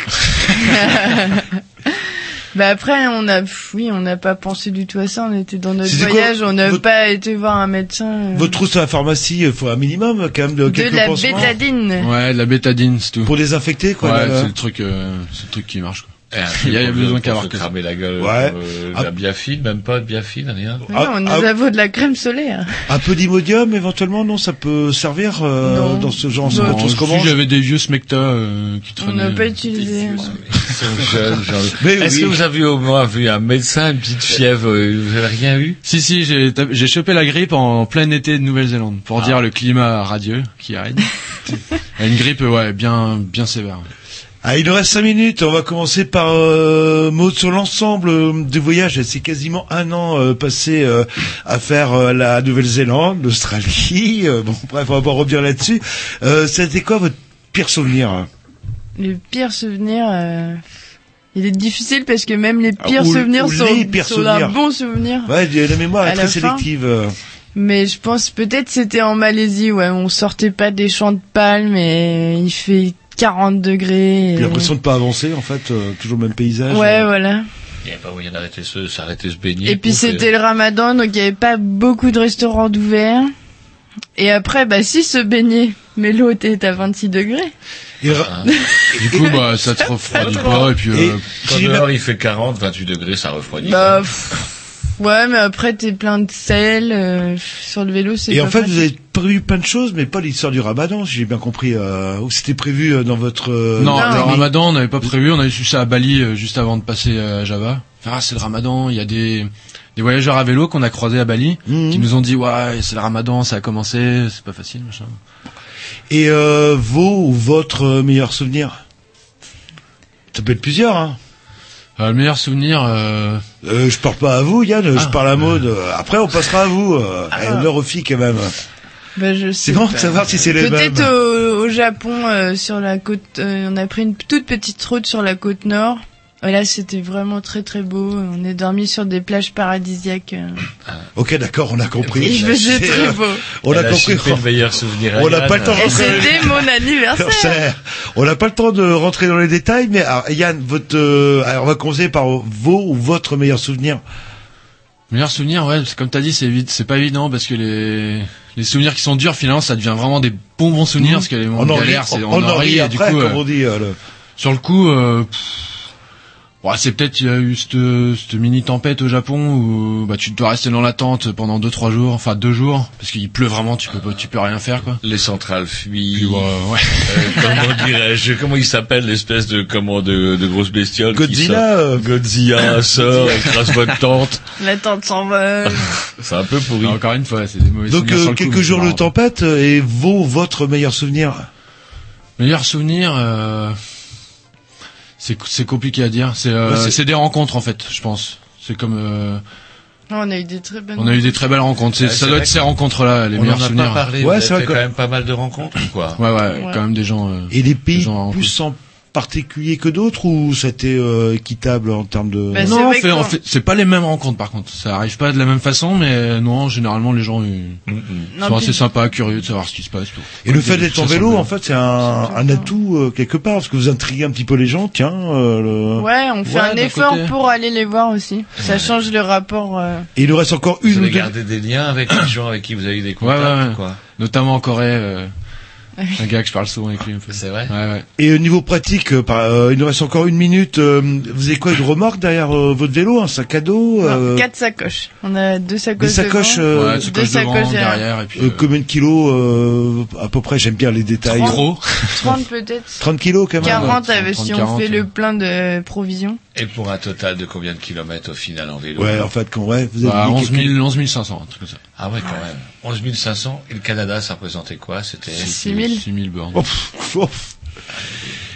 Bah après, on a, oui, on n'a pas pensé du tout à ça. On était dans notre quoi, voyage, on n'a votre- pas été voir un médecin. euh, votre trousse à la pharmacie, il faut un minimum quand même de, de quelques la pansements bétadine. Ouais, de la bétadine, c'est tout. pour désinfecter quoi. ouais, c'est le truc, euh, c'est le truc qui marche. Quoi. Un Il y a- besoin pour- qu'à pour avoir se que cramer la gueule. Ouais. Euh, Ah. La biafine, même pas de biafine, rien. Mais non, on Ah, nous ah. avons de la crème solaire. Un peu d'imodium éventuellement, non, ça peut servir euh, Non. dans ce genre Non. quand on se si j'avais des vieux smecta euh, qui On traînaient. n'a pas utilisé. Ils sont jeunes, genre. Mais Est-ce oui. que vous avez au moins vu un médecin, une petite fièvre, euh, vous avez rien eu? Si si, j'ai chopé la grippe en plein été de Nouvelle-Zélande pour dire le climat radieux qui arrive. Une grippe ouais, bien bien sévère. Ah, il nous reste cinq minutes. On va commencer par euh, mot sur l'ensemble euh, du voyage. C'est quasiment un an euh, passé euh, à faire euh, la Nouvelle-Zélande, l'Australie. Euh, bon, bref, on va pas revenir là-dessus. Euh, C'était quoi votre pire souvenir hein? Le pire souvenir, euh, il est difficile parce que même les pires ou- souvenirs ou sont, pires sont souvenirs. un bon souvenir. Ouais, la mémoire est très sélective. Mais je pense peut-être c'était en Malaisie, ouais, on sortait pas des champs de palmes et il fait 40 degrés. J'ai et- l'impression de pas avancer, en fait, euh, toujours le même paysage. Ouais, voilà. Il n'y a pas moyen d'arrêter se, s'arrêter se baigner. Et puis c'était le ramadan, donc il y avait pas beaucoup de restaurants d'ouverts. Et après, bah si se baigner, mais l'eau était à 26 degrés. Et ra- Hein. Du coup bah ça te refroidit pas et puis Et- euh, Quand si j'ai dehors il fait 40, 28 degrés, ça refroidit. Bah, pff, ouais, mais après t'es plein de sel euh, sur le vélo, c'est Et pas en fait, pratique. vous avez prévu plein de choses, mais pas l'histoire du ramadan, si j'ai bien compris. Euh, ou c'était prévu euh, dans votre... euh, non, non, le Ramadan on n'avait pas prévu, on avait su ça à Bali euh, juste avant de passer à Java. Ah c'est le Ramadan, il y a des des voyageurs à vélo qu'on a croisés à Bali Mhm. qui nous ont dit ouais c'est le Ramadan, ça a commencé, c'est pas facile machin. Et euh, vos ou votre meilleur souvenir? Ça peut être plusieurs, hein. Euh, le meilleur souvenir euh, Euh, je parle pas à vous, Yann, je Ah. parle à Maud. Euh, Après, on passera à vous. Euh, Ah. Honneur aux filles, quand même. Bah, je sais C'est bon pas. de savoir si c'est les mêmes. Peut-être au, au Japon, euh, sur la côte, euh, on a pris une toute petite route sur la côte nord. Et là, c'était vraiment très très beau. On est dormi sur des plages paradisiaques. euh. Ok, d'accord, on a compris. Faisais C'est, très beau. On a Elle compris. le meilleur souvenir On n'a Yann. pas le temps de Et rentrer dans les c'était mon anniversaire. On n'a pas le temps de rentrer dans les détails, mais alors, Yann, votre, euh, alors on va commencer par vos ou votre meilleur souvenir. Meilleur souvenir, ouais, comme t'as dit, c'est vite, c'est pas évident parce que les les souvenirs qui sont durs, finalement, ça devient vraiment des bons bons souvenirs Mmh. parce que les On moments en de galère, c'est on on en rit et du après, coup, comme euh, on dit, euh, le- sur le coup, euh, pff, ouais, c'est peut-être il y a eu cette, cette mini tempête au Japon où bah tu dois rester dans la tente pendant deux trois jours, enfin deux jours parce qu'il pleut vraiment, tu peux pas, tu peux rien faire quoi. Les centrales fuient. Puis, ouais, ouais. Euh, comment dirais-je Comment il s'appelle l'espèce de comment de, de grosse bestiole Godzilla, sort? Godzilla sort, écrase votre tente. La tente s'envole. C'est un peu pourri. Encore une fois, c'est des mauvais Donc souvenirs euh, coup, quelques jours de tempête euh, et vaut votre meilleur souvenir? Meilleur souvenir, euh, c'est c'est compliqué à dire. C'est euh, Ouais, c'est des rencontres en fait, je pense. C'est comme euh, Oh, on a eu des très bonnes. on a eu des très belles rencontres. C'est- Ouais, ça c'est doit être ces que- rencontres-là, les On meilleurs en a souvenirs. pas parlé. Ouais, vous c'est quand même pas mal de rencontres, ou quoi. Ouais, ouais, Ouais. quand même des gens. euh, Et des pays gens à plus en particulier que d'autres ou c'était euh, équitable en termes de... Bah, c'est non, on vrai fait, c'est pas les mêmes rencontres par contre. Ça arrive pas de la même façon, mais non, généralement les gens ils, Non, sont assez sympas, curieux de savoir ce qui se passe. Tout. Et le fait d'être en vélo, en fait, c'est un, un atout euh, quelque part, parce que vous intriguez un petit peu les gens. Tiens, euh, le- Ouais, on fait Ouais, un effort côté. pour aller les voir aussi. Ça change le rapport. euh, et il nous reste encore Vous une ou avez deux. gardé des liens avec les gens avec qui vous avez eu des Ouais, contacts, ouais, ouais. quoi. Notamment en Corée, euh, un gars que je parle souvent avec lui un peu. C'est vrai Ouais, ouais. Et au niveau pratique, euh, par- euh, il nous reste encore une minute. euh, vous avez quoi, une remorque derrière euh, votre vélo, un sac à dos non, euh, Quatre sacoches. On a deux sacoches. Des sacoches, devant. euh, Ouais, deux devant, sacoches derrière. derrière, et puis. euh, euh, Combien de kilos euh, À peu près, j'aime bien les détails. trop. 30 peut-être. 30 kilos quand même 40 ouais, avec- 30, si on 40, fait ouais. le plein de provisions. Et pour un total de combien de kilomètres au final en vélo Ouais, en fait, quand ouais, vous avez Bah, dit 11 quelques- 000, 11 500, un truc comme ça. Ah ouais, quand même. 11 500. Et le Canada, ça représentait quoi? C'était 6 000. 6 000 bornes. Oh, oh.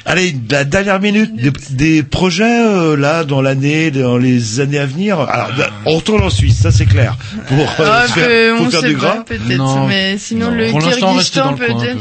Allez, la dernière minute, des, des projets euh, là dans l'année, dans les années à venir. Alors, là, on retourne en Suisse, ça c'est clair. Pour euh, Ah, faire, faut on faire sait du pas, gras. peut-être. Non. Mais sinon, Non. le Pour Kyrgyzstan peut-être.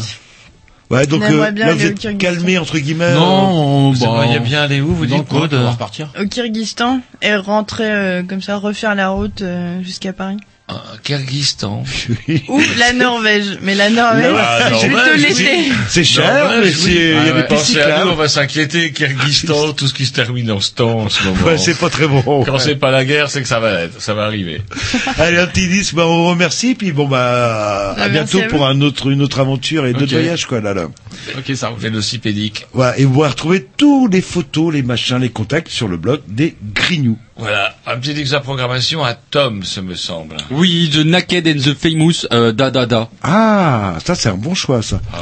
Ouais, donc euh, bien là aller vous au êtes Kyrgyzstan. calmé entre guillemets. euh, Non, on, Vous bah, aimeriez bien aller où, vous dites, on va repartir? Au Kyrgyzstan et rentrer euh, comme ça, refaire la route euh, jusqu'à Paris. Euh, Kyrgyzstan. Ou la Norvège. Mais la Norvège, Ah, c'est plutôt Norvège, l'été. C'est cher, Norvège, mais c'est il y a Ah des ouais. pistes à nous, on va s'inquiéter. Kyrgyzstan, tout ce qui se termine en stand en ce moment. Ouais, c'est pas très bon. Quand c'est pas la guerre, c'est que ça va être, ça va arriver. Allez, un petit disque, bah, on vous remercie, puis bon, bah, à merci bientôt à pour un autre, une autre aventure et d'autres Ok. voyages, quoi, là, là. Ok, ça roule. Vélocipédique. Voilà, et vous pourrez retrouver tous les photos, les machins, les contacts sur le blog des Grignoux. Voilà, un petit de programmation à Tom, ce me semble. Oui, The Naked and the Famous, euh, da da da. Ah, ça, c'est un bon choix, ça. Ah.